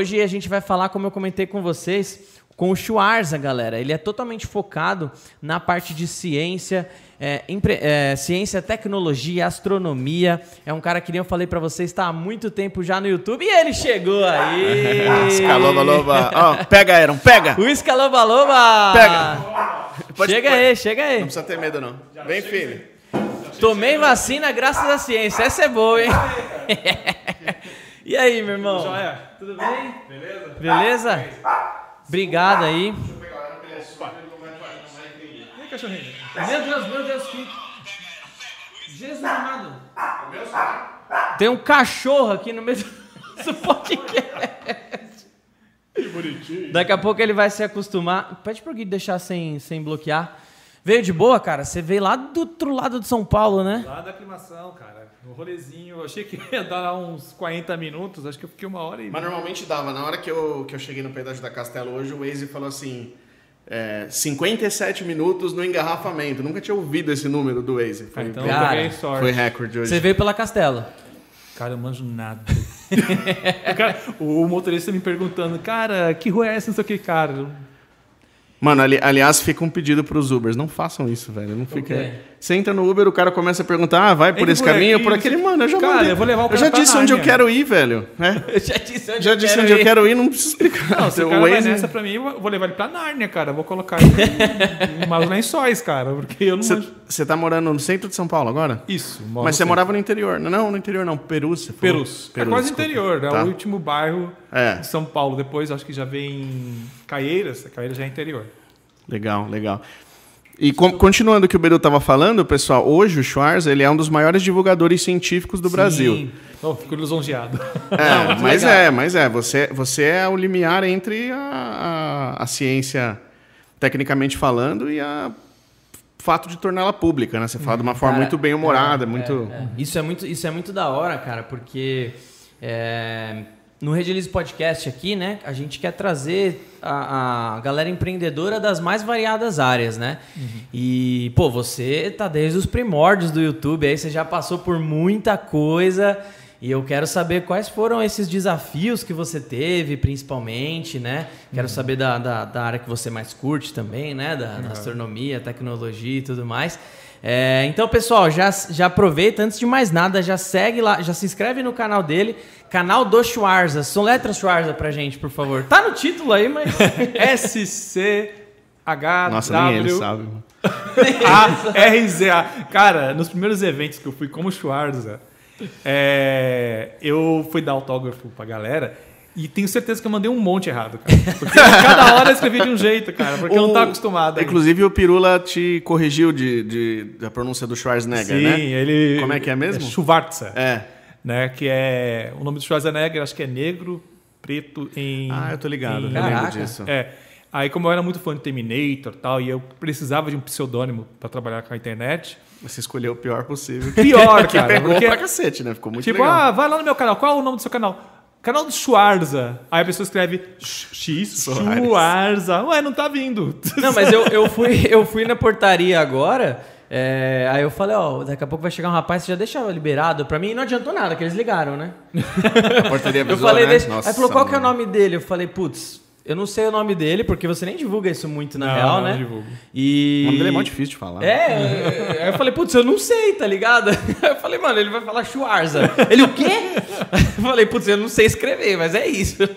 Hoje a gente vai falar, como eu comentei com vocês, com o Schwarza, galera. Ele é totalmente focado na parte de ciência, é, empre- é, ciência, tecnologia, astronomia. É um cara que nem eu falei pra vocês, está há muito tempo já no YouTube e ele chegou aí. Escaloba, loba. Ó, pega, Aaron, pega! O Escaloba Loba! Pega. Pode- chega pode- aí, chega aí. Não precisa ter medo, não. Vem, filho. Tomei vacina graças à ciência. Essa é boa, hein? e aí, meu irmão? Tudo bem? Beleza? Beleza? Obrigado aí. Meu Deus, meu Deus, que. Jesus amado. Tem um cachorro aqui no meio do podcast. Que bonitinho. Daqui a pouco ele vai se acostumar. Pede pro Gui deixar sem, sem bloquear. Veio de boa, cara? Você veio lá do outro lado de São Paulo, né? Lá da aclimação, cara. No rolezinho. Eu achei que ia dar uns 40 minutos. Acho que eu fiquei uma hora e. Mas normalmente dava. Na hora que eu, que eu cheguei no pedágio da Castelo hoje, o Waze falou assim... É, 57 minutos no engarrafamento. Nunca tinha ouvido esse número do Waze. Foi, Ah, então Cara, foi recorde hoje. Você veio pela Castelo. Cara, eu manjo nada. o, cara- o motorista me perguntando, cara, que rua é essa? Não sei o que, cara. Mano, ali- aliás, fica um pedido pros Ubers. Não façam isso, velho. Não fica... quê? Você entra no Uber, o cara começa a perguntar, ah, vai por Entra esse por caminho, aqui, por aquele. Mano, eu já Cara, mandei- eu vou levar o Eu cara já pra disse onde eu quero ir, velho. né? Eu já disse onde Já eu disse quero onde eu ir. quero ir, não precisa explicar. Não, se o cara vai Waze- nessa pra mim, eu vou levar ele pra Nárnia, cara. Eu vou colocar ele em umas lençóis, cara. Porque eu não manjo. Você tá morando no centro de São Paulo agora? Isso. moro Mas você morava no interior. Não, no interior não. Perus, você falou. Perus. é quase desculpa. interior. É Tá. o último bairro É. de São Paulo. Depois acho que já vem Caieiras. Caieiras já é interior. Legal, legal. E com- continuando o que o Beru estava falando, pessoal, hoje o Schwarz ele é um dos maiores divulgadores científicos do Brasil. Oh, fico lisonjeado. É, mas legal. é, mas é. Você, você é o limiar entre a, a, a ciência, tecnicamente falando, e a fato de torná-la pública, né? Você fala de uma forma Cara, muito bem humorada, muito. É, Isso é muito, isso é muito da hora, cara, porque é, no Redilize Podcast aqui, né, a gente quer trazer a, a galera empreendedora das mais variadas áreas, né? E, pô, você tá desde os primórdios do YouTube, aí você já passou por muita coisa. E eu quero saber quais foram esses desafios que você teve, principalmente, né? Quero saber da, da, da área que você mais curte também, né? Da, da astronomia, tecnologia e tudo mais. É, então, pessoal, já, já aproveita, antes de mais nada, já segue lá, já se inscreve no canal dele, canal do Schwarza. Soletra Schwarza pra gente, por favor. Tá no título aí, mas. S-C-H-W. Nossa, nem ele sabe. A-R-Z-A. Cara, nos primeiros eventos que eu fui como Schwarza, é, eu fui dar autógrafo pra galera e tenho certeza que eu mandei um monte errado, cara. Porque cada hora eu escrevi de um jeito, cara, porque eu não tava acostumado. ainda. Inclusive, o Pirula te corrigiu de, de- da pronúncia do Schwarzenegger, Sim, né? ele. Como é que é mesmo? Schwarza. É. Né, que é. O nome do Schwarzenegger, acho que é negro, preto em. Ah, eu tô ligado, em- eu lembro disso. É. Aí, como eu era muito fã de Terminator e tal, e eu precisava de um pseudônimo para trabalhar com a internet. Você escolheu o pior possível. Pior, que cara, pegou porque- pra cacete, né? Ficou muito tipo, legal. ah, vai lá no meu canal. Qual é o nome do seu canal? Canal do Schwarza. Aí a pessoa escreve X. Schwarza. Ué, não tá vindo. Não, mas eu, eu, fui, eu fui na portaria agora. é, aí eu falei, ó, daqui a pouco vai chegar um rapaz, você já deixa liberado pra mim? E não adiantou nada, que eles ligaram, né? A portaria Eu avisou, falei, né? deixa... Nossa, aí falou, qual que é o mano. nome dele? Eu falei, putz, eu não sei o nome dele, porque você nem divulga isso muito na Não, real, não né? divulgo. E... O nome dele é muito difícil de falar. É, aí eu falei, putz, eu não sei, tá ligado? Aí eu falei, mano, ele vai falar Schwarza. Ele, o quê? Eu falei, putz, eu não sei escrever, mas é isso. Ai,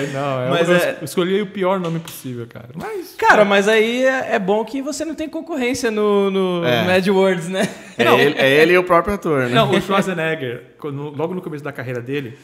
ai, não. Eu, Mas eu é- escolhi o pior nome possível, cara. Mas. Cara, mas aí é é bom que você não tem concorrência no, no, É. no AdWords, né? É, Não. ele, é ele e o próprio ator, né? Não, o Schwarzenegger, logo no começo da carreira dele,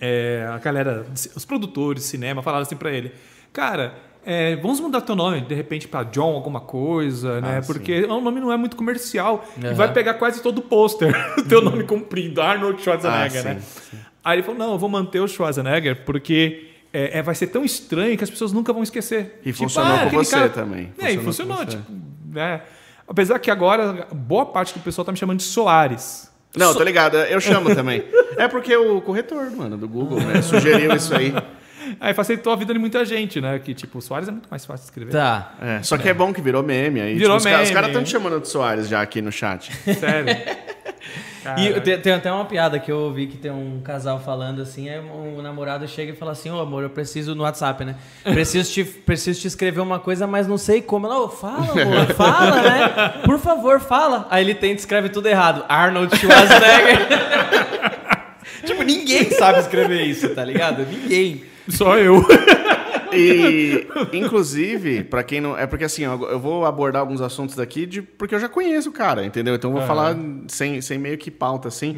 é, a galera, os produtores de cinema falaram assim pra ele: Cara, é, vamos mudar teu nome, de repente, pra John alguma coisa, né? Ah, sim. Porque o nome não é muito comercial. Aham. E vai pegar quase todo o pôster, o teu nome comprido, Arnold Schwarzenegger, Ah, né? sim, Aí ele falou: Não, eu vou manter o Schwarzenegger porque. é, é, vai ser tão estranho que as pessoas nunca vão esquecer. E funcionou com aquele você também. É, e Funcionou com tipo, né? Apesar que agora, boa parte do pessoal tá me chamando de Soares. Não, tô ligado, eu chamo também. É porque o corretor, mano, do Google, né, sugeriu isso aí. Aí facilitou a vida de muita gente, né? Que tipo, o Soares é muito mais fácil de escrever. Tá. É, só que é bom que virou meme aí. Virou tipo, os caras- Os meme. caras estão te chamando de Soares já aqui no chat. Sério. E tem, tem até uma piada que eu ouvi que tem um casal falando assim, aí o namorado chega e fala assim, ô amor, eu preciso no WhatsApp, né? Preciso te, preciso te escrever uma coisa, mas não sei como. Ela, ô, fala, amor, fala, né? Por favor, fala. Aí ele tenta e escreve tudo errado. Arnold Schwarzenegger. tipo, ninguém sabe escrever isso, tá ligado? Ninguém. Só eu. E, inclusive, pra quem não. É porque assim, eu vou abordar alguns assuntos daqui de, porque eu já conheço o cara, entendeu? Então eu vou Aham. falar sem, sem meio que pauta, assim.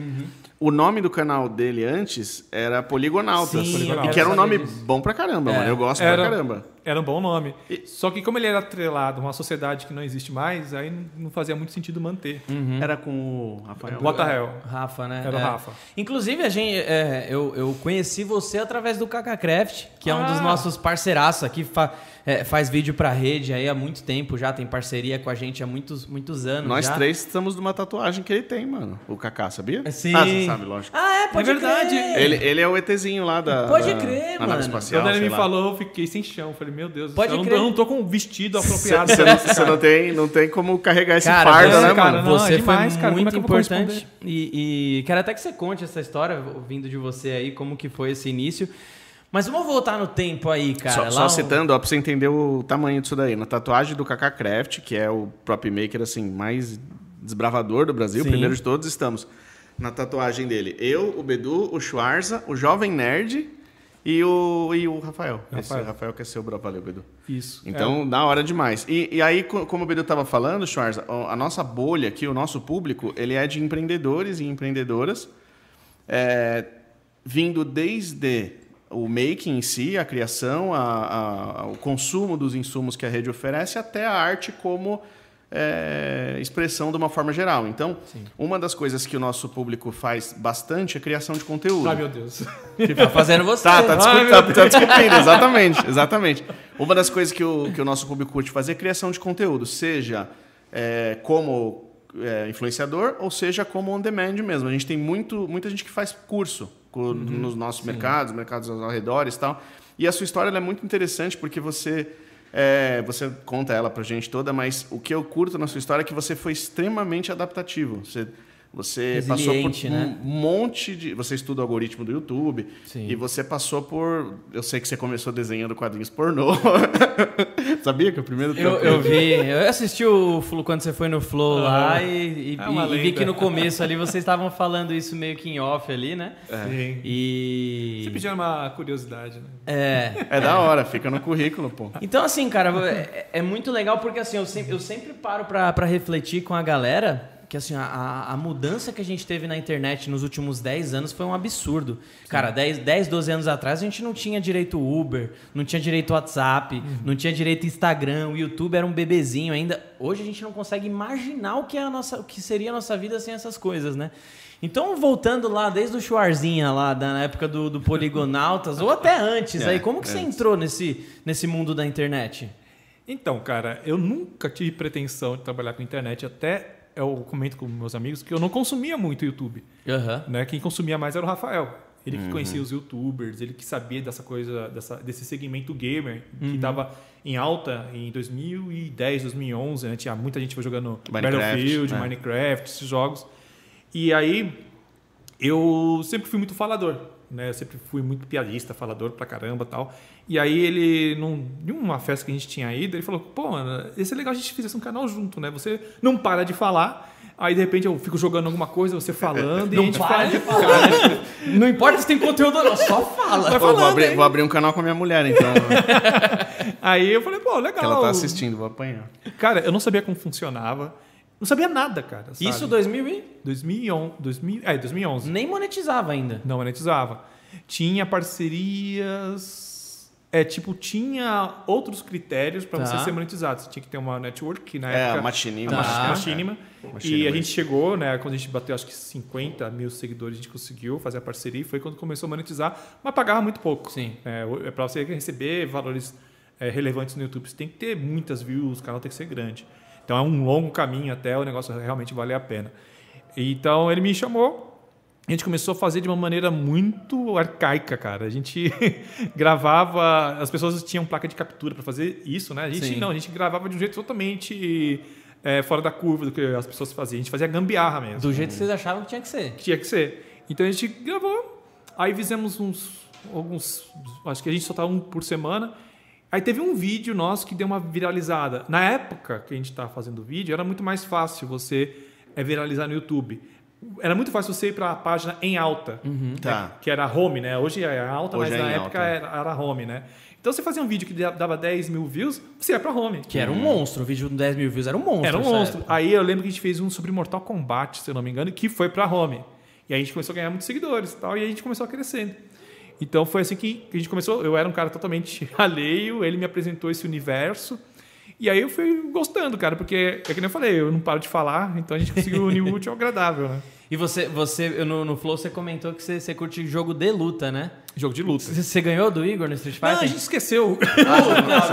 O nome do canal dele antes era Poligonautas. Sim, eu e que era um nome disso. bom pra caramba, É. mano. Eu gosto Era. pra caramba. Era um bom nome. Só que como ele era atrelado a uma sociedade que não existe mais, aí não fazia muito sentido manter. Era com o Rafael. What the hell? Rafa, né? Era o É. Rafa. Inclusive, a gente, é, eu, eu conheci você através do KakaCraft, que é um dos Ah. nossos parceiraços aqui, fa- é, faz vídeo pra rede aí há muito tempo já, tem parceria com a gente há muitos, muitos anos Nós já. três estamos numa tatuagem que ele tem, mano. O Kaká, sabia? Sim. Ah, sabe, lógico. Ah, é, pode É verdade. crer. Ele, ele é o ETzinho lá da. Pode crer, da nave mano. espacial. Quando ele me lá. falou, eu fiquei sem chão. Falei, meu Deus, Pode céu, eu não, crer. eu não tô com um vestido apropriado. você não, não tem, não tem como carregar esse Cara, fardo, você, né, cara, mano? não, você é demais, foi cara. Muito é importante. E, e quero até que você conte essa história, vindo de você aí, como que foi esse início. Mas vamos voltar no tempo aí, cara. Só, só um- citando, ó, pra você entender o tamanho disso daí. Na tatuagem do Kaká Craft, que é o prop maker assim, mais desbravador do Brasil, Sim. primeiro de todos, estamos na tatuagem dele. Eu, o Bedu, o Schwarza, o Jovem Nerd e o, e o Rafael. Esse Rafael. Rafael que é seu bravo, valeu, Bedu. Isso. Então, da hora demais. E, e aí, co- como o Bedu estava falando, Schwarza, a nossa bolha aqui, o nosso público, ele é de empreendedores e empreendedoras, é, vindo desde o making em si, a criação, a- a- o consumo dos insumos que a rede oferece, até a arte como é, expressão de uma forma geral. Então, uma das coisas que o nosso público faz bastante é criação de conteúdo. Ai, meu Deus. Tá fazendo você. Tá, tá, Ai, discu meu tá, tá descobrindo, exatamente, exatamente. Uma das coisas que o, que o nosso público curte fazer é criação de conteúdo, seja é, como é, influenciador ou seja como on demand mesmo. A gente tem muito, muita gente que faz curso co- nos nossos mercados, mercados ao redor e tal. E a sua história ela é muito interessante porque você é, você conta ela pra gente toda, mas o que eu curto na sua história é que você foi extremamente adaptativo. Você, você passou por né? um monte de. Você estuda o algoritmo do YouTube Sim. e você passou por. Eu sei que você começou desenhando quadrinhos pornô. Sabia que o primeiro Eu, eu vi, eu assisti o Flow quando você foi no Flow lá e, e- É e vi que no começo ali vocês estavam falando isso meio que em off ali, né? Sim. E. Você pediu uma curiosidade, né? É. É da hora, fica no currículo, pô. Então, assim, cara, é, é muito legal porque assim, eu sempre, eu sempre paro pra, pra refletir com a galera que assim, a- a, mudança que a gente teve na internet nos últimos 10 anos foi um absurdo. Cara, 10, 10, 12 anos atrás a gente não tinha direito Uber, não tinha direito WhatsApp, não tinha direito Instagram, o YouTube era um bebezinho ainda. Hoje a gente não consegue imaginar o que, é a nossa, o que seria a nossa vida sem essas coisas, né? Então, voltando lá, desde o Schwarzinha lá, da na época do, do Poligonautas, ou até antes, É, aí, como que você antes. entrou nesse, nesse mundo da internet? Então, cara, eu nunca tive pretensão de trabalhar com internet. Até eu comento com meus amigos que eu não consumia muito YouTube. Aham. Né? Quem consumia mais era o Rafael. Ele Uhum. que conhecia os youtubers, ele que sabia dessa coisa, dessa, desse segmento gamer que Uhum. estava em alta em 2010, 2011. Né? Tinha muita gente foi jogando Minecraft, Battlefield, né? Minecraft, esses jogos. E aí eu sempre fui muito falador, né? Eu sempre fui muito piadista, falador pra caramba tal. E aí ele, num, em uma festa que a gente tinha ido, ele falou, pô, mano, ia ser legal a gente fizesse um canal junto, né? Você não para de falar, aí de repente eu fico jogando alguma coisa, você falando, e a gente para de fala- falar. Não importa se tem conteúdo ou não, só fala. Pô, vou, falando, abrir, hein? vou abrir um canal com a minha mulher, então. Aí eu falei, pô, legal. que ela tá assistindo, vou apanhar. Cara, eu não sabia como funcionava. Não sabia nada, cara. sabe? Isso 2000 e... 2011, 2000, é, 2011. Nem monetizava ainda. Não monetizava. Tinha parcerias. É, tipo, tinha outros critérios para Tá. você ser monetizado. Você tinha que ter uma network, que na É, época. a Machinima. a Mach- Tá. Machinima. Machinima, E a gente chegou, né? Quando a gente bateu acho que 50 mil seguidores, a gente conseguiu fazer a parceria. e Foi quando começou a monetizar, mas pagava muito pouco. Sim. É, é para você receber valores é, relevantes no YouTube, você tem que ter muitas views, o canal tem que ser grande. Então é um longo caminho até o negócio realmente valer a pena. Então ele me chamou, a gente começou a fazer de uma maneira muito arcaica, cara. A gente gravava, as pessoas tinham placa de captura para fazer isso, né? A gente Sim. não, a gente gravava de um jeito totalmente é, fora da curva do que as pessoas faziam. A gente fazia gambiarra mesmo. Do jeito que vocês achavam que tinha que ser. Que tinha que ser. Então a gente gravou, aí fizemos uns. alguns. Acho que a gente soltava um por semana. Aí teve um vídeo nosso que deu uma viralizada. Na época que a gente estava fazendo o vídeo, era muito mais fácil você é, viralizar no YouTube. Era muito fácil você ir para a página em alta, Tá. que era home, né? Hoje é alta, Hoje mas é na época alta. era, era home, né? Então você fazia um vídeo que dava 10 mil views, você ia para home. Que era um monstro. O vídeo com 10 mil views era um monstro. Era um monstro. época. Aí eu lembro que a gente fez um sobre Mortal Kombat, se eu não me engano, que foi pra home. E aí a gente começou a ganhar muitos seguidores e tal, e aí a gente começou a crescendo. Então foi assim que a gente começou. Eu era um cara totalmente alheio, ele me apresentou esse universo. E aí eu fui gostando, cara, porque é que nem eu falei, eu não paro de falar, então a gente conseguiu unir o útil ao agradável, né? E você, você no, no Flow, você comentou que você, você curte jogo de luta, né? Jogo de luta. Você, ganhou do Igor no Street Fighter? Não, a gente esqueceu. As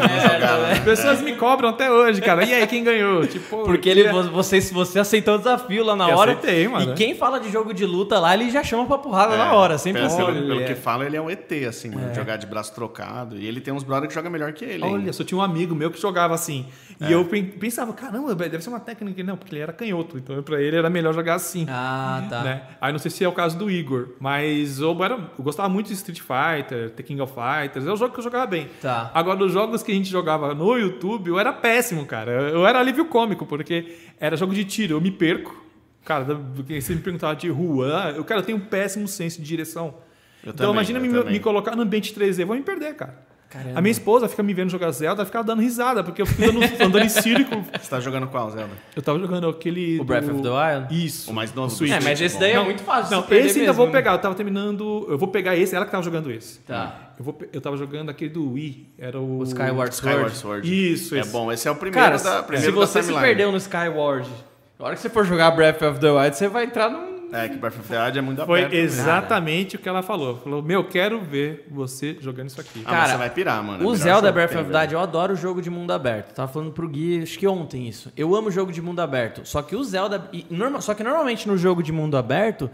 né? pessoas me cobram até hoje, cara. E aí, quem ganhou? Tipo, Porque eu ele, queria- você, você aceitou o desafio lá na Eu hora. aceitei, mano. E quem fala de jogo de luta lá, ele já chama pra porrada na hora. Sempre pelo, assim. pelo, Olha. que fala, ele é um ET, assim, mano. Jogar de braço trocado. E ele tem uns brothers que jogam melhor que ele. Olha, ainda. só tinha um amigo meu que jogava assim. E eu pen- pensava, caramba, deve ser uma técnica. Não, porque ele era canhoto. Então pra ele era melhor jogar assim. Ah, tá. Né? Aí não sei se é o caso do Igor, mas eu, era, eu gostava muito de Street Fighter, The King of Fighters, é o jogo que eu jogava bem. Tá. Agora, os jogos que a gente jogava no YouTube, eu era péssimo, cara. Eu era alívio cômico, porque era jogo de tiro, eu me perco. Cara, você me perguntava de rua, eu, cara, eu tenho um péssimo senso de direção. Eu então também, imagina me, me colocar no ambiente 3D, eu vou me perder, cara. Caramba. A minha esposa fica me vendo jogar Zelda, fica dando risada, porque eu fico dando, andando em círculo. Você tá jogando qual, Zelda? Eu tava jogando aquele. O Breath do- of the Wild? Isso. O mais novo? Switch. É, mas esse daí é muito fácil. Não, esse ainda mesmo, vou né? pegar. Eu tava terminando. Eu vou pegar esse, ela que tava jogando esse. Tá. Eu, vou, eu tava jogando aquele do Wii. Era o. O Skyward Sword. Skyward Sword. Isso, É esse. bom, esse é o primeiro Cara, da, se você da se perdeu no Skyward, na hora que você for jogar Breath of the Wild, você vai entrar num... É, que Breath of the Wild é muito Foi aberto. mesmo. exatamente o que ela falou. Falou, meu, quero ver você jogando isso aqui. Ah, Cara, você vai pirar, mano. É O Zelda Breath of the Wild, eu adoro o jogo de mundo aberto. Tava falando pro Gui, acho que ontem isso. Eu amo jogo de mundo aberto. Só que o Zelda. e norma- só que normalmente no jogo de mundo aberto,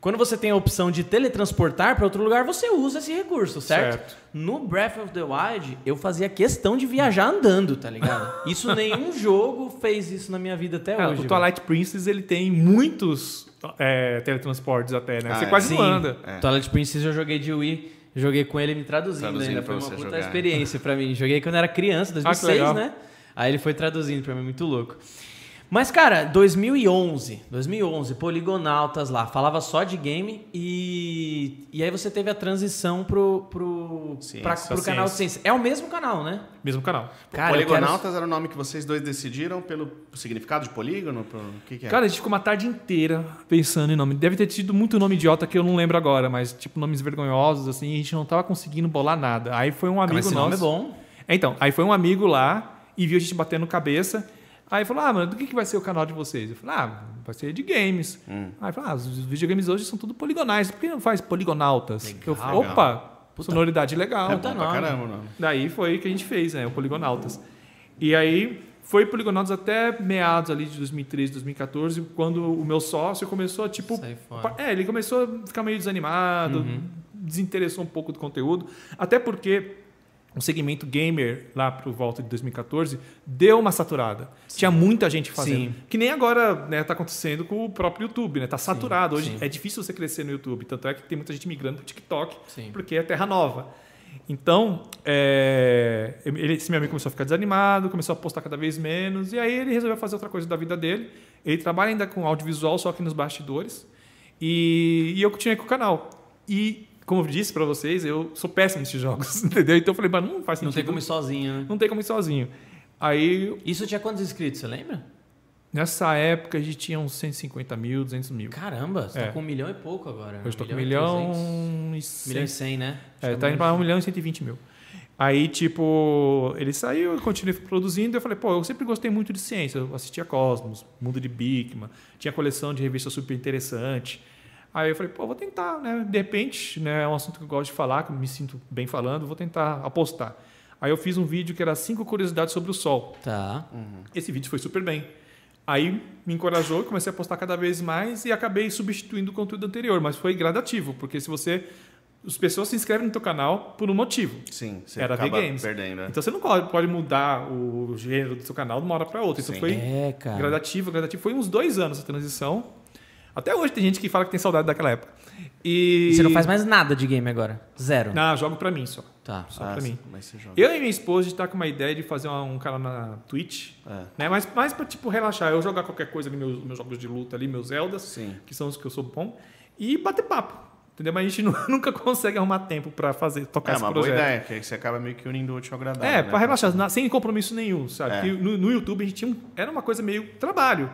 quando você tem a opção de teletransportar para outro lugar, você usa esse recurso, certo? Certo. No Breath of the Wild, eu fazia questão de viajar andando, tá ligado? Isso nenhum jogo fez isso na minha vida até Cara, hoje. o velho. Twilight Princess ele tem muitos é, teletransportes até, né? Ah, você é. quase Sim. não anda. É. Twilight Princess eu joguei de Wii, joguei com ele me traduzindo, Traduzindo ainda. Foi uma puta jogar. experiência pra mim. Joguei quando eu era criança, Ah, que 2006, legal. né? Aí ele foi traduzindo pra mim, muito louco. Mas, cara, 2011, 2011, Poligonautas lá, falava só de game e, e aí você teve a transição pro, pro, Ciência. pra, pro canal de ciência. É o mesmo canal, né? Mesmo canal. Cara, Poligonautas era o nome que vocês dois decidiram pelo significado de polígono? Pro... O que, que é? Cara, a gente ficou uma tarde inteira pensando em nome. Deve ter tido muito nome idiota que eu não lembro agora, mas tipo nomes vergonhosos, assim, a gente não tava conseguindo bolar nada. Aí foi um Cara, amigo esse nosso. nome é bom. É, Então, aí foi um amigo lá e viu a gente batendo cabeça. Aí falou: Ah, mano, do que, que vai ser o canal de vocês? Eu falei: Ah, vai ser de games. Aí falou: Ah, os videogames hoje são tudo poligonais. Por que não faz poligonautas? eu falei: Legal. Opa, sonoridade legal. é puta bom pra caramba o nome. Daí foi que a gente fez, né? O Poligonautas. E aí foi Poligonautas até meados ali de 2013, 2014, quando o meu sócio começou a, tipo... Sai fora. É, ele começou a ficar meio desanimado, desinteressou um pouco do conteúdo. Até porque o segmento gamer, lá pro volta de 2014, deu uma saturada. Tinha muita gente fazendo. Sim. Que nem agora né, tá acontecendo com o próprio YouTube, né? Tá saturado. Hoje sim. é difícil você crescer no YouTube. Tanto é que tem muita gente migrando pro TikTok, Sim. porque é terra nova. Então, é, ele, esse meu amigo começou a ficar desanimado, começou a postar cada vez menos, e aí ele resolveu fazer outra coisa da vida dele. Ele trabalha ainda com audiovisual, só que nos bastidores, e, e eu continuei com o canal. E, como eu disse para vocês, eu sou péssimo nesses jogos, entendeu? Então eu falei, mas não faz Não sentido. tem como ir sozinho, né? Não tem como ir sozinho. Aí, Isso tinha quantos inscritos, você lembra? nessa época, a gente tinha uns 150 mil, 200 mil. Caramba, você É. tá com um milhão e pouco agora. Hoje estou com um milhão 300. e Milhão e 100. cem, né? É, tá indo para 1 milhão e 120 mil. Aí, tipo, ele saiu, eu continuei produzindo. Eu falei, pô, eu sempre gostei muito de ciência. Eu assistia Cosmos, Mundo de Bigman, tinha coleção de revistas super interessante. Aí eu falei, pô, vou tentar, né? De repente, né, é um assunto que eu gosto de falar, que eu me sinto bem falando, vou tentar apostar. Aí eu fiz um vídeo que era cinco curiosidades sobre o Sol. Tá. Esse vídeo foi super bem. Aí me encorajou, comecei a postar cada vez mais e acabei substituindo o conteúdo anterior, mas foi gradativo, porque se você as pessoas se inscrevem no teu canal por um motivo. Sim, você Era acaba V-Games. perdendo. né? Então você não pode, pode mudar o gênero do seu canal de uma hora para outra. Então Sim. foi É, cara. gradativo, gradativo. Foi uns dois anos a transição. Até hoje tem gente que fala que tem saudade daquela época. E, E você não faz mais nada de game agora? Zero. Não, jogo pra mim só. Tá. Só Ah, pra mim. Mas você joga. Eu e minha esposa, a gente tá com uma ideia de fazer um canal na Twitch. É. Né? Mas mais pra, tipo, relaxar. Eu jogar qualquer coisa ali, meus, meus jogos de luta ali, meus Zeldas, Sim. que são os que eu sou bom. E bater papo. Entendeu? Mas a gente nu- nunca consegue arrumar tempo pra fazer, tocar É esse uma boa projeto. ideia, que aí você acaba meio que unindo o útil ao agradável. É, né? pra relaxar, na- sem compromisso nenhum, sabe? É. Porque no, no YouTube a gente tinha um, era uma coisa meio trabalho.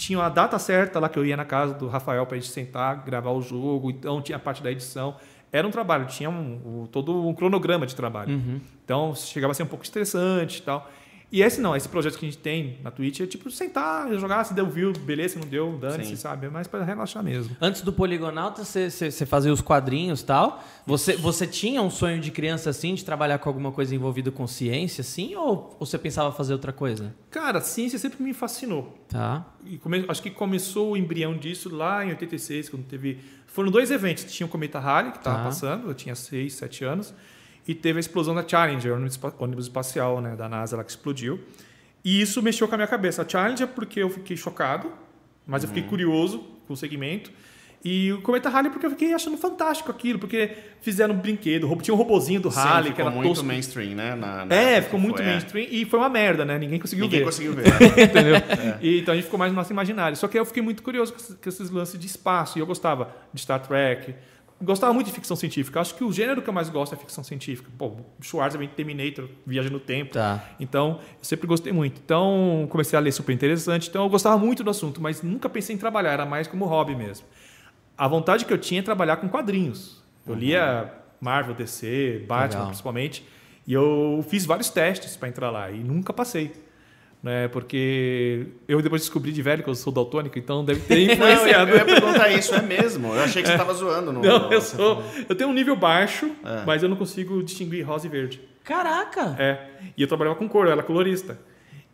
Tinha a data certa lá que eu ia na casa do Rafael pra gente sentar, gravar o jogo, então tinha a parte da edição. Era um trabalho, tinha um, o- todo um cronograma de trabalho. Uhum. Então chegava a ser um pouco estressante e tal. E esse não, esse projeto que a gente tem na Twitch é tipo sentar, jogar, se deu view, beleza, se não deu, dane-se, sabe? É mais pra relaxar mesmo. Antes do Poligonauta, você, fazia os quadrinhos e tal. Você, você tinha um sonho de criança assim, de trabalhar com alguma coisa envolvida com ciência, assim? Ou, ou você pensava fazer outra coisa? Cara, ciência sempre me fascinou. Tá. E come- acho que começou o embrião disso lá em 86, quando teve. Foram dois eventos. Tinha o Cometa Halley, que estava Tá. passando, eu tinha 6, 7 anos, e teve a explosão da Challenger, ônibus espa- ônibus espacial né, da NASA lá que explodiu. E isso mexeu com a minha cabeça. A Challenger, porque eu fiquei chocado, mas eu fiquei curioso com o segmento. E o Cometa Halley, porque eu fiquei achando fantástico aquilo, porque fizeram um brinquedo, tinha um robozinho do Sim, Halley, que era muito tosco. mainstream, né? Na, na É, ficou muito foi, é. mainstream e foi uma merda, né? Ninguém conseguiu Ninguém ver. conseguiu ver. Entendeu? E, então a gente ficou mais no nosso imaginário. Só que eu fiquei muito curioso com esses lances de espaço. E eu gostava de Star Trek. Gostava muito de ficção científica. Acho que o gênero que eu mais gosto é ficção científica. Pô, Schwarzenegger, Terminator, Viagem no Tempo. Tá. Então, eu sempre gostei muito. Então, comecei a ler super interessante. Então, eu gostava muito do assunto, mas nunca pensei em trabalhar. Era mais como hobby mesmo. A vontade que eu tinha é trabalhar com quadrinhos. Eu lia Marvel, DC, Batman, Legal. principalmente. E eu fiz vários testes para entrar lá e nunca passei. Né? Porque eu depois descobri de velho que eu sou daltônico, então deve ter Não, eu, ia, influenciado. eu ia perguntar isso, é mesmo? Eu achei que você tava zoando. No, Não, eu sou. Eu tenho um nível baixo, É. mas eu não consigo distinguir rosa e verde. Caraca! É. E eu trabalhava com cor, eu era colorista.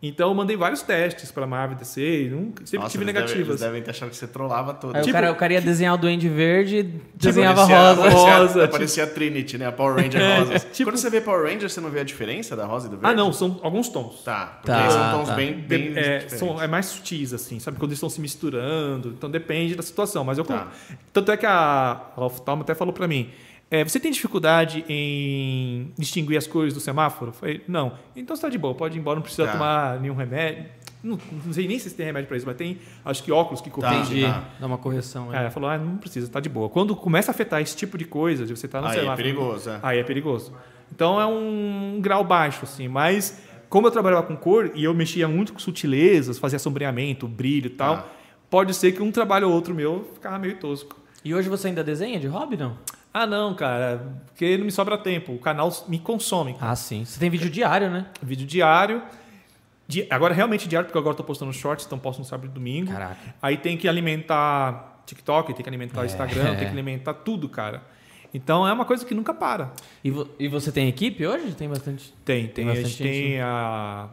Então eu mandei vários testes para Marvel DC e nunca, sempre Nossa, tive eles devem- negativas. Eles devem ter achado que você trollava todo. Aí Tipo- o, cara, o cara ia desenhar o Duende Verde e desenhava Parecia- rosa. Parecia, Rosa, tipo- parecia a Trinity, né? A Power Ranger rosa. tipo- Quando você vê Power Ranger, você não vê a diferença da rosa e do verde? Ah, não, são alguns tons. Tá, porque Tá, aí são tons tá. bem, bem De- é, diferentes. são, é mais sutis, assim, sabe? Quando eles estão se misturando. Então depende da situação. Mas eu. Tá. Tanto é que a, a Oftalmo até falou para mim. É, você tem dificuldade em distinguir as cores do semáforo? Falei, não. Então você tá de boa, pode ir embora, não precisa Tá. tomar nenhum remédio. Não, não sei nem se tem remédio para isso, mas tem, acho que óculos que Tá. corrigem. Entendi. tá. Dá uma correção. É, aí. ela falou, ah, não precisa, tá de boa. Quando começa a afetar esse tipo de coisa, de você tá no Aí é semáforo. perigoso, é. Aí é perigoso. Então é um grau baixo, assim. Mas como eu trabalhava com cor e eu mexia muito com sutilezas, fazia sombreamento, brilho e tal, Ah. pode ser que um trabalho ou outro meu ficava meio tosco. E hoje você ainda desenha de hobby, não? Ah, não, cara, porque não me sobra tempo. O canal me consome. Ah, sim. Você tem vídeo diário, né? Vídeo diário. Di- Agora realmente diário, porque agora eu tô postando shorts, então posto no sábado e domingo. Caraca. Aí tem que alimentar TikTok, tem que alimentar É. Instagram, tem que alimentar tudo, cara. Então é uma coisa que nunca para. E, vo- e você tem equipe hoje? Tem bastante. Tem, Tem tem. A bastante gente tem a,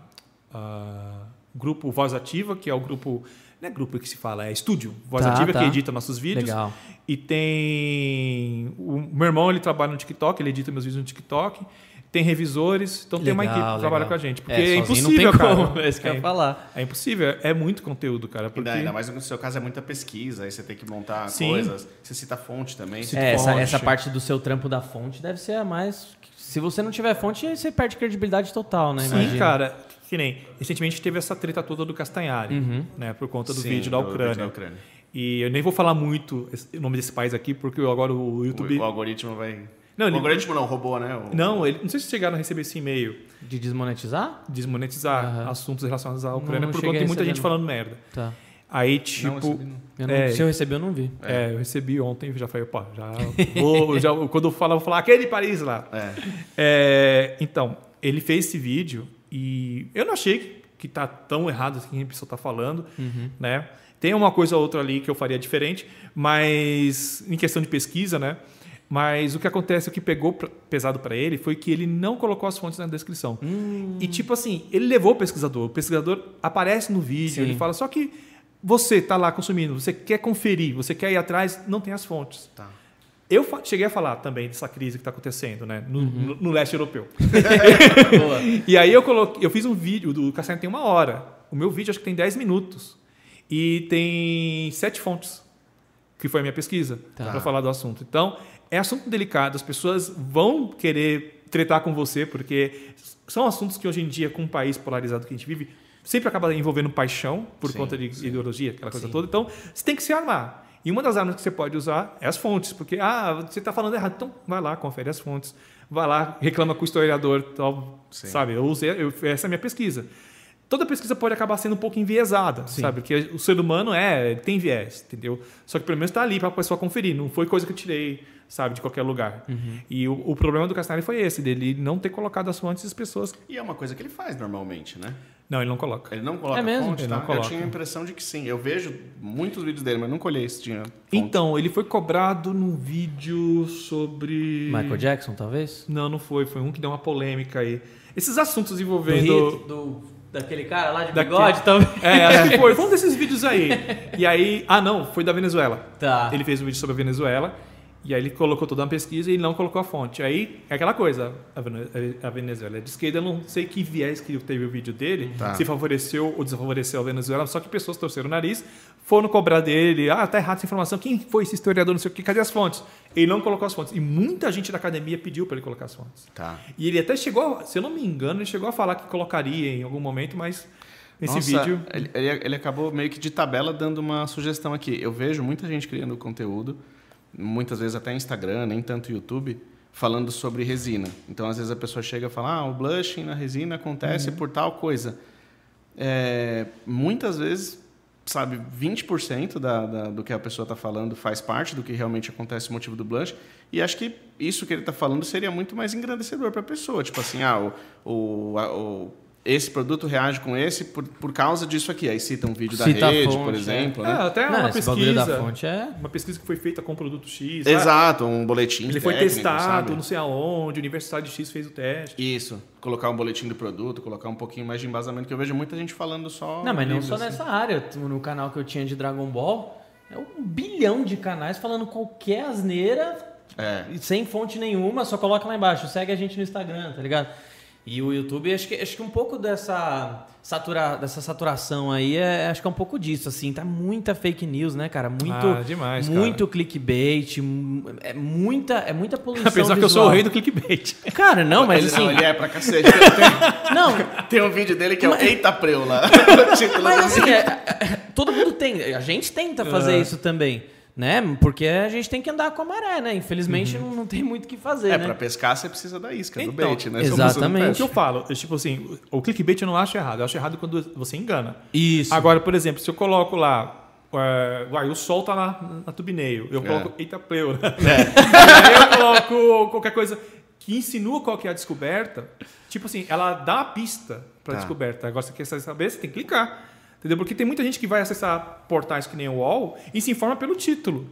a grupo Voz Ativa, que é o grupo. Não é grupo que se fala, é estúdio. Voz Tá, Ativa tá. que edita nossos vídeos. Legal. E tem. O meu irmão ele trabalha no TikTok, ele edita meus vídeos no TikTok. Tem revisores, então tem uma Legal, equipe que trabalha legal. com a gente. Porque É, é, impossível, não tem cara. como, é isso que eu ia falar. É impossível, é muito conteúdo, cara. Porque... Ainda, ainda mais no seu caso é muita pesquisa, aí você tem que montar Sim. coisas. Você cita fonte também. É, essa, fonte. essa parte do seu trampo da fonte deve ser a mais. Se você não tiver fonte, você perde credibilidade total, né? Sim, Imagina. cara. Que nem. Recentemente teve essa treta toda do Castanhari, Uhum. né? Por conta do Sim, vídeo da do vídeo Ucrânia. da Ucrânia. E eu nem vou falar muito o nome desse país aqui, porque agora o YouTube. O, o algoritmo vai. Não, o ele- algoritmo não, robô, né? O- Não, ele, não sei se chegaram a receber esse e-mail De desmonetizar? desmonetizar Aham. assuntos relacionados à Não, Ucrânia não por conta de muita gente não. falando merda. Tá. Aí, Não, tipo. recebi Eu não- É. Se eu recebi, eu não vi. é, eu recebi ontem, já falei, pô, já vou, já, quando eu falar, eu vou falar aquele Paris lá. É. É, então, ele fez esse vídeo e eu não achei que tá tão errado assim que a pessoa tá falando, Uhum. né? Tem uma coisa ou outra ali que eu faria diferente, mas em questão de pesquisa, né? Mas o que acontece, o que pegou pesado para ele foi que ele não colocou as fontes na descrição. Hum. E tipo assim, ele levou o pesquisador, o pesquisador aparece no vídeo, Sim. ele fala, só que você tá lá consumindo, você quer conferir, você quer ir atrás, não tem as fontes. Tá. Eu cheguei a falar também dessa crise que está acontecendo, né? No, Uhum. no- no leste europeu. E aí eu coloquei, eu fiz um vídeo, do Cassiano tem uma hora. O meu vídeo acho que tem 10 minutos. E tem sete fontes, que foi a minha pesquisa, Tá. para falar do assunto. Então, é assunto delicado, as pessoas vão querer tretar com você, porque são assuntos que hoje em dia, com o país polarizado que a gente vive, sempre acaba envolvendo paixão por Sim, conta de ideologia, aquela coisa Sim. toda. Então, você tem que se armar. E uma das armas que você pode usar é as fontes, porque, ah, você está falando errado, então vai lá, confere as fontes, vai lá, reclama com o historiador, tal, Sim. sabe? Eu usei, eu, essa é a minha pesquisa. Toda pesquisa pode acabar sendo um pouco enviesada, Sim. sabe? Porque o ser humano é, tem viés, entendeu? Só que pelo menos está ali para a pessoa conferir, não foi coisa que eu tirei, sabe, de qualquer lugar. Uhum. E o, o problema do Castanari foi esse, dele não ter colocado as fontes das pessoas. E é uma coisa que ele faz normalmente, né? Não, ele não coloca. Ele não coloca É mesmo? fonte, Ele tá? não coloca. Eu tinha a impressão de que sim. Eu vejo muitos vídeos dele, mas nunca olhei se tinha fonte. Então, ele foi cobrado num vídeo sobre. Michael Jackson, talvez? Não, não foi. Foi um que deu uma polêmica aí. Esses assuntos Do, envolvendo. hit, do daquele cara lá de Daquele- bigode, talvez? É, acho que foi. Foi um desses vídeos aí. E aí. Ah, não, foi da Venezuela. Tá. Ele fez um vídeo sobre a Venezuela. E aí ele colocou toda uma pesquisa e não colocou a fonte. Aí é aquela coisa, a Vene- a Venezuela é de esquerda, eu não sei que viés que teve o vídeo dele, Tá. se favoreceu ou desfavoreceu a Venezuela, só que pessoas torceram o nariz, foram cobrar dele, ah, tá errado essa informação, quem foi esse historiador, não sei o que, cadê as fontes? Ele não colocou as fontes. E muita gente da academia pediu para ele colocar as fontes. Tá. E ele até chegou, se eu não me engano, ele chegou a falar que colocaria em algum momento, mas nesse Nossa, vídeo... Ele- ele acabou meio que de tabela dando uma sugestão aqui. Eu vejo muita gente criando conteúdo, muitas vezes até Instagram, nem tanto YouTube, falando sobre resina. Então, às vezes a pessoa chega e fala: ah, o blushing na resina acontece Uhum. por tal coisa. É, muitas vezes, sabe, 20% da, da, do que a pessoa está falando faz parte do que realmente acontece o motivo do blush. E acho que isso que ele está falando seria muito mais engrandecedor para a pessoa. Tipo assim, ah, o, o, a- o- esse produto reage com esse por, por causa disso aqui. Aí cita um vídeo da Cita a rede, fonte, por é. exemplo. É, Né? até Não, uma pesquisa, da fonte é... uma pesquisa que foi feita com produto X, Exato, um boletim ele foi técnico, testado, sabe? não sei aonde, Universidade X fez o teste. Isso, colocar um boletim do produto, colocar um pouquinho mais de embasamento, que eu vejo muita gente falando só. Não, mas não só assim. nessa área. No canal que eu tinha de Dragon Ball, é um bilhão de canais falando qualquer asneira, É. sem fonte nenhuma, só coloca lá embaixo. Segue a gente no Instagram, tá ligado? E o YouTube, acho que, acho que um pouco dessa, satura, dessa saturação aí, é, acho que é um pouco disso, assim. Tá muita fake news, né, cara? Muito, Ah, demais, cara. muito clickbait, mu- é muita, é muita poluição Apesar que eu sou o rei do clickbait. Cara, não, mas ele, assim... não, ele é pra cacete. Tem, Não, tem um vídeo dele que é o Eita Preu lá. Mas assim, vídeo. é- é- todo mundo tem. A gente tenta fazer É. isso também, né? Porque a gente tem que andar com a maré, né? Infelizmente não, não tem muito o que fazer, É, né? pra pescar você precisa da isca, do Então, bait, né? exatamente. Não O que eu falo, eu, tipo assim, o clickbait eu não acho errado. Eu acho errado quando você engana. Isso. Agora, por exemplo, se eu coloco lá, é, vai, o sol tá na, na thumbnail, eu coloco eita pleu, né? E aí eu coloco qualquer coisa que insinua qual que é a descoberta. Tipo assim, ela dá a pista pra Tá. descoberta. Agora, você quer saber, você tem que clicar. Entendeu? Porque tem muita gente que vai acessar portais que nem o UOL e se informa pelo título.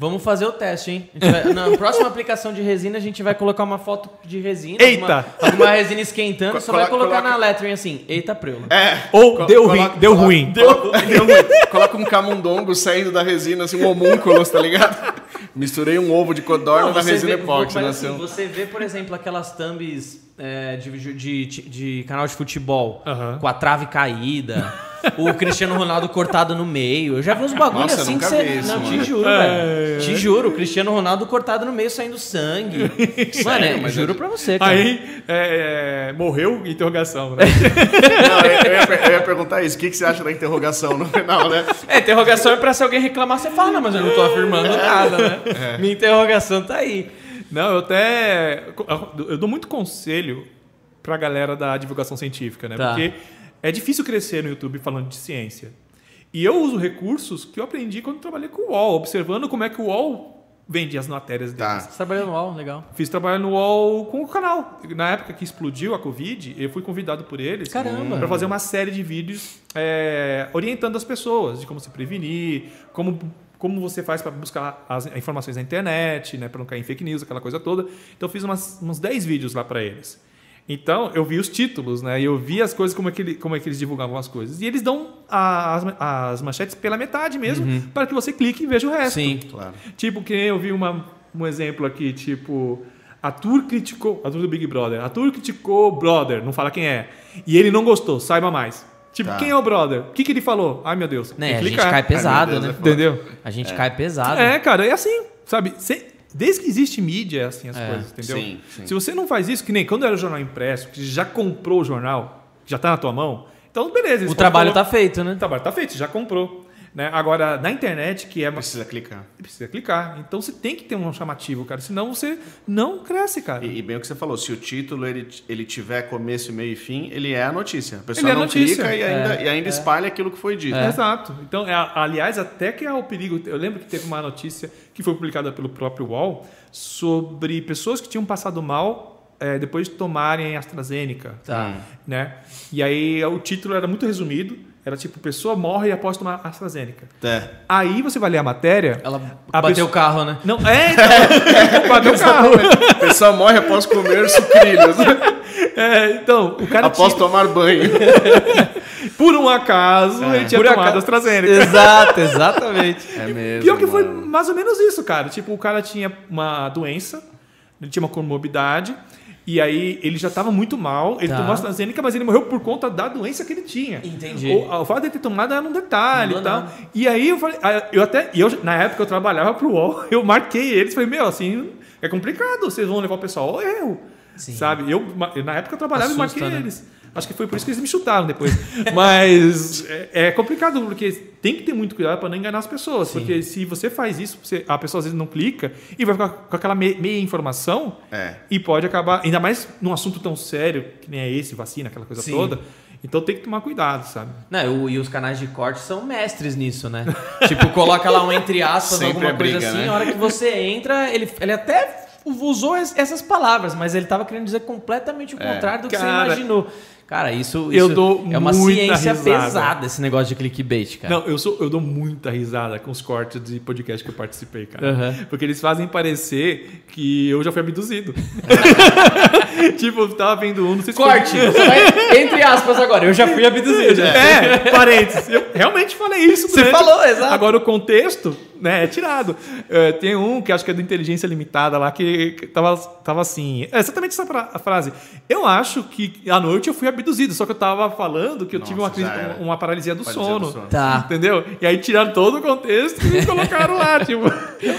Vamos fazer o teste, hein? Vai- na próxima aplicação de resina, a gente vai colocar uma foto de resina. Eita! Alguma, alguma resina esquentando, Co- só vai coloca- colocar coloca- na lettering assim, eita preula. É. Ou Co- deu coloca- deu coloca- ruim. Deu, deu ruim. Coloca um camundongo saindo da resina, assim, um homúnculos, tá ligado? Misturei um ovo de codorna na resina vê- epóxi. assim, você vê, por exemplo, aquelas thumbs é, de, de, de- de canal de futebol com a trave caída, o Cristiano Ronaldo cortado no meio. Eu já vi uns bagulhos assim nunca que você. isso, não, te mano. juro, É. velho. Te juro, o Cristiano Ronaldo cortado no meio saindo sangue. Mano, é, mas juro eu- pra você, cara. Aí, é, é, morreu? Interrogação, né? Não, eu, ia, eu ia perguntar isso. O que, que você acha da interrogação no final, né? É, interrogação é pra se alguém reclamar, você fala, não, mas eu não tô afirmando nada, né? Minha interrogação tá aí. Não, eu até. Eu dou muito conselho pra galera da divulgação científica, né? Tá. Porque é difícil crescer no YouTube falando de ciência. E eu uso recursos que eu aprendi quando trabalhei com o UOL, observando como é que o UOL vende as matérias deles. Tá. Você trabalhou no UOL, legal. Fiz trabalho no UOL com o canal. Na época que explodiu a Covid, eu fui convidado por eles para fazer uma série de vídeos é, orientando as pessoas de como se prevenir, como, como você faz para buscar as informações na internet, né, para não cair em fake news, aquela coisa toda. Então eu fiz umas, uns 10 vídeos lá para eles. Então eu vi os títulos, né? E eu vi as coisas como é que, ele- como é que eles divulgavam as coisas. E eles dão a- as, as manchetes pela metade mesmo, para que você clique e veja o resto. Sim. Claro. Tipo, que eu vi uma, um exemplo aqui, tipo, Arthur criticou, Arthur do Big Brother, Arthur criticou Brother, não fala quem é, e ele não gostou, saiba mais. Tipo, Tá. quem é o Brother? O que, que ele falou? Ai, meu Deus. Né, a gente cai pesado, Ai, meu né? Deus, é. Entendeu? A gente cai pesado. É, cara, é assim, sabe? Cê- desde que existe mídia, é assim as É, coisas, entendeu? sim, sim. Se você não faz isso, que nem quando era o jornal impresso, que você já comprou o jornal, já tá na tua mão, então beleza. O trabalho colo- tá feito, né? O trabalho tá feito, você já comprou. Né? Agora, na internet, que é. Precisa clicar. Precisa clicar. Então você tem que ter um chamativo, cara. Senão você não cresce, cara. E, e bem o que você falou, se o título ele, ele tiver começo, meio e fim, ele é a notícia. A pessoa Ele é não notícia. clica e ainda, É, e ainda espalha aquilo que foi dito. Exato. Então, é, aliás, até que é o perigo. Eu lembro que teve uma notícia que foi publicada pelo próprio UOL sobre pessoas que tinham passado mal é, depois de tomarem AstraZeneca. Tá. Né? E aí o título era muito resumido. Era tipo, pessoa morre após tomar AstraZeneca. É. Aí você vai ler a matéria. Ela A bateu pessoa- o carro, né? Não, é, então. bateu o carro. Pessoa morre após comer sucrilhos, É, então, o cara após tinha, tomar banho. por um acaso, ele tinha Por tomado acaso. AstraZeneca. Exato, exatamente. É mesmo. Pior que foi mano. mais ou menos isso, cara. Tipo, o cara tinha uma doença, ele tinha uma comorbidade, e aí ele já estava muito mal, ele Tá. tomou AstraZeneca, mas ele morreu por conta da doença que ele tinha. Entendi. O, o fato de ele ter tomado era um detalhe Não e tal. nada. E aí eu falei, ah, eu até, eu, na época eu trabalhava pro UOL, eu marquei eles, falei, meu, assim, é complicado, vocês vão levar o pessoal ao erro. Sim. Sabe? Eu, na época eu trabalhava Assusta, e marquei né? eles. Acho que foi por isso que eles me chutaram depois. Mas é, é complicado, porque tem que ter muito cuidado para não enganar as pessoas. Porque se você faz isso, você- a pessoa às vezes não clica e vai ficar com aquela me- meia informação É. e pode acabar, ainda mais num assunto tão sério que nem é esse, vacina, aquela coisa Sim. toda. Então tem que tomar cuidado, sabe? Não, e os canais de corte são mestres nisso, né? tipo, coloca lá um entre aspas, Sempre alguma é coisa briga, assim, né? a hora que você entra, ele, ele até usou es- essas palavras, mas ele tava querendo dizer completamente o contrário do que você Cara, imaginou. Cara, isso, eu isso dou é uma ciência risada. pesada, esse negócio de clickbait, cara. Não, eu, sou, eu dou muita risada com os cortes de podcast que eu participei, cara. Aham. Porque eles fazem parecer que eu já fui abduzido. tipo, eu tava vendo um, não sei se foi- Corte! Vai, entre aspas agora, eu já fui abduzido. É, parênteses. Eu realmente falei isso. Você falou, exato. Agora o contexto, né, é tirado. É, tem um que acho que é do Inteligência Limitada lá, que que tava, tava assim. É exatamente essa fra- a frase. Eu acho que à noite eu fui abduzido, só que eu tava falando que eu tive uma, Nossa, crise, uma paralisia do Paralisia sono. do sono. Tá. Entendeu? E aí tiraram todo o contexto e me colocaram lá, tipo.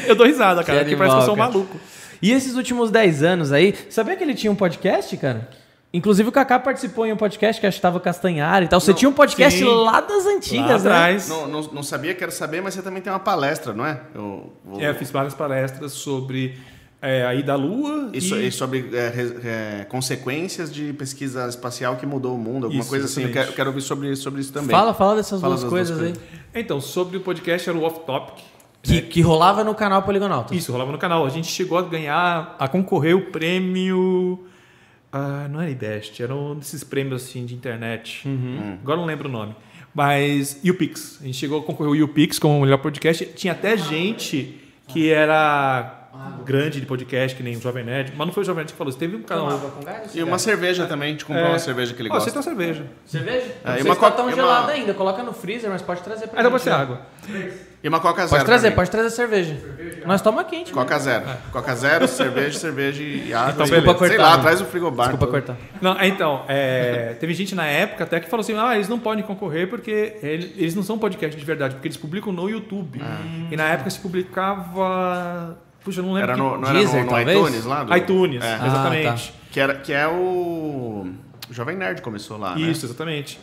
Eu, dou risada, cara, Que porque parece que eu sou um maluco. E esses últimos 10 anos aí, sabia que ele tinha um podcast, cara? Inclusive o Kaká participou em um podcast que acho que estava Castanhar e tal. Você tinha um podcast sim. lá das Lá antigas, né? atrás. Não, não, não sabia, quero saber, mas você também tem uma palestra, não é? Eu, vou- É, eu fiz várias palestras sobre é, a ida à Lua. Isso, e... e sobre é, re- é, consequências de pesquisa espacial que mudou o mundo, alguma Isso, coisa assim. Eu quero, quero ouvir sobre, sobre isso também. Fala, fala dessas Fala duas das duas coisas aí. coisas. Então, sobre o podcast era o Off Topic. Que, que rolava no canal Poligonauta. Isso, rolava no canal. A gente chegou a ganhar, a concorrer o prêmio. Ah, não era IBEST, era um desses prêmios assim de internet. Agora eu não lembro o nome. Mas YouPix. A gente chegou a concorrer o YouPix como o melhor podcast. Tinha até gente que era grande de podcast, que nem o Jovem Nerd. Mas não foi o Jovem Nerd que falou isso. Teve um canal. com gás? E uma cerveja também, a gente comprou É. uma cerveja que ele gosta. você tem uma cerveja. Cerveja? É, não e sei uma se tá coca- tão e uma- gelada ainda. Coloca no freezer, mas pode trazer pra Ainda gente, pode ser né? água. E uma Coca Zero. Pode trazer, pode trazer cerveja. Nós toma quente. Coca Zero. Coca Zero, cerveja, cerveja e água. Então, E- beleza. Sei cortar, lá, traz o frigobar. Desculpa todo. cortar. Não, é, então, é, teve gente na época até que falou assim: ah, eles não podem concorrer porque ele- eles não são podcast de verdade, porque eles publicam no YouTube. E na época se publicava. Puxa, eu não lembro. Era que- no, não era Deezer, no, no talvez? iTunes lá? do- iTunes, É. Ah, exatamente. Que, era, que é o. O Jovem Nerd começou lá, né? Isso, exatamente.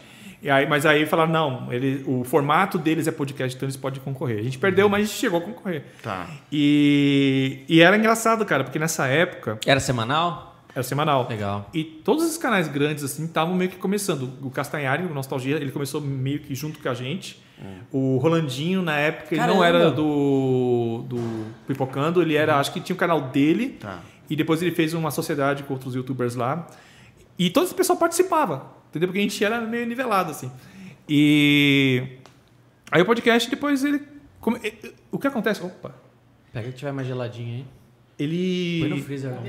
E aí, mas aí falaram: não, ele, o formato deles é podcast, então eles podem concorrer. A gente perdeu, mas a gente chegou a concorrer. Tá. E, e era engraçado, cara, porque nessa época Era semanal? era semanal. Legal. E todos os canais grandes assim estavam meio que começando. O Castanhari, o Nostalgia, ele começou meio que junto com a gente. O Rolandinho, na época, ele não Caramba. era do, do Pipocando, ele era, acho que tinha o canal dele. Tá. E depois ele fez uma sociedade com outros youtubers lá. E todo esse pessoal participava, entendeu? Porque a gente era meio nivelado, assim. E aí o podcast, depois ele... come- O que acontece? Opa! Pega que tiver mais geladinho aí. Ele... Põe no freezer. Não.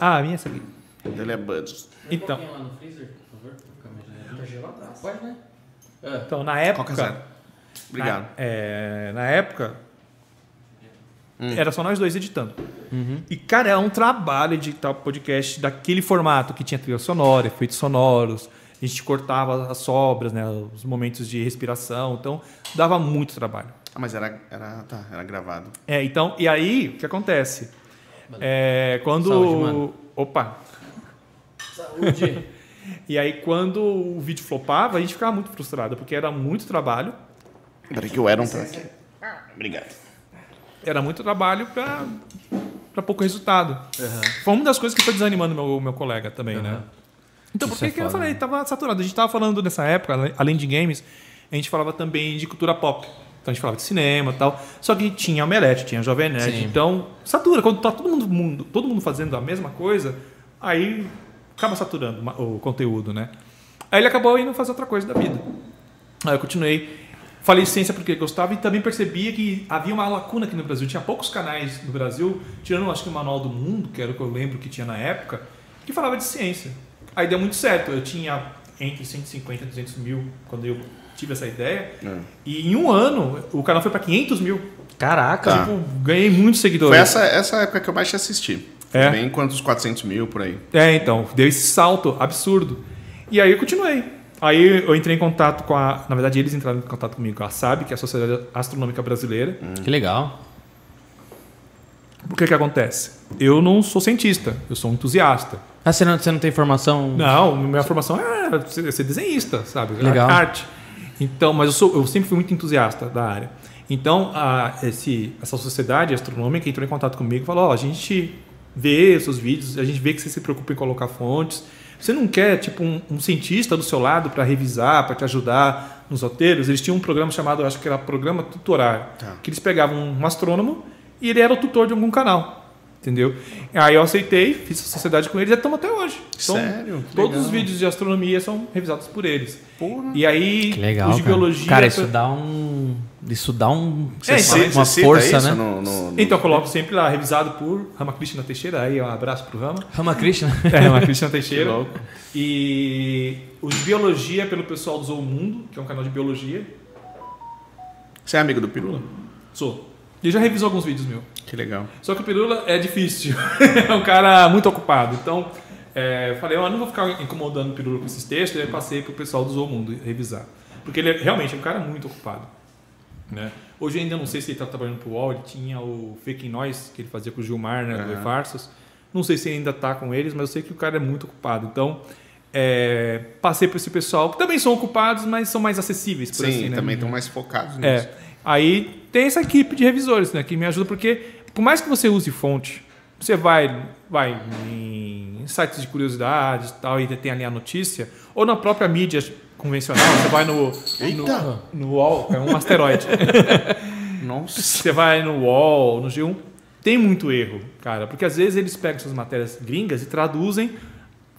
Ah, a minha é essa aqui. Ele é Buds. Então, lá no freezer, por favor. Mais gelado. Pode, né? então na época... Obrigado. Na, é, na época, Era só nós dois editando. E, cara, é um trabalho editar o podcast daquele formato que tinha trilha sonora, efeitos sonoros. A gente cortava as sobras, né, os momentos de respiração. Então, dava muito trabalho. Ah, mas era, era, tá, era gravado. É, então, e aí, o que acontece? É, quando. Saúde, mano. Opa! Saúde. E aí, quando o vídeo flopava, a gente ficava muito frustrado, porque era muito trabalho. Peraí que tá aqui. Ah, obrigado. Era muito trabalho para para pouco resultado. Foi uma das coisas que foi desanimando meu, meu colega também, né? Então, porque é que eu falei, né? tava saturado. A gente tava falando nessa época, além de games, a gente falava também de cultura pop. Então a gente falava de cinema e tal. Só que tinha Omelete, tinha Jovem Nerd. Sim. Então, satura. Quando tá todo mundo, mundo- todo mundo fazendo a mesma coisa, aí acaba saturando o conteúdo, né? Aí ele acabou indo fazer outra coisa da vida. Aí eu continuei. Falei ciência porque gostava e também percebia que havia uma lacuna aqui no Brasil. Tinha poucos canais no Brasil, tirando acho que o Manual do Mundo, que era o que eu lembro que tinha na época, que falava de ciência. Aí deu muito certo. Eu tinha entre 150 e 200 mil quando eu tive essa ideia. É. E em um ano, o canal foi para 500 mil. Caraca. Tipo, ganhei muitos seguidores. Foi essa, essa época que eu mais te assisti. É? Bem quantos 400 mil por aí. É, então, deu esse salto absurdo. E aí eu continuei. Aí eu entrei em contato com a. Na verdade, eles entraram em contato comigo com a SAB, que é a Sociedade Astronômica Brasileira. Que legal. O que que acontece? Eu não sou cientista, eu sou um entusiasta. Ah, você não, você não tem formação? Não, minha formação é ser desenhista, sabe? Legal. Arte. Então, mas eu, sou, eu sempre fui muito entusiasta da área. Então, a, esse, essa sociedade astronômica entrou em contato comigo e falou: Ó, a gente vê seus vídeos, a gente vê que você se preocupa em colocar fontes. Você não quer, tipo, um, um cientista do seu lado para revisar, para te ajudar nos roteiros? Eles tinham um programa chamado, acho que era Programa Tutorar, Tá. que eles pegavam um astrônomo e ele era o tutor de algum canal. Entendeu? Aí eu aceitei, fiz a sociedade com eles e estamos até hoje. Então, Sério? Que Todos legal. os vídeos de astronomia são revisados por eles. Porra. E aí, Que legal. os de cara. biologia. Cara, isso dá um. Isso dá um. É, Você, cita- uma força, isso né? no, no- no- Então, eu coloco sempre lá, revisado por Ramakrishna Teixeira. Aí, um abraço pro Rama. Ramakrishna. É, Ramakrishna Teixeira. E os de biologia pelo pessoal do Zoo Mundo, que é um canal de biologia. Você é amigo do Pirula? Sou. Ele já revisou alguns vídeos meus. Que legal. Só que o Pirula é difícil. é um cara muito ocupado. Então, é, falei, eu não vou ficar incomodando o Pirula com esses textos. E aí passei pro pessoal do Mundo revisar. Porque ele é, realmente é um cara muito ocupado. Né? Hoje ainda não sei se ele está trabalhando pro UOL. Ele tinha o Fake Noise, que ele fazia com o Gilmar, né, do Aham. E-Farsos. Não sei se ainda está com eles, mas eu sei que o cara é muito ocupado. Então, é, passei por esse pessoal, que também são ocupados, mas são mais acessíveis. Por Sim, assim, né? também estão mais focados nisso. É. Aí tem essa equipe de revisores, né, que me ajuda porque por mais que você use fonte, você vai vai em sites de curiosidades e tal e tem ali a notícia, ou na própria mídia convencional, você vai no Eita! no, no UOL, é um asteroide. Nossa. você vai no UOL, no G1, tem muito erro, cara, porque às vezes eles pegam suas matérias gringas e traduzem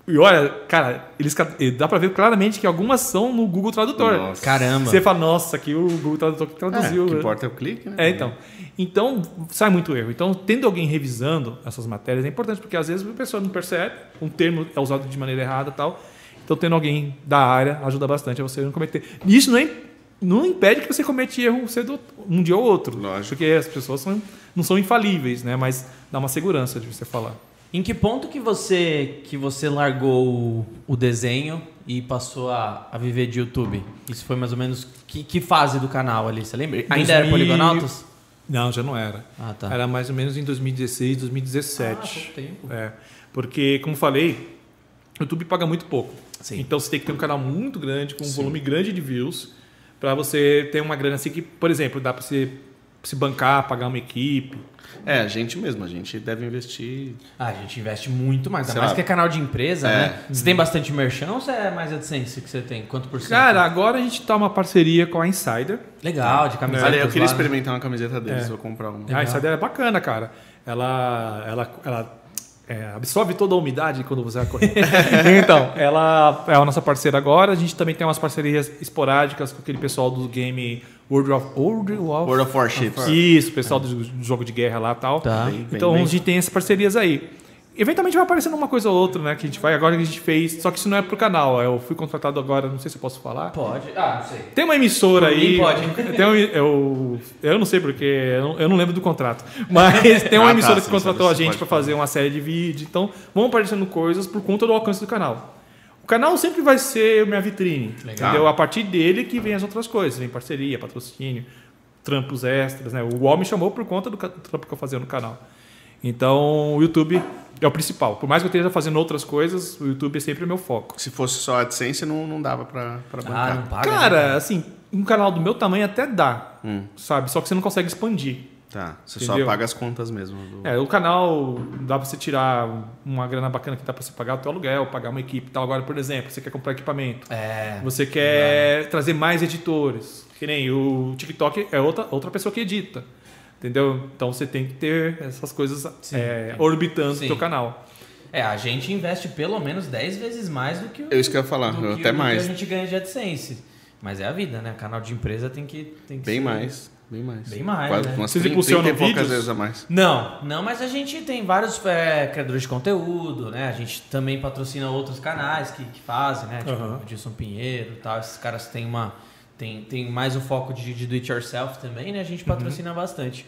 e olha, cara, eles dá pra ver claramente que algumas são no Google Tradutor. Nossa. Caramba. Você fala, nossa, aqui o Google Tradutor que É, traduziu. o que né? importa é o clique, né? É, então. Então, sai muito erro. Então, tendo alguém revisando essas matérias é importante, porque às vezes a pessoa não percebe, um termo é usado de maneira errada e tal. Então, tendo alguém da área ajuda bastante a você não cometer. E isso não, é, não impede que você cometa erro cedo, um dia ou outro. Lógico. Porque as pessoas são, não são infalíveis, né? Mas dá uma segurança de você falar. Em que ponto que você que você largou o, desenho e passou a, a viver de YouTube? Isso foi mais ou menos que, que fase do canal ali? Você lembra? Ainda era 2000. Poligonautas? Não, já não era. Ah, tá. Era mais ou menos em 2016, 2017. Ah, tempo. É, porque, como falei, o YouTube paga muito pouco. Sim. Então você tem que ter um canal muito grande, com um volume grande de views, para você ter uma grana assim que, por exemplo, dá para você se bancar, pagar uma equipe. É, a gente mesmo, a gente deve investir. Ah, a gente investe muito mais. Ainda mais lá. que é canal de empresa, É. né? Você tem bastante merchan ou você é mais AdSense que você tem? Quanto por cento? Cara, agora a gente tá uma parceria com a Insider. Legal, de camiseta. Olha, eu queria experimentar uma camiseta deles, É. vou comprar uma. Legal. A Insider é bacana, cara. Ela, ela, ela é, absorve toda a umidade quando você vai correr. então, ela é a nossa parceira agora. A gente também tem umas parcerias esporádicas com aquele pessoal do game World of, World of World of Warships. Isso, o pessoal do, do jogo de guerra lá e tal. Tá. Bem, bem, então bem. a gente tem essas parcerias aí. Eventualmente vai aparecendo uma coisa ou outra, né? Que a gente vai, agora que a gente fez. Só que isso não é pro canal. Eu fui contratado agora, não sei se eu posso falar. Pode. Ah, não sei. Tem uma emissora Por aí. pode. Tem um, eu, eu não sei porque, eu não, eu não lembro do contrato. Mas tem uma Ah, tá, emissora sim, que contratou a gente para fazer uma série de vídeos. Então vão aparecendo coisas por conta do alcance do canal. O canal sempre vai ser minha vitrine. Legal. Entendeu? A partir dele que vem as outras coisas. Vem parceria, patrocínio, trampos extras. Né? O UOL me chamou por conta do trampo que eu fazia no canal. Então o YouTube é o principal. Por mais que eu esteja fazendo outras coisas, o YouTube é sempre o meu foco. Se fosse só AdSense, não, não dava pra, pra Ah, bancar. não paga. né, Cara, assim, um canal do meu tamanho até dá, Hum. sabe? Só que você não consegue expandir. Tá, você Entendeu? só paga as contas mesmo. do- É, o canal dá pra você tirar uma grana bacana que dá pra você pagar o teu aluguel, pagar uma equipe e tal. Agora, por exemplo, você quer comprar equipamento, É. você quer trazer mais editores. Que nem o TikTok é outra, outra pessoa que edita. Entendeu? Então você tem que ter essas coisas Sim. é, orbitando Sim. o teu canal. É, a gente investe pelo menos 10 vezes mais do que o, É isso que eu ia falar, até mais. que a gente ganha de AdSense. Mas é a vida, né? Canal de empresa tem que, tem que Bem ser- mais, bem mais. Bem mais, Quase né? umas Vocês 30, impulsionam 30 e poucas vezes a mais. Não, não, mas a gente tem vários é, criadores de conteúdo, né? A gente também patrocina outros canais que, que fazem, né? Tipo Aham. o Dilson Pinheiro e tal. Esses caras têm uma. Tem, tem mais o foco de, de do it yourself também, né? A gente patrocina bastante.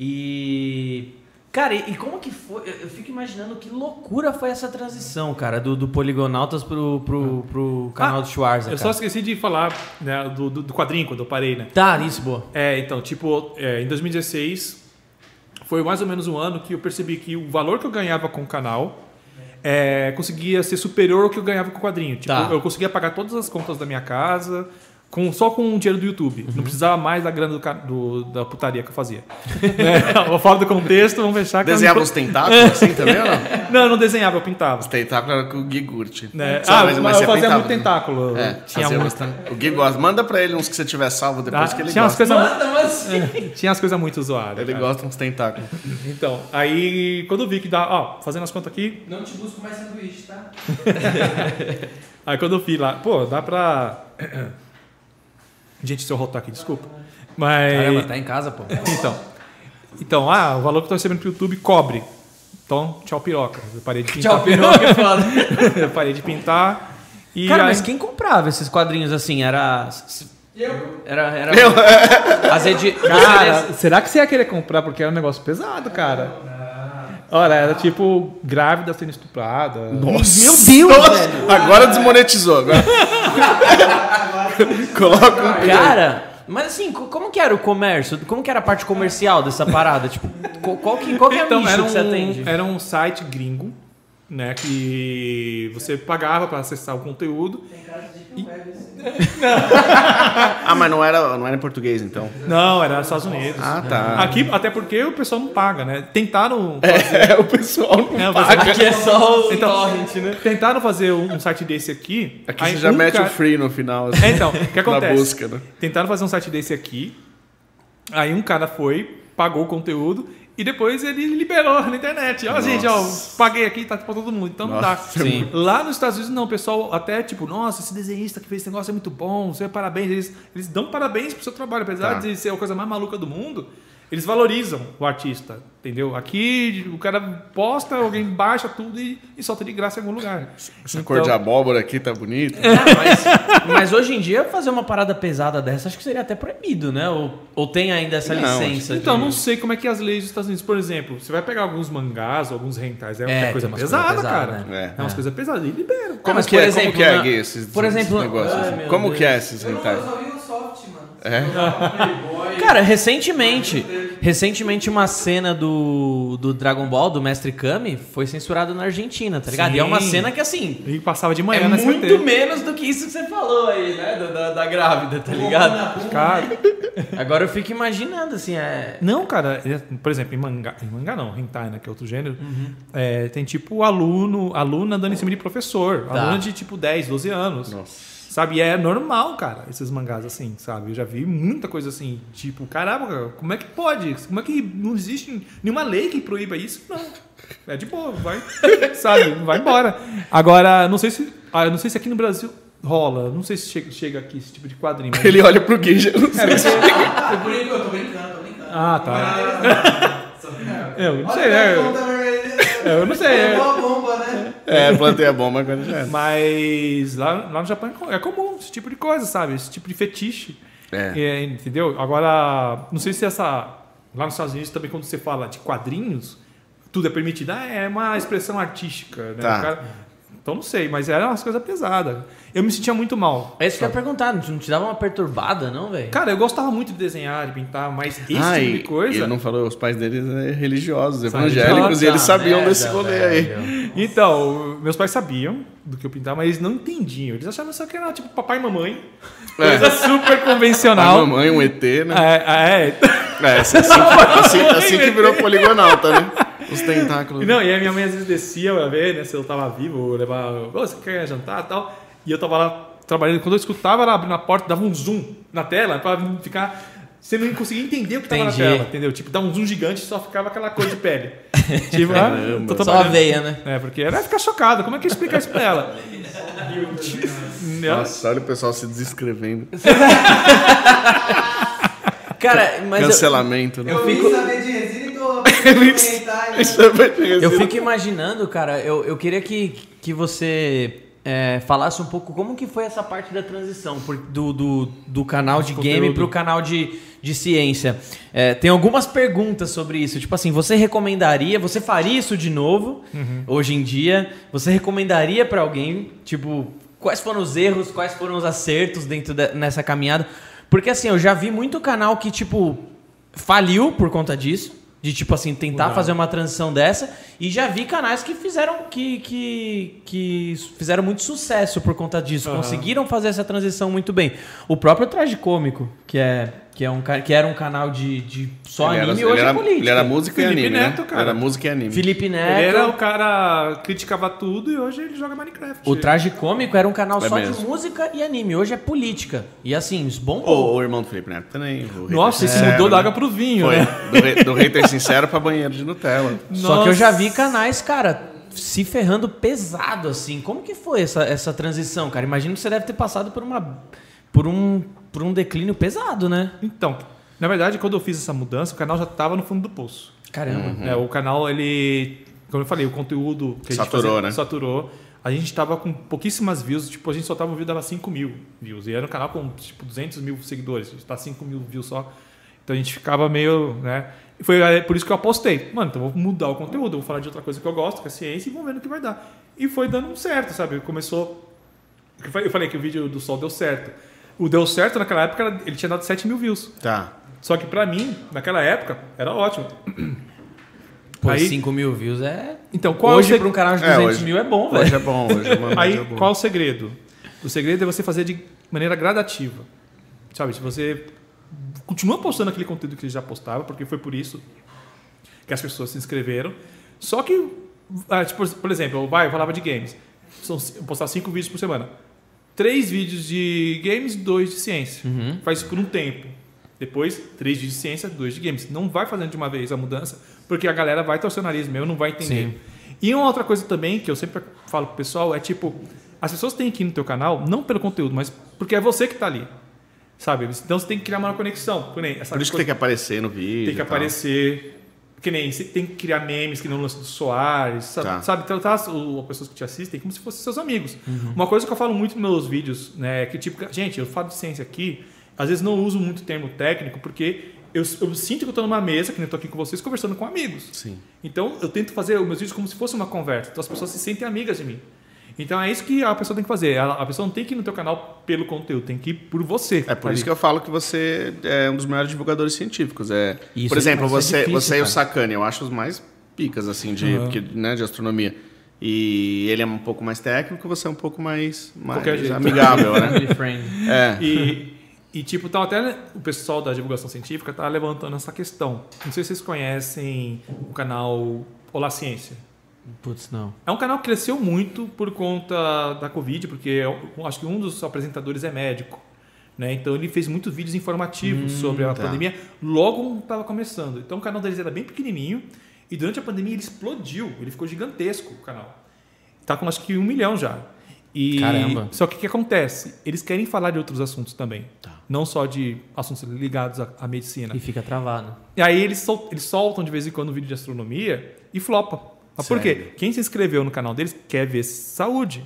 E. Cara, e, e como que foi? Eu, fico imaginando que loucura foi essa transição, cara, do, do Poligonautas pro, pro, pro canal Ah, do Schwarza. Eu só cara. esqueci de falar né, do, do, do quadrinho quando eu parei, né? Tá, isso, boa. É, então, tipo, é, em 2016 foi mais ou menos um ano que eu percebi que o valor que eu ganhava com o canal é, conseguia ser superior ao que eu ganhava com o quadrinho. Tipo, Tá. eu conseguia pagar todas as contas da minha casa com, só com o dinheiro do YouTube. Uhum. Não precisava mais da grana do, do- da putaria que eu fazia. é, fora do contexto, vamos fechar eu Desenhava os tentáculos assim também ou não? Não, eu não desenhava, eu pintava. Os tentáculos era com o Gui Gurti. Né? Sabe, Ah, mas- mas, mas eu fazia pintava, muito né? tentáculo. É, tinha fazia muito. bastante. O Gui gosta. Manda pra ele uns que você tiver salvo depois Ah, que ele tinha umas gosta. coisas Manda, mas assim. tinha umas coisas muito zoadas. Ele cara. gosta uns tentáculos. Então, aí quando eu vi que dá, ó, fazendo as contas aqui, Não te busco mais sanduíche, tá? Aí quando eu vi lá, pô, dá pra. Gente, se eu rotar aqui, desculpa. Mas. Caramba, tá em casa, pô. Então. Então, ah, o valor que eu tô recebendo pro YouTube cobre. Então, tchau piroca. Eu parei de pintar. Tchau, piroca, é foda. eu parei de pintar. E Cara, aí- mas quem comprava esses quadrinhos assim? Era. Era. era Eu. As edi... Cara, será que você ia querer comprar? Porque era um negócio pesado, cara. Olha, era tipo grávida sendo estuprada. Nossa. Meu Deus, Nossa, velho. Agora desmonetizou. Agora. Coloca um. Cara, mas assim, co- como que era o comércio? Como que era a parte comercial dessa parada? Tipo, qual que, qual que é o Então, nicho era que você um, atende? era um site gringo, né? Que você pagava para acessar o conteúdo. Ah, mas não era, não era em português, então. Não, era nos Estados Unidos. Ah, tá. Aqui, até porque o pessoal não paga, né? Tentaram. É, o pessoal não É, paga. Aqui é só o Então, torrent, né? Tentaram fazer um site desse aqui. Aqui aí você já um mete cara- o free no final. assim, É, então, o que Na acontece? busca, né? Tentaram fazer um site desse aqui. Aí um cara foi, pagou o conteúdo e depois ele liberou na internet. Ó, gente, ó, paguei aqui, tá pra todo mundo. Então não dá. Nossa, Sim. Lá nos Estados Unidos, não, o pessoal até tipo, nossa, esse desenhista que fez esse negócio é muito bom, você parabéns. Eles, eles dão parabéns pro seu trabalho, apesar Tá. de ser a coisa mais maluca do mundo. Eles valorizam o artista, entendeu? Aqui o cara posta, alguém baixa tudo e, e solta de graça em algum lugar. Essa cor de abóbora aqui tá bonita. Ah, mas, mas hoje em dia, fazer uma parada pesada dessa, acho que seria até proibido, né? Ou, ou tem ainda essa Não, licença? Então, de- não sei como é que as leis dos Estados Unidos, por exemplo, você vai pegar alguns mangás, alguns rentais, é, É, uma coisa pesada, pesadas, cara. né? É, umas coisas pesadas e liberam. Como mas, que por é? exemplo, como que é, na- Gui, esses, por exemplo- esses negócios? Ai, assim? Como Deus. que é esses Eu rentais? só vi o soft, mano. É? Cara, recentemente, recentemente uma cena do, do Dragon Ball, do Mestre Kami, foi censurada na Argentina, tá ligado? E é uma Sim. cena que, assim, E passava de manhã é na muito SBT. menos do que isso que você falou aí, né? Da, da, da grávida, tá ligado? Cara, Agora eu fico imaginando, assim, é... não, cara, é, por exemplo, em mangá, em mangá não, hentai, né, que é outro gênero, Uhum. é, tem tipo aluno, aluna dando em cima de professor, Tá. aluna de tipo 10, 12 anos. Nossa. Sabe? E é normal, cara, esses mangás assim, sabe? Eu já vi muita coisa assim, tipo, caramba, como é que pode? Como é que não existe nenhuma lei que proíba isso? Não. É de boa, vai, sabe? Vai embora. Agora, não sei se, ah, eu não sei se aqui no Brasil rola, não sei se chega, chega aqui esse tipo de quadrinho. mas- Ele olha pro Gui, já não sei. Eu por enquanto, eu tô brincando, tô brincando. Ah, tá. Mas- Eu não sei, né? pergunta, velho. Eu não sei. é- Pegou a bomba, né? É, plantei a bomba agora já era. Mas lá, lá no Japão é é comum esse tipo de coisa, sabe? Esse tipo de fetiche. É. É, entendeu? Agora, não sei se essa. Lá nos Estados Unidos também, quando você fala de quadrinhos, tudo é permitido. Ah, é uma expressão artística, né? Tá. O cara- então não sei, mas era umas coisas pesadas. Eu me sentia muito mal. É isso que eu ia perguntar, não te- dava uma perturbada, não, velho? Cara, eu gostava muito de desenhar, de pintar, mas esse Ah, tipo e- de coisa. Ele não falou, os pais deles é religiosos, São evangélicos, religiosos, e eles sabiam merda, desse rolê aí. Então, meus pais sabiam do que eu pintava, mas eles não entendiam. Eles achavam só que era tipo papai e mamãe. É. Coisa super A convencional. mamãe, um ET, né? É, é. É, assim, assim, assim que virou poligonauta, né? Os tentáculos. Não, e a minha mãe às vezes descia pra ver, né, se eu tava vivo, ou levava, "Ô, você quer jantar e tal. E eu tava lá trabalhando, quando eu escutava ela abrindo a porta, dava um zoom na tela pra ficar. Você não conseguia entender o que tava Entendi. na tela, entendeu? Tipo, dá um zoom gigante e só ficava aquela cor de pele. tipo, ah, Caramba. tô Só a veia, né? É, porque ela ia ficar chocada. Como é que eu ia explicar isso pra ela? Eu, Nossa, olha o pessoal se desescrevendo. Cara, mas eu, Cancelamento, né? Eu, Eu vim fico- saber de resina comentar aí. eu fico imaginando, cara, eu, eu queria que, que você é, falasse um pouco como que foi essa parte da transição por- do, do, do canal de game conteúdo. pro canal de, de ciência. É, tem algumas perguntas sobre isso. Tipo assim, você recomendaria, você faria isso de novo hoje em dia? Você recomendaria pra alguém? Tipo, quais foram os erros, quais foram os acertos dentro de- nessa caminhada? Porque assim, eu já vi muito canal que, tipo, faliu por conta disso. De, tipo assim, tentar fazer uma transição dessa. E já vi canais que fizeram que, que, que fizeram muito sucesso por conta disso. Aham. Conseguiram fazer essa transição muito bem. O próprio Traje Cômico, que, é, que, é um, que era um canal de, de só Ele era- anime, ele hoje era, é política. Ele era música Felipe e anime, Neto, né? cara. Era música e anime. Felipe Neto. Ele era o cara criticava tudo e hoje ele joga Minecraft. O Traje Cômico era um canal É só de mesmo. música e anime. Hoje é política. E assim, isso bom. O, o irmão do Felipe Neto também. Nossa, esse Sincero, mudou da né? água pro vinho, Foi. né? Do, re- do hater sincero pra banheiro de Nutella. Só que eu já Nossa. vi canais, cara, se ferrando pesado, assim. Como que foi essa, essa transição, cara? Imagino que você deve ter passado por uma. por um. Por um declínio pesado, né? Então, na verdade, quando eu fiz essa mudança, o canal já tava no fundo do poço. Caramba. Uhum. É, o canal, ele. Como eu falei, o conteúdo que a gente Saturou, fazia, né? saturou. A gente tava com pouquíssimas views, tipo, a gente só tava um vídeo dava 5 mil views. E era um canal com, tipo, 200 mil seguidores. A gente tá 5 mil views só. Então a gente ficava meio, né? E foi é, por isso que eu apostei. Mano, então eu vou mudar o conteúdo, eu vou falar de outra coisa que eu gosto, que é ciência, e vamos ver no que vai dar. E foi dando certo, sabe? Começou. Eu falei que o vídeo do sol deu certo. O deu certo naquela época, ele tinha dado 7 mil views. Tá. Só que pra mim, naquela época, era ótimo. Pô, Aí- 5 mil views é. Então, qual hoje, é o para um canal de É, 200 hoje- mil é bom, Hoje velho. é bom, hoje é uma Aí, boa. qual o segredo? O segredo é você fazer de maneira gradativa. Sabe, se você continua postando aquele conteúdo que você já postava, porque foi por isso que as pessoas se inscreveram. Só que, ah, tipo, por exemplo, eu, vai, eu falava de games. São, eu postava cinco vídeos por semana. Três vídeos de games, dois de ciência. Uhum. Faz isso por um tempo. Depois, três vídeos de ciência, dois de games. Não vai fazendo de uma vez a mudança, porque a galera vai torcer o nariz mesmo, não vai entender. Sim. E uma outra coisa também que eu sempre falo pro pessoal é tipo, as pessoas têm que ir no teu canal, não pelo conteúdo, mas porque é você que tá ali. Sabe? Então você tem que criar uma conexão. Por, isso que tem que aparecer no vídeo. tem que aparecer. Que nem você tem que criar memes que não lance do Soares, sabe? Tá. sabe? Tratar as o- as pessoas que te assistem como se fossem seus amigos. Uhum. Uma coisa que eu falo muito nos meus vídeos, né, é que tipo, gente, eu falo de ciência aqui, às vezes não uso muito termo técnico porque eu, eu sinto que eu estou numa mesa, que nem eu tô aqui com vocês, conversando com amigos. Sim. Então eu tento fazer os meus vídeos como se fosse uma conversa. Então as pessoas se sentem amigas de mim. Então é isso que a pessoa tem que fazer. A, a pessoa não tem que ir no teu canal pelo conteúdo, tem que ir por você. É por isso que eu falo que você é um dos maiores divulgadores científicos. É, Isso por é- exemplo, você, é difícil, você e o. Sakane, eu acho os mais picas assim de, Uhum. que- né, de astronomia. E ele é um pouco mais técnico, você é um pouco mais, mais amigável, né? Family friend. É. E, e tipo, tá até o pessoal da divulgação científica tá levantando essa questão. Não sei se vocês conhecem o canal Olá Ciência. Putz, não. É um canal que cresceu muito por conta da Covid, porque eu acho que um dos apresentadores é médico. Né? Então ele fez muitos vídeos informativos sobre a tá. pandemia logo estava começando. Então o canal deles era bem pequenininho e durante a pandemia ele explodiu. Ele ficou gigantesco o canal. Tá com acho que um milhão já. E, Caramba. Só que o que acontece? Eles querem falar de outros assuntos também. Tá. Não só de assuntos ligados à, à medicina. E fica travado. E aí eles, sol- eles soltam de vez em quando um vídeo de astronomia e flopa. Mas por quê? Quem se inscreveu no canal deles quer ver saúde.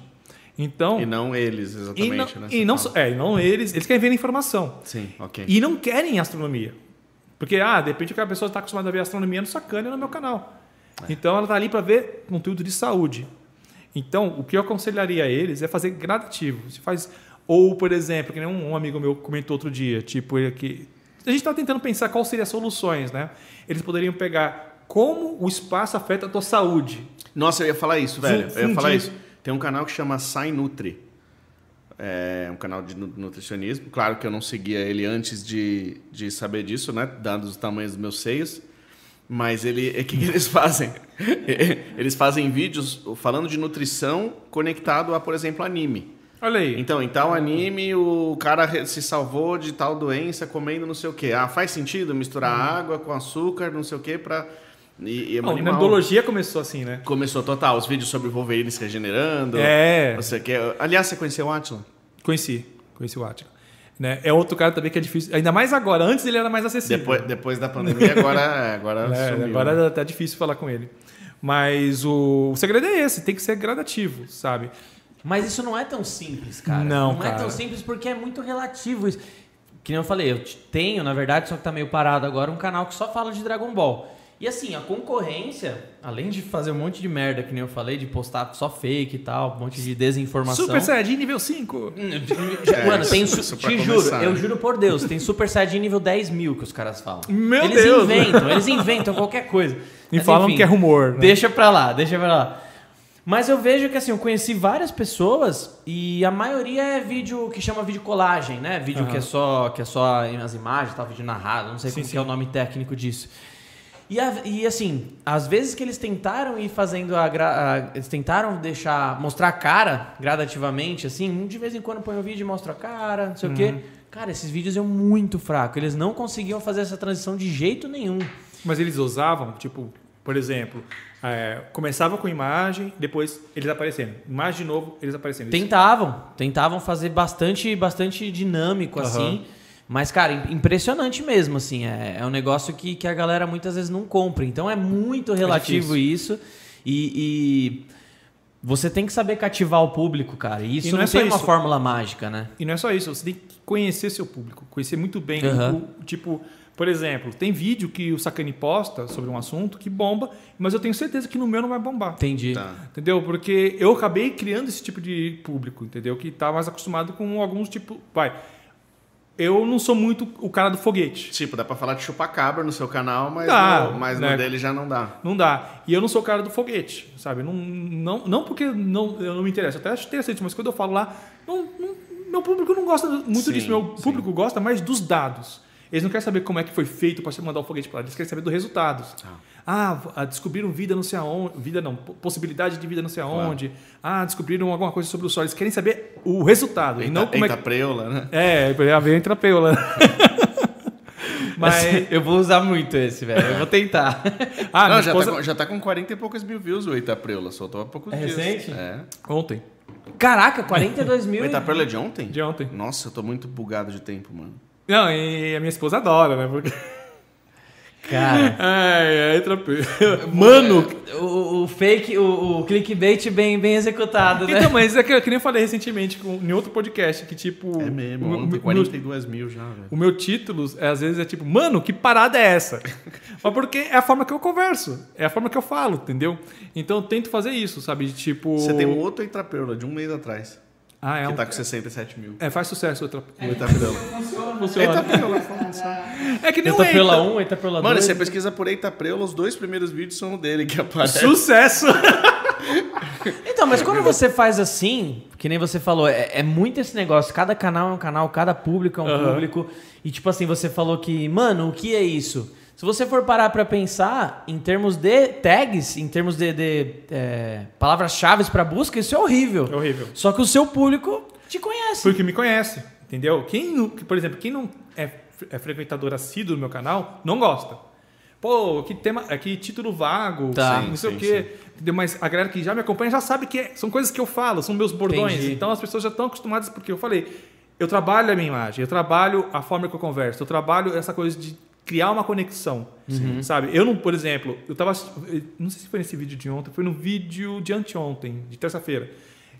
Então. E não eles, e exatamente, não, né? e não, é, e não eles, eles querem ver informação. Sim, ok. E não querem astronomia. Porque, ah, de repente aquela pessoa está acostumada a ver astronomia no Sacana e no meu canal. É. Então ela está ali para ver conteúdo de saúde. Então, o que eu aconselharia a eles é fazer gradativo. Se faz. Ou, por exemplo, que nem um, um amigo meu comentou outro dia, tipo, ele que. A gente está tentando pensar quais seriam as soluções, né? Eles poderiam pegar como o espaço afeta a tua saúde. Nossa, eu ia falar isso, velho. Eu ia falar isso. Tem um canal que chama Sai Nutri. É um canal de nu- nutricionismo. Claro que eu não seguia ele antes de, de saber disso, né? Dados os tamanhos dos meus seios. Mas ele, o que, que eles fazem? Eles fazem vídeos falando de nutrição conectado a, por exemplo, anime. Olha aí. Então, em tal anime, o cara se salvou de tal doença comendo não sei o quê. Ah, faz sentido misturar água com açúcar, não sei o quê, pra... E, e é um Não, animal. nerdologia começou assim, né? Começou total, os vídeos sobre Wolverine se regenerando. É. Você quer... Aliás, você conheceu o Atila? Conheci, conheci o Atila. Né? É outro cara também que é difícil, ainda mais agora. Antes ele era mais acessível. Depois, depois da pandemia, agora, agora É, sumiu. agora né? tá difícil falar com ele. Mas o, o segredo é esse, tem que ser gradativo, sabe? Mas isso não é tão simples, cara. Não, é cara. tão simples porque é muito relativo isso. Que nem eu falei, eu te- tenho, na verdade, só que tá meio parado agora, um canal que só fala de Dragon Ball. E assim, a concorrência, além de fazer um monte de merda, que nem eu falei, de postar só fake e tal, um monte de desinformação. Super Saiyajin nível 5. É, Mano, tem isso- su- pra te começar, juro, eu né? juro por Deus, tem Super Saiyajin nível 10 mil que os caras falam. Meu eles Deus! inventam, eles inventam qualquer coisa. E Mas, falam enfim, que é rumor. Né? Deixa pra lá, deixa pra lá. Mas eu vejo que assim, eu conheci várias pessoas e a maioria é vídeo que chama vídeo colagem, né? Vídeo Aham. que é só que é só as imagens, tal, vídeo narrado, não sei Sim, como sim. que é o nome técnico disso. E, a- e, assim, às vezes que eles tentaram ir fazendo a, gra- a- eles tentaram deixar mostrar a cara gradativamente, assim, de vez em quando põe o vídeo e mostra a cara, não sei o Uhum. quê. Cara, esses vídeos iam muito fraco. Eles não conseguiam fazer essa transição de jeito nenhum. Mas eles usavam, tipo, por exemplo, é, começava com imagem, depois eles aparecendo. Imagem de novo, eles aparecendo. Tentavam, tentavam fazer bastante, bastante dinâmico Aham. assim. Mas, cara, im- impressionante mesmo, assim. É, é um negócio que, que a galera muitas vezes não compra. Então é muito relativo isso. E, e você tem que saber cativar o público, cara. E isso E não não, é só tem uma isso. fórmula mágica, né? E não é só isso, você tem que conhecer seu público, conhecer muito bem. Aham. o- tipo, por exemplo, tem vídeo que o Sacani posta sobre um assunto que bomba, mas eu tenho certeza que no meu não vai bombar. Entendi. Tá. Entendeu? Porque eu acabei criando esse tipo de público, entendeu? Que tá mais acostumado com alguns tipo. Vai. Eu não sou muito o cara do foguete. Tipo, dá pra falar de chupacabra no seu canal, mas, Dá, no, mas né? no dele já não dá. Não dá. E eu não sou o cara do foguete, sabe? Não, não, não porque não, eu não me interesso. Até acho interessante, mas quando eu falo lá, não- não- meu público não gosta muito Sim, disso. Meu sim. público gosta mais dos dados. Eles não querem saber como é que foi feito para mandar o foguete para lá. Eles querem saber dos resultados. Ah, ah, descobriram vida não sei aonde. Vida não, po- possibilidade de vida não sei aonde. Ah, descobriram alguma coisa sobre o Sol. Eles querem saber o resultado. e Eita, não como eita é que. preula, né? É, a ver entra a peula. Mas. eu vou usar muito esse, velho. Eu vou tentar. Ah, não, minha já, esposa... tá com, já tá com 40 e poucas mil views o Eita Preula, soltou há poucos É dias. recente? É. Ontem. Caraca, 42 mil. O Eita Preula é de ontem? De ontem. Nossa, eu tô muito bugado de tempo, mano. Não, e a minha esposa adora, né? Porque. Cara. Ai, ai, entra a peula. Mano, O, o fake, o, o clickbait bem, bem executado, né? Então, mas é que, que nem eu falei recentemente com, em outro podcast, que tipo. É mesmo, o, meu- ontem o meu, 42 mil já, velho. o meu título, é, às vezes, é tipo, mano, que parada é essa? Mas porque é a forma que eu converso, é a forma que eu falo, entendeu? Então eu tento fazer isso, sabe? De, Tipo. Você tem um outro Eita Preula de um mês atrás, Ah, é que um... tá com 67 mil. É, faz sucesso outra. O Eita Preula. Funciona. Eita Preula, falando É que nem Eita o pela Eita. 1, eita pela 2. Mano, você pesquisa por Eita Preula, os dois primeiros vídeos são o dele que aparece. Sucesso! Então, mas quando você faz assim, que nem você falou, é, é muito esse negócio. Cada canal é um canal, cada público é um Aham. público. E tipo assim, você falou que, mano, o que é isso? Se você for parar pra pensar em termos de tags, em termos de, de, é, palavras-chave pra busca, isso é horrível. É horrível. Só que o seu público te conhece. Porque me conhece, entendeu? Quem, por exemplo, quem não é, é frequentador assíduo do meu canal, não gosta. Pô, que tema, é, que título vago, Tá. não sei Sim, o quê. Entendeu? Mas a galera que já me acompanha já sabe que é- são coisas que eu falo, são meus bordões. Entendi. Então as pessoas já estão acostumadas porque eu falei. Eu trabalho a minha imagem, eu trabalho a forma que eu converso, eu trabalho essa coisa de criar uma conexão, sabe? Eu não, por exemplo, eu tava, não sei se foi nesse vídeo de ontem, foi no vídeo de anteontem, de terça-feira,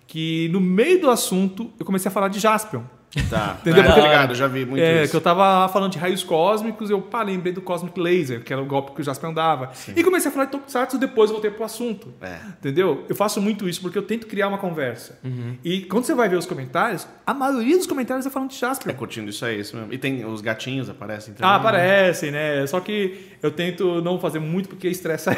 que no meio do assunto eu comecei a falar de Jaspion. Tá. Entendeu? É, ligado, já vi muito É, isso. que eu tava falando de raios cósmicos, eu pá, lembrei do Cosmic Laser, que era o golpe que o Jaspion dava. E comecei a falar de Tokusatsu, depois voltei pro assunto. É. Entendeu? Eu faço muito isso porque eu tento criar uma conversa. Uhum. E quando você vai ver os comentários, a maioria dos comentários é falando de Jaspion. É curtindo isso aí, isso mesmo. E tem os gatinhos aparecem também. Ah, aparecem, né? Só que eu tento não fazer muito porque estressa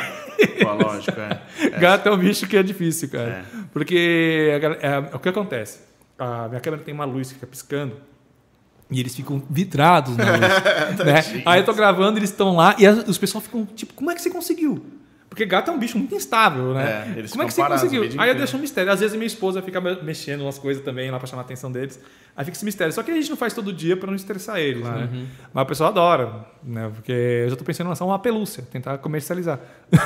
Pô, lógico, é. Gato é um bicho que é difícil, cara. É. Porque a é, o que acontece? A minha câmera tem uma luz que fica piscando e eles ficam vidrados na luz. né? Aí eu tô gravando, eles estão lá e as- os pessoal ficam tipo, como é que você conseguiu? Porque gato é um bicho muito instável, né? É, como é que você conseguiu? Aí eu inteiro. deixo um mistério. Às vezes minha esposa fica me- mexendo umas coisas também lá pra chamar a atenção deles. Aí fica esse mistério. Só que a gente não faz todo dia pra não estressar eles, né? Uhum. Mas o pessoal adora, né? Porque eu já tô pensando em lançar uma pelúcia, tentar comercializar.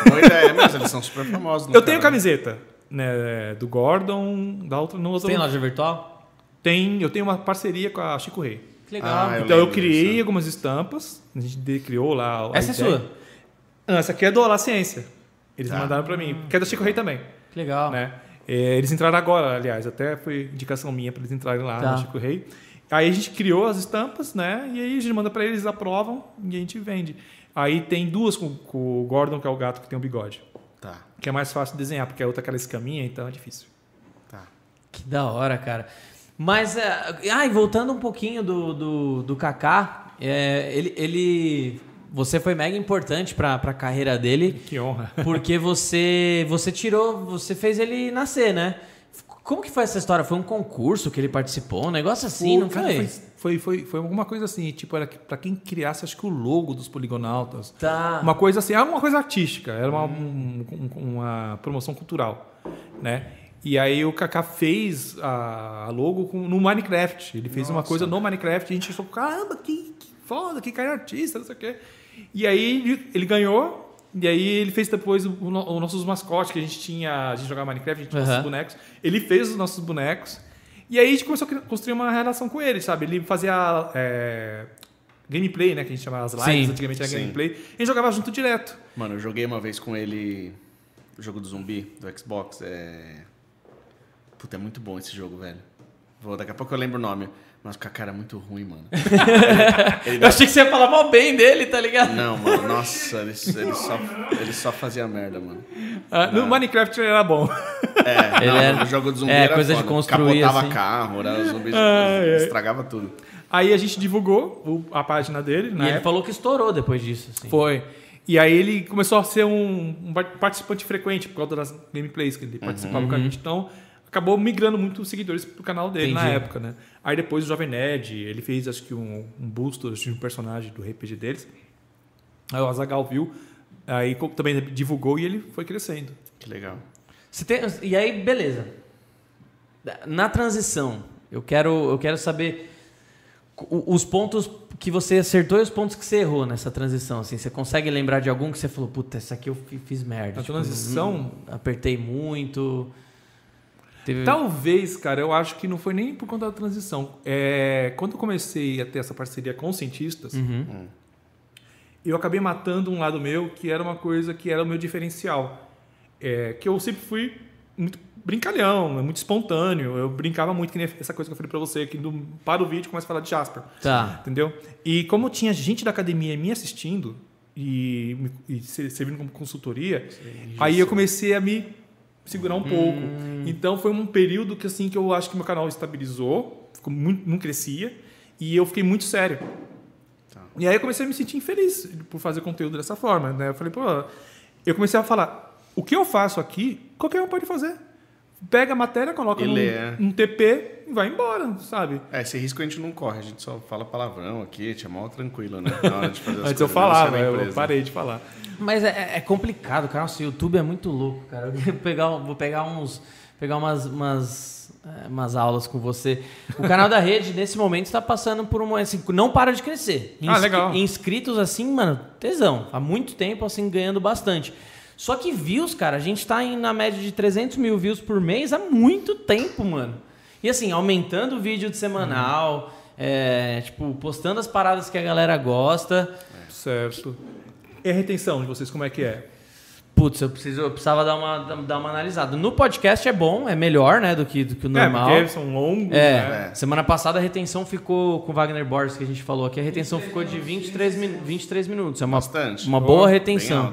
Boa ideia mesmo, eles são super famosos. no Eu tenho canal. camiseta, né, do Gordon, da outra não Tem loja virtual? Tem, eu tenho uma parceria com a Chico Rei. Que legal. Ah, Eu então eu criei disso. algumas estampas, a gente criou lá. a Essa é sua? Não, essa aqui é do Olá Ciência. Eles Tá. mandaram pra mim, que é da Chico Rei também, Que legal. né? É, eles entraram agora, aliás, até foi indicação minha para eles entrarem lá Tá. no Chico Rei. Aí a gente criou as estampas, né? E aí a gente manda para eles, aprovam e a gente vende. Aí tem duas com, com o Gordon, que é o gato que tem o bigode, Tá, que é mais fácil de desenhar, porque a outra é aquela escaminha, então é difícil. tá. Que da hora, cara. Mas, é, ai, voltando um pouquinho do, do, do Kaká, é, ele, ele. Você foi mega importante pra, pra carreira dele, Que honra. porque você, você tirou. Você fez ele nascer, né? Como que foi essa história? Foi um concurso que ele participou? Um negócio assim, não cara, foi? Foi, foi, foi alguma coisa assim, tipo, era para quem criasse, acho que o logo dos poligonautas. Tá. Uma coisa assim, era uma coisa artística, era uma, um- um- uma promoção cultural, né? E aí o Kaká fez a, logo com- no Minecraft. Ele fez uma coisa no Minecraft e a gente achou, caramba, que, que foda, que cara artista, não sei o quê. E aí ele, ele ganhou, e aí ele fez depois os nossos mascotes que a gente tinha, a gente jogava Minecraft, a gente tinha Aham. nossos bonecos. Ele fez os nossos bonecos. E aí a gente começou a construir uma relação com ele, sabe? Ele fazia é, gameplay, né? Que a gente chamava as lives, Sim, antigamente era sim. gameplay. E a gente jogava junto direto. Mano, eu joguei uma vez com ele o jogo do zumbi do Xbox. É. Puta, é muito bom esse jogo, velho. Vou, daqui a pouco eu lembro o nome. Mas o Kaká era muito ruim, mano. Ele- ele Eu achei que você ia falar mal bem dele, tá ligado? Não, mano, nossa, ele, ele, só, ele só fazia merda, mano. Ah, no Minecraft ele era bom. É, Ele não, era- o jogo do zumbi é, era coisa de foda. construir, Capotava assim. carro, era, os zumbis Ai, ai. estragava tudo. Aí a gente divulgou o- a página dele, E na ele época. falou que estourou depois disso. Assim. Foi. E aí ele começou a ser um, um participante frequente por causa das gameplays que ele participava com a gente. Então, acabou migrando muito os seguidores pro canal dele na Entendi. época, né? Aí depois o Jovem Nerd, ele fez acho que um, um busto de um personagem do RPG deles. Aí o Azagal viu, aí também divulgou e ele foi crescendo. Que legal. Tem- e aí, beleza. Na transição, eu quero, eu quero saber os pontos que você acertou e os pontos que você errou nessa transição. Assim, você consegue lembrar de algum que você falou, puta, essa aqui eu fi- fiz merda. Na transição? hum, apertei muito. Teve... Talvez, cara, eu acho que não foi nem por conta da transição. É, quando eu comecei a ter essa parceria com os cientistas, Uhum. eu acabei matando um lado meu que era uma coisa que era o meu diferencial. É, que eu sempre fui muito brincalhão, né, muito espontâneo. Eu brincava muito, que nem essa coisa que eu falei pra você, que no, para o vídeo começa a falar de Jasper. Tá. Entendeu? E como tinha gente da academia me assistindo e, e se- servindo como consultoria, aí eu comecei a me segurar um pouco. Então foi um período que assim que eu acho que meu canal estabilizou, ficou muito, não crescia e eu fiquei muito sério. Tá. E aí eu comecei a me sentir infeliz por fazer conteúdo dessa forma, né? Eu falei, pô, eu comecei a falar, o que eu faço aqui, qualquer um pode fazer. Pega a matéria, coloca num, é. num TP e vai embora, sabe? É, esse risco a gente não corre, a gente só fala palavrão aqui, a gente é mal tranquilo, né? Na hora de fazer as Antes eu falava, né? É eu parei de falar. Mas é, é complicado, cara. Nossa, o YouTube é muito louco, cara. Eu vou pegar, vou pegar uns. Pegar umas, umas, é, umas aulas com você. O canal da rede, nesse momento, está passando por uma. Assim, não para de crescer. Ah, legal. Inscritos, assim, mano, tesão. Há muito tempo, assim, ganhando bastante. Só que views, cara, a gente tá em, na média de 300 mil views por mês há muito tempo, mano. E assim, aumentando o vídeo de semanal, é, tipo, postando as paradas que a galera gosta. Certo. E a retenção de vocês, como é que é? Putz, eu, preciso, eu precisava dar uma, dar uma analisada. No podcast é bom, é melhor, né, do que, do que o normal. É, porque são longos, É, né? semana passada a retenção ficou, com o Wagner Borges, que a gente falou aqui, a retenção ficou de 23, min 23 minutos. É uma, Bastante. uma Boa, retenção.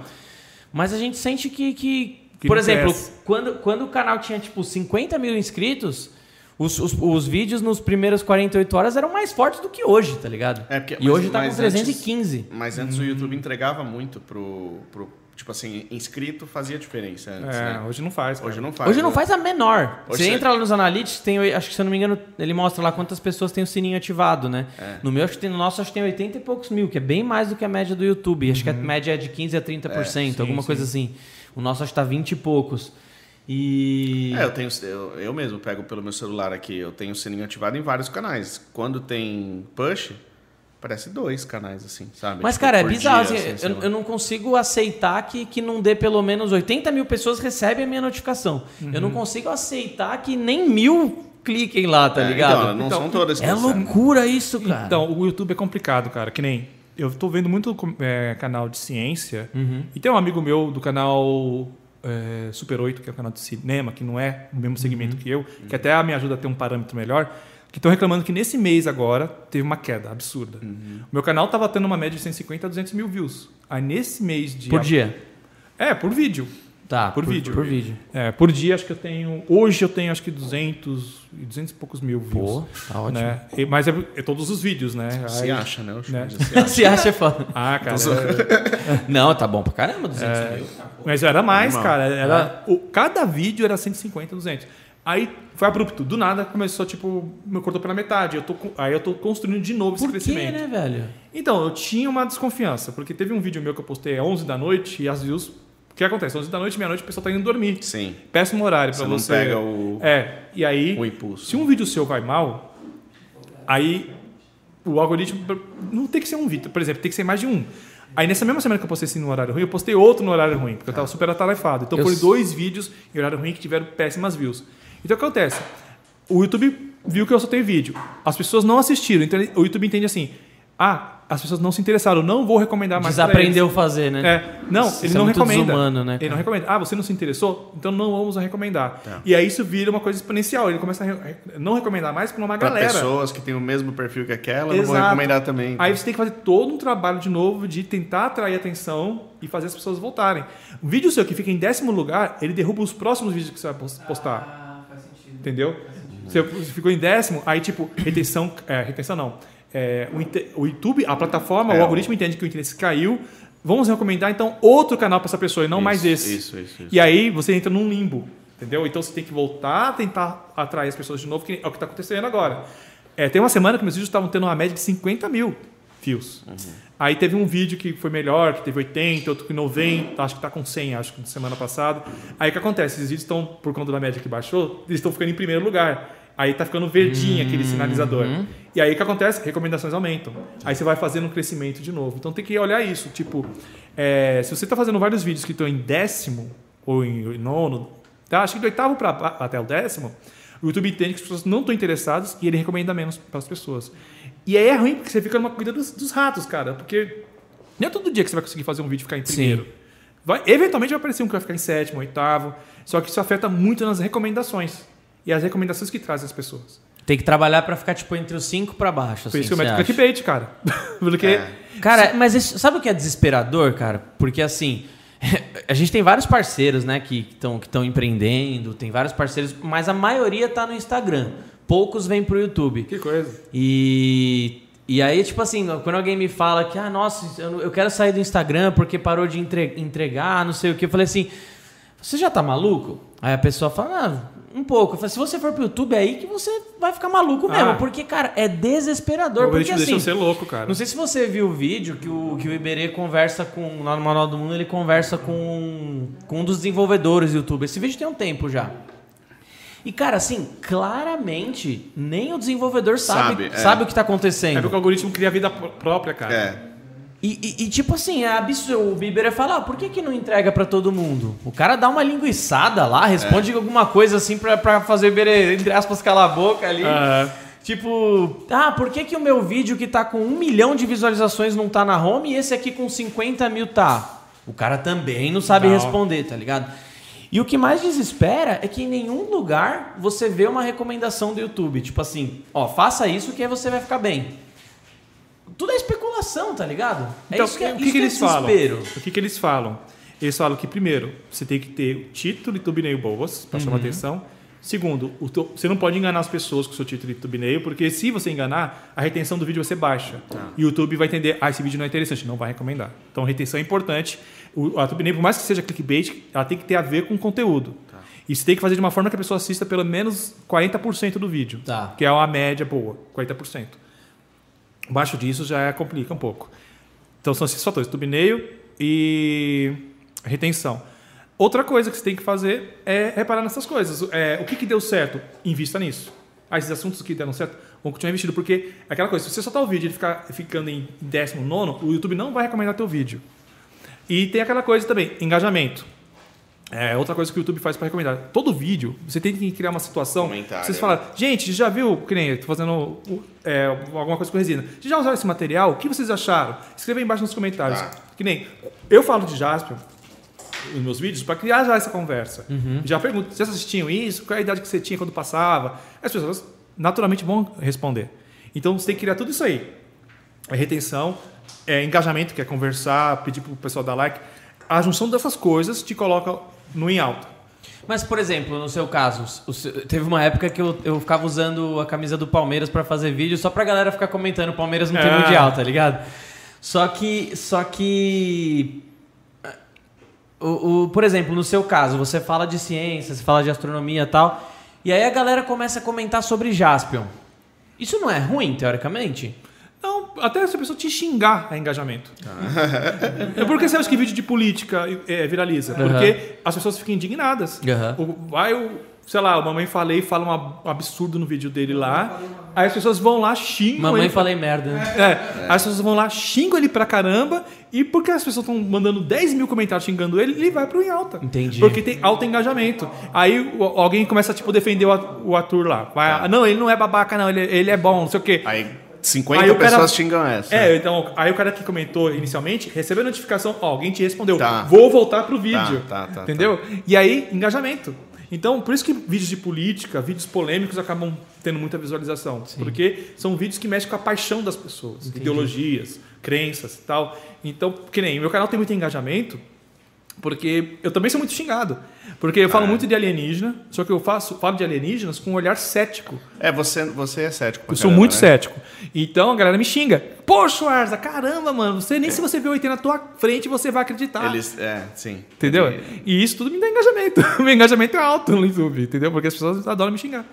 Mas a gente sente que, que, Que por exemplo, cresce. quando, quando o canal tinha tipo 50 mil inscritos, os, os, os vídeos nos primeiros 48 horas eram mais fortes do que hoje, tá ligado? É, porque- e mas- hoje tá com mas 315. Mas antes o YouTube entregava muito pro, pro. Tipo assim, inscrito fazia diferença antes, É, né? hoje não faz. cara. Hoje não faz. Hoje não né? faz a menor. Hoje você você- entra lá nos analytics, tem, acho que se eu não me engano, ele mostra lá quantas pessoas tem o sininho ativado, né? É. No meu, acho que tem, no nosso, acho que tem 80 e poucos mil, que é bem mais do que a média do YouTube. Acho que a média é de 15 a 30%, É, sim, alguma sim. coisa assim. O nosso acho que tá 20 e poucos. E. É, eu tenho. Eu, eu mesmo pego pelo meu celular aqui, eu tenho o sininho ativado em vários canais. Quando tem push, parece dois canais, assim, sabe? Mas, Tipo, cara, é bizarro. dia, assim, assim, eu, eu não consigo aceitar que, que não dê pelo menos 80 mil pessoas recebem a minha notificação. Eu não consigo aceitar que nem mil cliquem lá, tá É, ligado? Então, não Então, são todas que é loucura isso, cara. Então, o YouTube é complicado, cara. Que nem. Eu tô vendo muito é, canal de ciência. E tem um amigo meu do canal é, Super 8, que é o canal de cinema, que não é o mesmo segmento que eu, que até me ajuda a ter um parâmetro melhor. Que estão reclamando que nesse mês agora teve uma queda absurda. O meu canal tava tendo uma média de 150 a 200 mil views. Aí nesse mês de. Por dia. É, por vídeo. Tá, Por vídeo. Por vídeo. É, por dia acho que eu tenho. Hoje eu tenho acho que 200 e 200 e poucos mil views. Pô, tá ótimo. né? E- mas é, é todos os vídeos, né? Se Aí- acha, né? Né? se acha. Se acha foda. Ah, cara. é- Não, tá bom pra caramba, 200 mil. Mas era mais, Normal. cara. Era, o, cada vídeo era 150, 200. Aí foi abrupto. Do nada começou, tipo, me cortou pela metade. Eu tô, aí eu tô construindo de novo esse Por quê, crescimento. né, velho? Então, eu tinha uma desconfiança. Porque teve um vídeo meu que eu postei às 11 da noite e as views... O que acontece? 11 da noite, meia-noite, o pessoal tá indo dormir. Sim. Péssimo horário pra Você não você. pega o, É, e aí... o impulso. Se um vídeo seu vai mal, aí o algoritmo não tem que ser um vídeo, por exemplo, tem que ser mais de um. Aí nessa mesma semana que eu postei esse no horário ruim, eu postei outro no horário ruim, porque eu tava super atarefado. Então Eu s- dois vídeos em horário ruim que tiveram péssimas views. Então o que acontece? O YouTube viu que eu só tenho vídeo. As pessoas não assistiram. Então o YouTube entende assim: ah, as pessoas não se interessaram, não vou recomendar mais. Desaprendeu a fazer, né? É, não, Isso ele é não muito recomenda. desumano, né, Ele não recomenda. Ah, você não se interessou? Então não vamos recomendar. Tá. E aí isso vira uma coisa exponencial. Ele começa a re- não recomendar mais para uma Pra galera. pessoas que têm o mesmo perfil que aquela, não vou Exato. recomendar também. Aí você tem que fazer todo um trabalho de novo de tentar atrair atenção e fazer as pessoas voltarem. Um vídeo seu que fica em décimo lugar, ele derruba os próximos vídeos que você vai pos- postar. Ah. Entendeu? Você ficou em décimo, aí tipo, retenção. É, retenção não. É, o, o YouTube, a plataforma, É, o algoritmo entende que o interesse caiu. Vamos recomendar então outro canal para essa pessoa e não mais esse. Isso, isso, isso. E aí você entra num limbo, entendeu? Então você tem que voltar a tentar atrair as pessoas de novo, que é o que está acontecendo agora. É, tem uma semana que meus vídeos estavam tendo uma média de 50 mil views. Aí teve um vídeo que foi melhor, que teve 80, outro que 90, acho que está com 100, acho que na semana passada. Aí o que acontece? Esses vídeos estão, por conta da média que baixou, eles estão ficando em primeiro lugar. Aí tá ficando verdinho aquele sinalizador. E aí o que acontece? Recomendações aumentam. Aí você vai fazendo um crescimento de novo. Então tem que olhar isso. Tipo, é, se você está fazendo vários vídeos que estão em décimo ou em nono, tá? acho que do oitavo pra, até o décimo, o YouTube entende que as pessoas não estão interessadas e ele recomenda menos para as pessoas. E aí é ruim porque você fica numa corrida dos, dos ratos, cara. Porque não é todo dia que você vai conseguir fazer um vídeo e ficar em Sim. primeiro. Vai, eventualmente vai aparecer um que vai ficar em sétimo, oitavo. Só que isso afeta muito nas recomendações. E as recomendações que trazem as pessoas. Tem que trabalhar pra ficar, tipo, entre os 5 pra baixo. Por Assim, isso que eu meto clickbait, cara. Porque. É. Cara, mas isso- sabe o que é desesperador, cara? Porque assim, a gente tem vários parceiros, né, que estão que estão empreendendo, tem vários parceiros, mas a maioria tá no Instagram. Poucos vêm pro YouTube. Que coisa. E, e aí, tipo assim, quando alguém me fala que, ah, nossa, eu, quero sair do Instagram porque parou de entre- entregar, não sei o que, eu falei assim, você já tá maluco? Aí a pessoa fala, ah, um pouco. Eu falei, se você for pro YouTube, é aí que você vai ficar maluco mesmo. Ah. Porque, cara, é O desesperador. Porque algoritmo deixa assim, eu ser louco, cara. não sei se você viu o vídeo que o, que o Iberê conversa com. Lá no Manual do Mundo, ele conversa com, com um dos desenvolvedores do YouTube. Esse vídeo tem um tempo já. E, cara, assim, claramente, nem o desenvolvedor sabe, Sabe, sabe, é. o que tá É acontecendo. porque o algoritmo cria vida pr- própria, cara. É. E, e- e, tipo assim, é absurdo. O Bieber fala, ah, por que, que não entrega pra todo mundo? O cara dá uma linguiçada lá, responde alguma coisa assim pra, pra fazer o Bieber, entre aspas, calar a boca ali. Ah, Tipo, ah, por que, que o meu vídeo que tá com um milhão de visualizações não tá na home e esse aqui com 50 mil tá? O cara também não sabe Não. responder, tá ligado? E o que mais desespera é que em nenhum lugar você vê uma recomendação do YouTube. Tipo assim, ó, faça isso que aí você vai ficar bem. Tudo é especulação, tá ligado? É Então, isso que é, o que, isso que é eles falam? desespero. O que, que eles falam? Eles falam que, primeiro, você tem que ter o título e thumbnail boas para Uhum. chamar atenção. Segundo, teu- você não pode enganar as pessoas com o seu título e thumbnail, porque se você enganar, a retenção do vídeo vai ser baixa. E o YouTube vai entender, ah, esse vídeo não é interessante, não vai recomendar. Então, retenção é importante. O, a thumbnail, por mais que seja clickbait, ela tem que ter a ver com o conteúdo. E você tem que fazer de uma forma que a pessoa assista pelo menos 40% do vídeo, Tá. que é uma média boa, 40%. Abaixo disso já complica um pouco. Então são esses fatores: thumbnail e retenção. Outra coisa que você tem que fazer é reparar nessas coisas. É, o que, que deu certo? Invista nisso. Ah, esses assuntos que deram certo vão continuar investindo. Porque é aquela coisa, se você soltar o vídeo e ele ficar ficando em 19, o YouTube não vai recomendar teu vídeo. E tem aquela coisa também, engajamento. É outra coisa que o YouTube faz para recomendar. Todo vídeo, você tem que criar uma situação. Comentário, Você fala, gente, já viu, que nem eu tô fazendo é, alguma coisa com resina. Vocês já usaram esse material? O que vocês acharam? Escreva aí embaixo nos comentários. Tá. Que nem eu falo de Jaspion nos meus vídeos para criar já essa conversa. Já pergunto, vocês assistiam isso? Qual é a idade que você tinha quando passava? As pessoas naturalmente vão responder. Então você tem que criar tudo isso aí. É retenção, é engajamento, que é conversar, pedir pro pessoal dar like. A junção dessas coisas te coloca no em alta. Mas, por exemplo, no seu caso, o teve uma época que eu, eu ficava usando a camisa do Palmeiras pra fazer vídeo só pra galera ficar comentando o Palmeiras não tem Ah. mundial, tá ligado? Só que. Só que. O, o- por exemplo, no seu caso, você fala de ciência, você fala de astronomia e tal, e aí a galera começa a comentar sobre Jaspion. Isso não é ruim, teoricamente? Não, até se a pessoa te xingar é engajamento. é porque você acha que vídeo de política é, viraliza? Porque as pessoas ficam indignadas. O- Vai o, sei lá, o Mamãe Falei fala um ab- absurdo no vídeo dele lá, aí as pessoas vão lá, xingam Mamãe ele. falei merda. É, as pessoas vão lá, xingam ele pra caramba, e porque as pessoas estão mandando 10 mil comentários xingando ele, ele vai pro em alta. Entendi. Porque tem alto engajamento. Aí o- alguém começa, tipo, defender o at- o ator lá. Vai, "Ah, não, ele não é babaca, não, ele, ele é bom, não sei o quê. Aí 50 Aí o cara- pessoas xingam essa. É, então, aí o cara que comentou inicialmente recebeu a notificação, ó, alguém te respondeu, Tá. vou voltar pro vídeo. Tá, tá, tá, entendeu? E aí, engajamento. Então, por isso que vídeos de política, vídeos polêmicos acabam tendo muita visualização. Porque são vídeos que mexem com a paixão das pessoas, ideologias, crenças e tal. Então, que nem, meu canal tem muito engajamento, porque eu também sou muito xingado. Porque eu Ah. falo muito de alienígena, só que eu faço, falo de alienígenas com um olhar cético. É, você, você é cético. Eu sou muito né? cético. Então a galera me xinga. Poxa, Arza, caramba, mano. Você nem se você vê o ET na tua frente, você vai acreditar. Eles, é, sim. Entendeu? E isso tudo me dá engajamento. Meu engajamento é alto no YouTube, entendeu? Porque as pessoas adoram me xingar.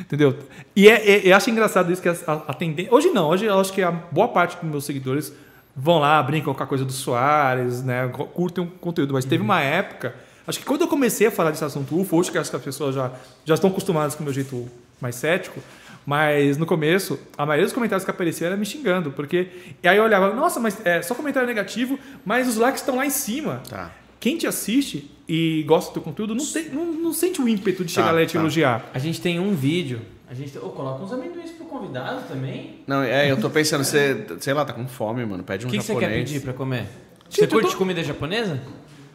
Entendeu? E é, é- eu acho engraçado isso que a, a, a tendência. Hoje não, hoje eu acho que a boa parte dos meus seguidores vão lá, brincam com a coisa do Soares, né? Curtem o conteúdo. Mas teve uma época. Acho que quando eu comecei a falar desse assunto UFO, hoje que acho que as pessoas já, já estão acostumadas com o meu jeito mais cético, mas no começo, a maioria dos comentários que apareciam era me xingando, porque. E aí eu olhava, nossa, mas é só comentário negativo, mas os likes estão lá em cima. Tá. Quem te assiste e gosta do teu conteúdo não, tem- não, não sente o ímpeto de chegar Tá, lá e te tá. elogiar. A gente tem um vídeo. A gente. Ô, coloca uns amendoins pro convidado também. Não, é, eu tô pensando, você, sei lá, tá com fome, mano. Pede um O que, que você japonês. quer pedir pra comer? Você curte tô- comida japonesa?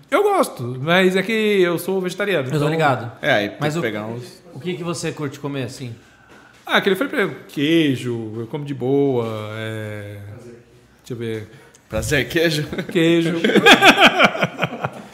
Eu gosto, mas é que eu sou vegetariano. Eu tô então- ligado. É, aí Mas que o- pegar uns... O que, que você curte comer assim? Ah, aquele foi pra queijo, eu como de boa. É... Deixa eu ver. Prazer, queijo? Queijo.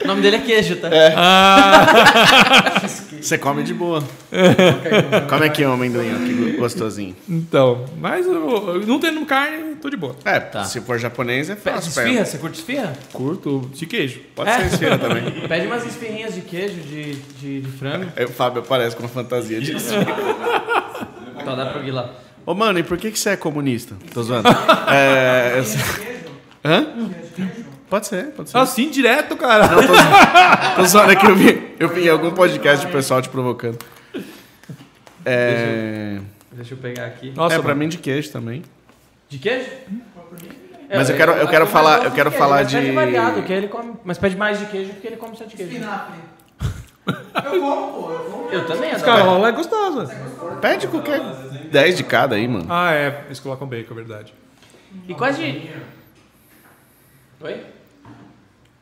O nome dele é queijo, tá? Você come de boa. come aqui um amendoim, ó, que gostosinho. então, mas eu, não tendo carne, tô de boa. É, Tá. se for japonês é Pede fácil. esfirra? Você curte esfirra? Curto de queijo. Pode É. ser esfirra também. Pede umas esfirrinhas de queijo, de, de, de frango. Aí o Fábio aparece com uma fantasia disso. Então dá pra ir lá. Ô, mano, e por que, que você é comunista? Tô zoando. É... eu- Hã? Pode ser, pode ser. Assim, direto, cara. Tô zoando aqui, eu vi, eu vi em algum podcast o pessoal te provocando. É... Deixa eu pegar aqui. Nossa, é, pra mano. mim de queijo também. De queijo? Mas eu quero- eu quero falar- eu quero queijo, falar mas Pede de- variado, que ele come, mas pede mais de queijo porque ele come só de queijo. Espinafre. Eu como, pô. Eu como. Eu também adoro. caras lá é gostoso. Pede qualquer. 10 de cada aí, mano. Ah, é. Eles colocam bacon, é verdade. E quase. Oi?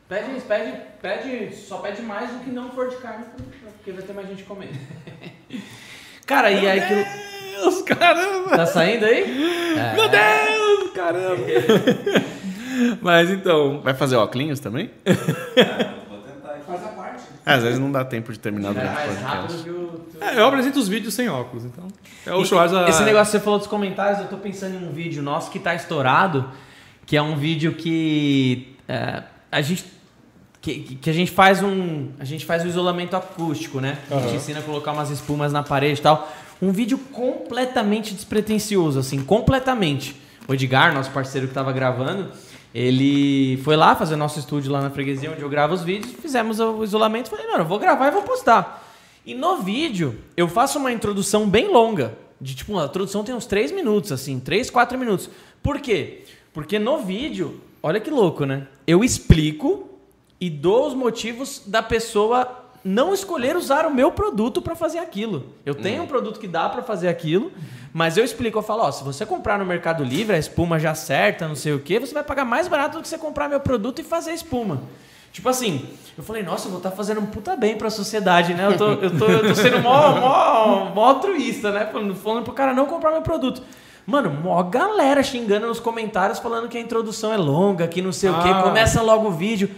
Pede, pede, pede, só pede mais do que não for de carne, porque vai ter mais gente comendo. Cara, e aí aquilo. Deus, caramba! Tá saindo aí? Meu Deus, caramba! Mas então, Vai fazer óculos também? Faz a parte. É, às vezes não dá tempo de terminar É durante o podcast. que o. é, eu apresento os vídeos sem óculos, então. É o Schwarza. Esse negócio que você falou dos comentários, eu tô pensando em um vídeo nosso que tá estourado, que é um vídeo que é, a gente que, que a gente faz um a gente faz o isolamento acústico, né? A gente ensina a colocar umas espumas na parede e tal. Um vídeo completamente despretensioso, assim, completamente. O Edgar, nosso parceiro que tava gravando, ele foi lá fazer nosso estúdio lá na freguesia onde eu gravo os vídeos, fizemos o isolamento, falei, mano, eu vou gravar e vou postar. E no vídeo, eu faço uma introdução bem longa. De tipo, a introdução tem uns 3 minutos, assim, 3, 4 minutos. Por quê? Porque no vídeo, olha que louco, né? Eu explico e dou os motivos da pessoa não escolher usar o meu produto para fazer aquilo. Eu tenho um produto que dá para fazer aquilo, mas eu explico, eu falo, ó, se você comprar no Mercado Livre, a espuma já certa, não sei o quê, você vai pagar mais barato do que você comprar meu produto e fazer a espuma. Tipo assim, eu falei, nossa, eu vou estar fazendo um puta bem pra sociedade, né? Eu tô, eu tô, eu tô sendo mó, mó, mó altruísta, né? Falando, falando pro cara não comprar meu produto. Mano, mó galera xingando nos comentários, falando que a introdução é longa, que não sei o quê, Ah. começa logo o vídeo.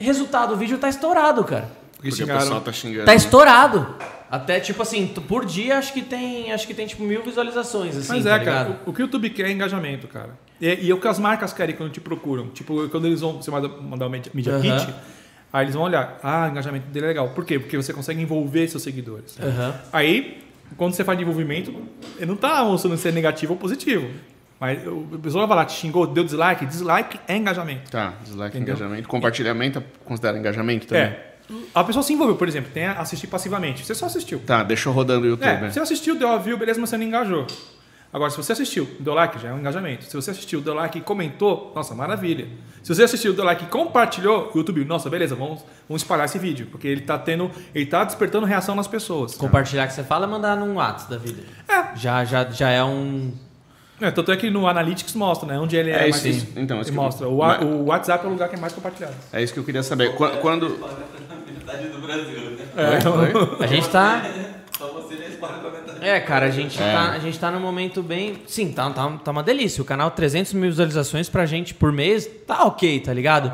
Resultado, o vídeo tá estourado, cara. Porque Porque o pessoal tá xingando. Tá estourado. Até, tipo assim, por dia acho que tem, acho que tem tipo mil visualizações, assim, Mas tá é, cara, ligado? o, o que o YouTube quer é engajamento, cara. E, e é o que as marcas querem quando te procuram. Tipo, quando eles vão você manda- mandar o Media. Kit, aí eles vão olhar, ah, o engajamento dele é legal. Por quê? Porque você consegue envolver seus seguidores. Aí, quando você faz de envolvimento, ele não tá mostrando se é negativo ou positivo. Mas o pessoal vai lá, te xingou, deu dislike. Dislike é engajamento. Tá, dislike Entendeu? engajamento. Compartilhamento considera engajamento também? É. A pessoa se envolveu, por exemplo, tem a assistir passivamente. Você só assistiu. Tá, deixou rodando o YouTube, É, né? você assistiu, deu a view, beleza, mas você não engajou. Agora, se você assistiu, deu like, já é um engajamento. Se você assistiu, deu like e comentou, nossa, maravilha. Se você assistiu, deu like e compartilhou, o YouTube, nossa, beleza, vamos, vamos espalhar esse vídeo. Porque ele tá tendo. Ele tá despertando reação nas pessoas. Compartilhar que você fala é mandar num WhatsApp da vida. É. Já, já, já é um. É, tanto é que no Analytics mostra, né? Onde ele é, É mais. isso, isso. Então, isso ele que eu- mostra. O, Mas- o WhatsApp é o lugar que é mais compartilhado. É isso que eu queria saber. Qua- Quando. Metade do Brasil, né? Oi? A gente tá. Só você já espalha pra metade. É, cara, a gente, É. Tá, a gente tá num momento bem. Sim, tá, tá, tá uma delícia. O canal 300 mil visualizações pra gente por mês tá ok, tá ligado?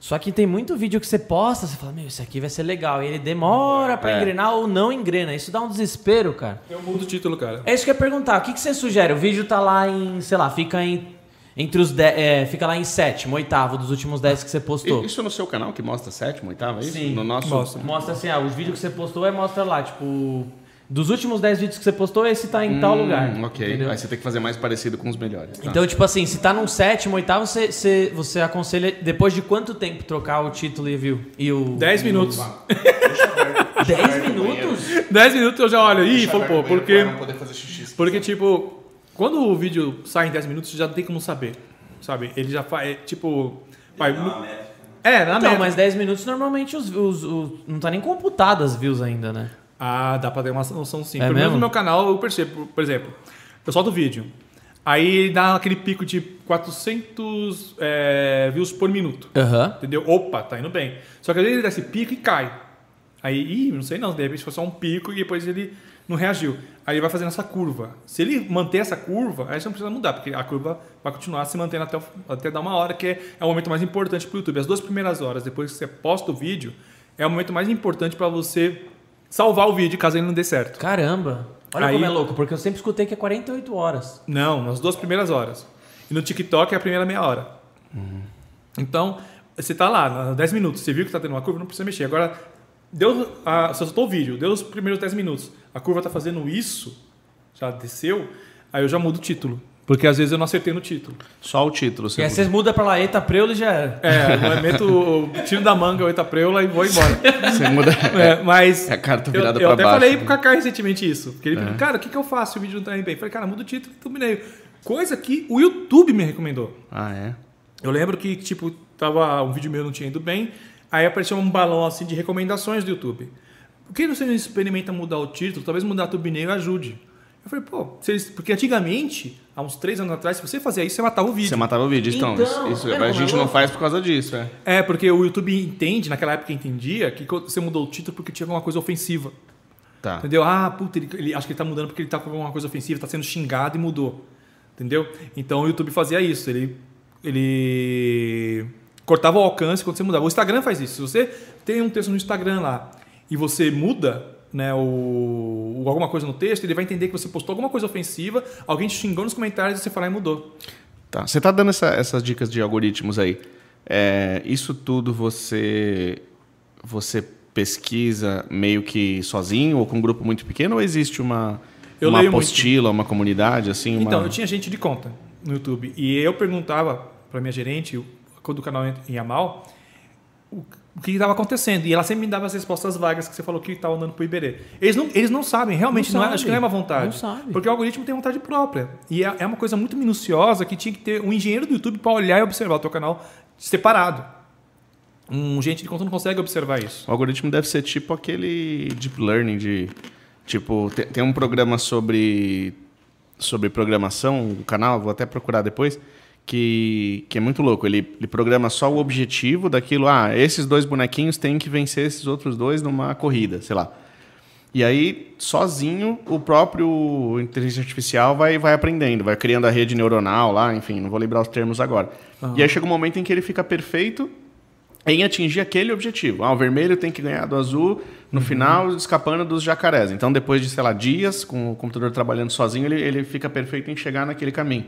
Só que tem muito vídeo que você posta, você fala, meu, isso aqui vai ser legal. E ele demora pra É. engrenar ou não engrena. Isso dá um desespero, cara. Eu mudo o título, cara. É isso que eu ia perguntar. O que, que você sugere? O vídeo tá lá em, sei lá, fica em. Entre os. De, é, fica lá em sétimo, oitavo dos últimos 10 que você postou. Isso no seu canal que mostra sétimo, oitavo, é isso? Sim. No nosso. Mostra. Mostra assim, ah, os vídeos que você postou é mostra lá, tipo. Dos últimos 10 vídeos que você postou, esse tá em tal Hum, lugar. Ok. entendeu? Aí você tem que fazer mais parecido com os melhores. tá? Então, tipo assim, se tá num sétimo, oitavo, você, você, você aconselha depois de quanto tempo trocar o título e view? E o. 10 minutos. 10 minutos? 10 minutos eu já olho. Ih, pô, pô, porque. pra não poder fazer xixi. Porque, tipo, quando o vídeo sai em 10 minutos, você já não tem como saber. Sabe? Ele já faz. É, tipo. Uma métrica. é, na Não, média. mas 10 minutos normalmente os, os, os- não tá nem computado as views ainda, né? Ah, dá pra ter uma noção sim. É Pelo menos no meu canal eu percebo. Por exemplo, eu solto o vídeo. Aí dá aquele pico de 400 é, views por minuto. Aham. Entendeu? Opa, tá indo bem. Só que às vezes ele dá esse pico e cai. Aí, ih, não sei não, de repente foi só um pico e depois ele não reagiu. Aí ele vai fazendo essa curva. Se ele manter essa curva, aí você não precisa mudar, porque a curva vai continuar se mantendo até, o- até dar uma hora, que é, é o momento mais importante pro YouTube. As duas primeiras horas, depois que você posta o vídeo, é o momento mais importante para você salvar o vídeo, caso ele não dê certo. Caramba. Olha Aí- como é louco, porque eu sempre escutei que é 48 horas. Não, nas duas primeiras horas. E no TikTok é a primeira meia hora. Então, você tá lá, na 10 minutos, você viu que tá tendo uma curva, não precisa mexer. Agora, deu, a, você soltou o vídeo, deu os primeiros 10 minutos, a curva tá fazendo isso, já desceu, aí eu já mudo o título. Porque às vezes eu não acertei no título. Só o título. E Você aí vocês mudam pra lá, eita, preula e já era. É, eu meto o tiro da manga, oita preula e vou embora. você muda. É, mas. É a carta eu, virada eu pra até baixo, falei né? pro Kaká recentemente isso. Porque ele pediu, cara, o que, que eu faço se o vídeo não tá indo bem? Eu falei, cara, muda o título e thumbnail. Coisa que o YouTube me recomendou. Ah, é? Eu lembro que, tipo, tava, um vídeo meu não tinha ido bem, aí apareceu um balão assim de recomendações do YouTube. Por que você não experimenta mudar o título? Talvez mudar a thumbnail ajude. Eu falei, pô, porque antigamente, há uns três anos atrás, se você fazia isso, você matava o vídeo. Você matava o vídeo. Então, Então, isso, é, a não, gente não faz por causa disso. É. É, porque o YouTube entende, naquela época entendia, que você mudou o título porque tinha alguma coisa ofensiva. Tá. Entendeu? Ah, puta, ele, ele- acho que ele tá mudando porque ele tá com alguma coisa ofensiva, tá sendo xingado e mudou. Entendeu? Então o YouTube fazia isso. Ele, ele cortava o alcance quando você mudava. O Instagram faz isso. Se você tem um texto no Instagram lá e você muda né, o, o- alguma coisa no texto, ele vai entender que você postou alguma coisa ofensiva, alguém te xingou nos comentários e você lá e mudou. Tá. Você tá dando essa- essas dicas de algoritmos aí. É, isso tudo você você pesquisa meio que sozinho ou com um grupo muito pequeno ou existe uma Eu uma leio muito. apostila, uma comunidade assim, uma Então, eu tinha gente de conta no YouTube. E eu perguntava para minha gerente, quando o canal ia mal, o, o que estava acontecendo. E ela sempre me dava as respostas vagas que você falou que estava andando pro Iberê. Eles não, eles não sabem, realmente, Não não é- acho que não é uma sabe. vontade. Não sabe. Porque o algoritmo tem vontade própria. E é, é uma coisa muito minuciosa que tinha que ter um engenheiro do YouTube para olhar e observar o teu canal separado. Um gente de conta não consegue observar isso. O algoritmo deve ser tipo aquele deep learning de tipo te- tem, um programa sobre sobre programação, o canal, vou até procurar depois, que, que é muito louco. Ele, ele programa só o objetivo daquilo. Ah, esses dois bonequinhos têm que vencer esses outros dois numa corrida, sei lá. E aí, sozinho, o próprio inteligência artificial vai, vai aprendendo, vai criando a rede neuronal lá, enfim, não vou lembrar os termos agora. E aí chega um momento em que ele fica perfeito em atingir aquele objetivo. Ah, o vermelho tem que ganhar do azul no final, escapando dos jacarés. Então, depois de, sei lá, dias, com o computador trabalhando sozinho, ele, ele fica perfeito em chegar naquele caminho.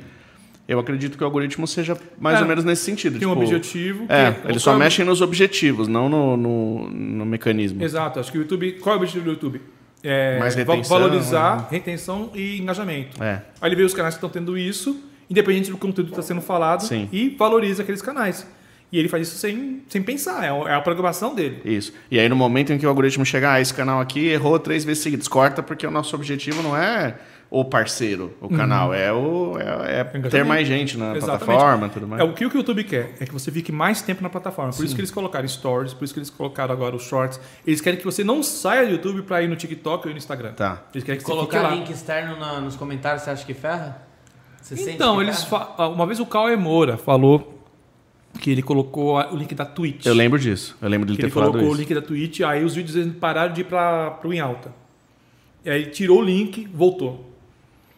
Eu acredito que o algoritmo seja mais É, ou menos nesse sentido. Tem um tipo, objetivo. que É, eles só cara- mexem nos objetivos, não no, no, no mecanismo. Exato, acho que o YouTube. Qual é o objetivo do YouTube? É Mais retenção, valorizar retenção e engajamento. É. Aí ele vê os canais que estão tendo isso, independente do conteúdo que está sendo falado, Sim. e valoriza aqueles canais. E ele faz isso sem, sem pensar, é é a programação dele. Isso. E aí, no momento em que o algoritmo chegar, ah, esse canal aqui errou três vezes seguidas, corta, porque o nosso objetivo não é o parceiro, o canal, é, o, é, é ter mais gente na Exatamente. plataforma e tudo mais. É o que o YouTube quer, é que você fique mais tempo na plataforma. Por isso que eles colocaram stories, por isso que eles colocaram agora os shorts. Eles querem que você não saia do YouTube para ir no TikTok ou no Instagram. Tá. Eles querem que você Colocar lá. link externo na- nos comentários, você acha que ferra? Você sente Então, que eles ferra? fa- uma vez o Cauê Moura falou que ele colocou o link da Twitch. Eu lembro disso. Eu lembro dele que ter ele falado colocou isso. o link da Twitch, aí os vídeos pararam de ir para o em alta. E aí tirou o link, voltou.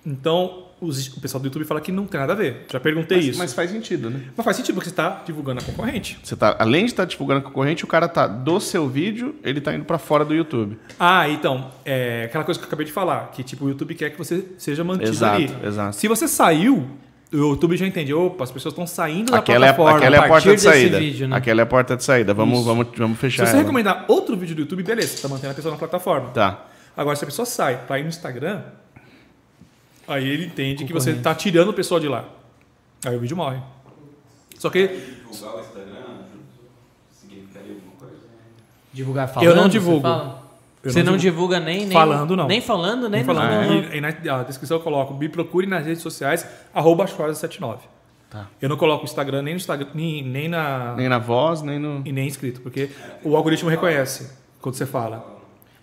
Então, os- o pessoal do YouTube fala que não tem nada a ver. Já perguntei Mas, isso. mas Mas, faz sentido, né? faz sentido porque você está divulgando a concorrente. Você tá, além de estar divulgando a concorrente, o cara tá do seu vídeo, ele tá indo pra fora do YouTube. Ah, então, é aquela coisa que eu acabei de falar, que tipo, o YouTube quer que você seja mantido Exato, ali. exato. Se você saiu, o YouTube já entende, opa, as pessoas estão saindo da Aquela é, a- plataforma. aquela é a a porta de saída. desse vídeo, né? Aquela é a porta de saída. Vamos, Isso. vamos, vamos Se fechar você ela. recomendar outro vídeo do YouTube, beleza, você está mantendo a pessoa na plataforma. Tá. Agora, se a pessoa sai para ir no Instagram, aí ele entende que você está tirando o pessoal de lá. Aí o vídeo morre. Só que Divulgar o Instagram significaria alguma coisa? Divulgar falando? Eu não você divulgo. fala? Eu Você não não divulga nem, nem... Falando, não. Nem falando, nem... nem falando. não. E, e na, na descrição eu coloco, me procure nas redes sociais, arroba 79 Tá. Eu não coloco o Instagram nem no Instagram, nem, nem na. Nem na voz, nem no. E nem inscrito, porque o algoritmo reconhece quando você fala.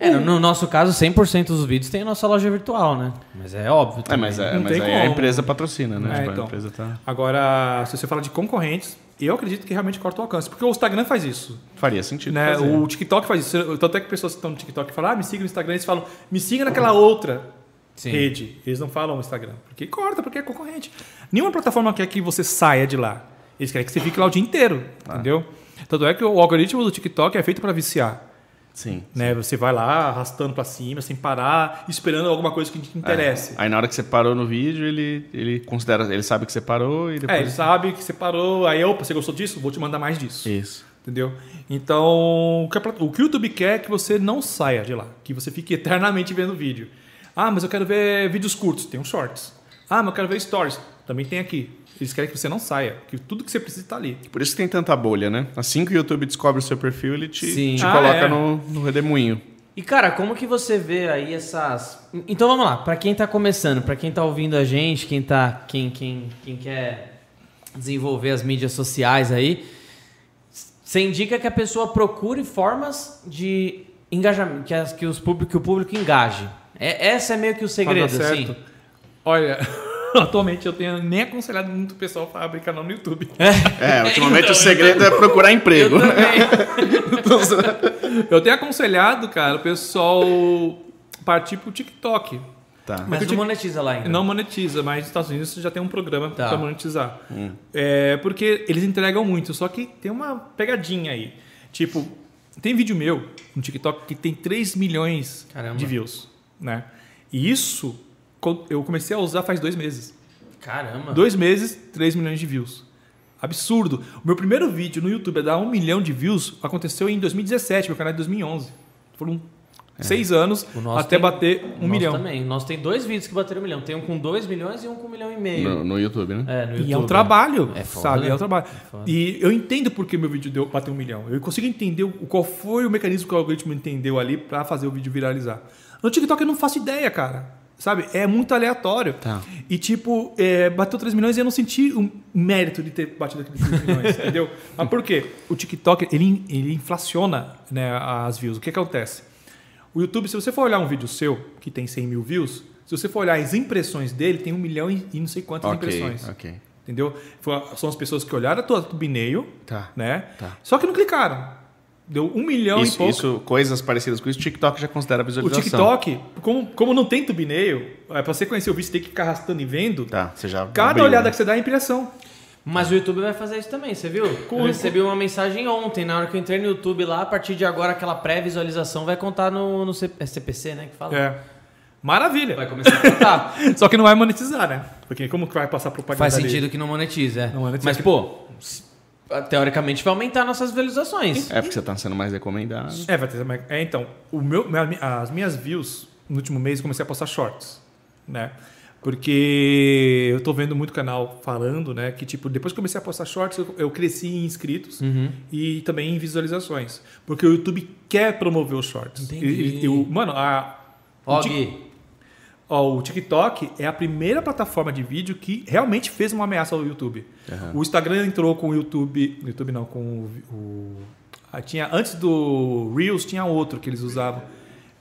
É, no- no nosso caso, 100% dos vídeos tem a nossa loja virtual, né? Mas é óbvio É, também. mas, é, Não mas tem aí a empresa patrocina, né? É, Tipo, então. A empresa tá. Agora, se você fala de concorrentes, eu acredito que realmente corta o alcance. Porque o Instagram faz isso. Faria sentido. Né? fazer. O TikTok faz isso. Tanto é que pessoas que estão no TikTok falam, ah, me siga no Instagram, eles falam, me siga naquela outra Sim. rede. Eles não falam no Instagram. Porque corta, porque é concorrente. Nenhuma plataforma quer que você saia de lá. Eles querem que você fique lá o dia inteiro. Ah. Entendeu? Tanto é que o algoritmo do TikTok é feito para viciar. Sim. Né? Você vai lá arrastando para cima, sem parar, esperando alguma coisa que te interesse. Aí na hora que você parou no vídeo, ele, ele considera, ele sabe que você parou e É, depois. ele sabe que você parou, aí, opa, você gostou disso? Vou te mandar mais disso. Isso. Entendeu? Então, o que o YouTube quer é que você não saia de lá, que você fique eternamente vendo vídeo. Ah, mas eu quero ver vídeos curtos, tem um shorts. Ah, mas eu quero ver stories, também tem aqui. Eles querem que você não saia, que tudo que você precisa está ali. Por isso que tem tanta bolha, né? Assim que o YouTube descobre o seu perfil, ele te, te Ah, coloca é. no, no redemoinho. E cara, como que você vê aí essas. Então vamos lá, pra quem tá começando, pra quem tá ouvindo a gente, quem tá. Quem, quem, quem quer desenvolver as mídias sociais aí, você indica que a pessoa procure formas de engajamento, que, as, que, os público, que o público engaje. É, essa é meio que o segredo, assim. certo. Olha, atualmente eu tenho nem aconselhado muito o pessoal a abrir canal no YouTube. É, ultimamente o segredo é procurar emprego. Eu também. Eu tenho aconselhado, cara, o pessoal partir pro TikTok. Tá. Mas não monetiza lá ainda. Não monetiza, mas nos Estados Unidos já tem um programa Tá. para monetizar. É, porque eles entregam muito, só que tem uma pegadinha aí. Tipo, tem vídeo meu no TikTok que tem 3 milhões Caramba. de views, né? E isso eu comecei a usar faz dois meses. Caramba. Dois meses, 3 milhões de views. Absurdo. O meu primeiro vídeo no YouTube a dar um milhão de views aconteceu em 2017, meu canal é de 2011. Foram seis anos até tem- bater O um nosso milhão. também. Nós tem dois vídeos que bateram um milhão. Tem um com 2 milhões e um com um milhão e meio. No, no YouTube, né? É, no YouTube. E é um trabalho, É foda, sabe? né? É um trabalho. foda. E eu entendo porque meu vídeo deu bateu um milhão. Eu consigo entender o, qual foi o mecanismo que o algoritmo entendeu ali pra fazer o vídeo viralizar. No TikTok eu não faço ideia, cara. Sabe? É muito aleatório. Tá. E tipo, é, bateu 3 milhões e eu não senti o mérito de ter batido aqueles 3 milhões, entendeu? Mas por quê? O TikTok, ele, ele inflaciona né, as views. O que acontece? O YouTube, se você for olhar um vídeo seu, que tem 100 mil views, se você for olhar as impressões dele, tem um milhão e, não sei quantas Ok, impressões. ok. Entendeu? São as pessoas que olharam a tua thumbnail, Tá. né? Tá. Só que não clicaram. Deu um milhão e Isso, pouco. isso, coisas parecidas com isso, o TikTok já considera o visualização. TikTok, como, como não tem thumbnail, é, pra você conhecer o vídeo, você tem que ficar arrastando e vendo. Tá, você já Cada abriu, olhada né? que você dá é impressão. Mas o YouTube vai fazer isso também, você viu? Com- eu recebi uma mensagem ontem, na hora que eu entrei no YouTube lá, a partir de agora aquela pré-visualização vai contar no, no C- é CPC, né? Que fala? É. Maravilha. Vai começar a contar. Só que não vai monetizar, né? Porque como que vai passar propaganda Faz ali? sentido que não monetiza, é. Não monetiza. Mas, pô, teoricamente vai aumentar nossas visualizações. É porque você tá sendo mais recomendado. É, vai ter. mais- É, então, o meu, as minhas views no último mês eu comecei a postar shorts, né? Porque eu tô vendo muito canal falando, né? Que tipo, depois que eu comecei a postar shorts, eu, eu cresci em inscritos e também em visualizações. Porque o YouTube quer promover os shorts. Entendi. E- e- o- mano, a, Ó, Gui, Ó, o TikTok é a primeira plataforma de vídeo que realmente fez uma ameaça ao YouTube. O Instagram entrou com o YouTube. YouTube não, com o. o- ah, tinha, antes do Reels tinha outro que eles usavam.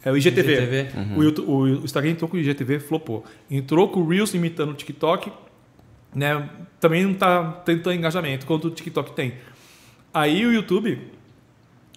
É o IGTV. IGTV. O, YouTube- o Instagram entrou com o IGTV, flopou. Entrou com o Reels imitando o TikTok. Né, também não está tendo tanto engajamento quanto o TikTok tem. Aí o YouTube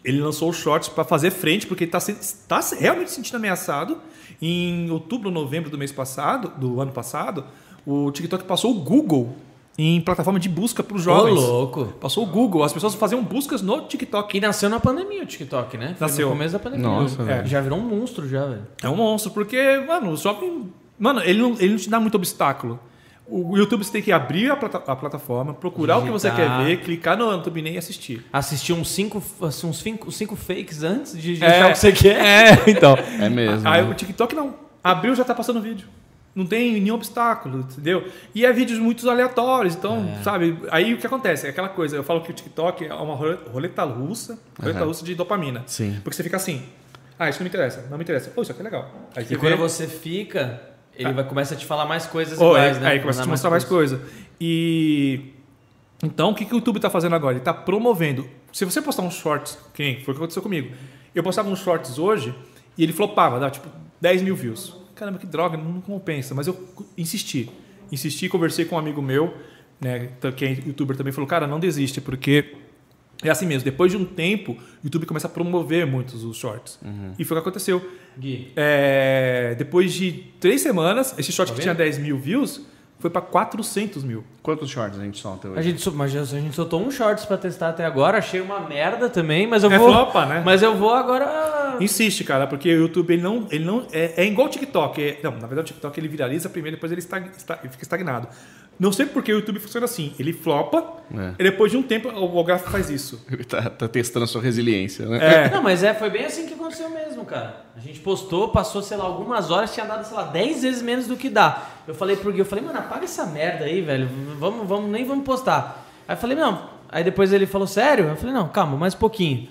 ele lançou o Shorts para fazer frente, porque ele está realmente se sentindo ameaçado. Em outubro, novembro do mês passado, do ano passado, o TikTok passou o Google em plataforma de busca para os Ô, jovens. louco. Passou o Google. As pessoas faziam buscas no TikTok. E nasceu na pandemia o TikTok, né? Foi Nasceu. No começo da pandemia. Nossa, É. Já virou um monstro, já, velho. É um monstro, porque, mano, o shopping. Mano, ele não, ele não te dá muito obstáculo. O YouTube você tem que abrir a, plata- a plataforma, procurar o que você Digitar. quer ver, clicar no thumbnail e assistir. Assistir uns cinco, assim, uns cinco, cinco fakes antes de É. achar o que você quer. É, então. É mesmo. Aí né? o TikTok não. Abriu já tá passando vídeo. Não tem nenhum obstáculo, entendeu? E é vídeos muito aleatórios, então, sabe? Aí o que acontece? É aquela coisa, eu falo que o TikTok é uma role- roleta russa, roleta Aham. russa de dopamina. Sim. Porque você fica assim, ah, isso não me interessa, não me interessa. Pô, isso aqui é legal. Aí E quando você fica, ele vai começar a te falar mais coisas Oh, iguais, aí, né? aí começa a te mostrar mais coisa. E então o que, que o YouTube está fazendo agora? Ele está promovendo. Se você postar um shorts, que nem foi o que aconteceu comigo. Eu postava uns shorts hoje e ele flopava, dava tipo 10 mil views. Caramba, que droga, não compensa. Mas eu insisti. Insisti, conversei com um amigo meu, né, que é youtuber também, falou, cara, não desiste, porque é assim mesmo. Depois de um tempo, o YouTube começa a promover muitos os shorts. E foi o que aconteceu. Gui, É, depois de três semanas, esse short Tá que vendo? tinha 10 mil views foi para 400 mil. Quantos shorts a gente solta hoje? a gente, mas a gente soltou um shorts pra testar até agora, achei uma merda também, mas eu É vou... flopa, né? Mas eu vou agora... Insiste, cara, porque o YouTube ele não, ele não é, é igual o TikTok. é- não, na verdade o TikTok ele viraliza primeiro, depois ele, está- ele fica estagnado. Não sei porque o YouTube funciona assim. Ele flopa É. e depois de um tempo o gráfico faz isso. Ele tá, tá testando a sua resiliência, né? É. Não, mas é, foi bem assim que aconteceu mesmo, cara. A gente postou, passou, sei lá, algumas horas, tinha dado, sei lá, 10 vezes menos do que dá. Eu falei pro Gui, eu falei, mano, apaga essa merda aí, velho. Vamos, vamos, nem vamos postar. Aí eu falei, não. Aí depois ele falou, sério? Eu falei, não, calma, mais um pouquinho.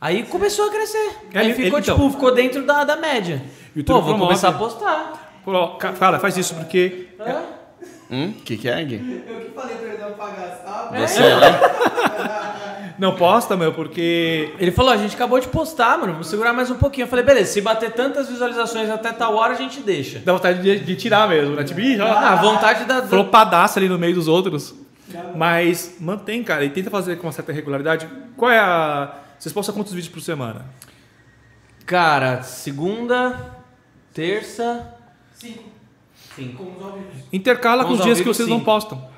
Aí começou a crescer. É, Aí ele- ficou, ele- então. tipo, ficou dentro da, da média. YouTube Pô, vou começar a postar. Cara, faz isso porque É? Hum? Que que é, Gui? Eu que falei pra ele não pagar, sabe? Você, né? Não posta, meu, porque. Ele falou, a gente acabou de postar, mano, vamos segurar mais um pouquinho. Eu falei, beleza, se bater tantas visualizações até tal hora, a gente deixa. Dá vontade de, de tirar mesmo, né? Tipo, ih. Ah, a vontade da... da- flopadaça ali no meio dos outros. Mas mantém, cara, e tenta fazer com uma certa regularidade. Qual é a. Vocês postam quantos vídeos por semana? Cara, segunda, terça... Cinco. Cinco. Com os ouvidos. Intercala com os ao dias que vocês não sim. postam.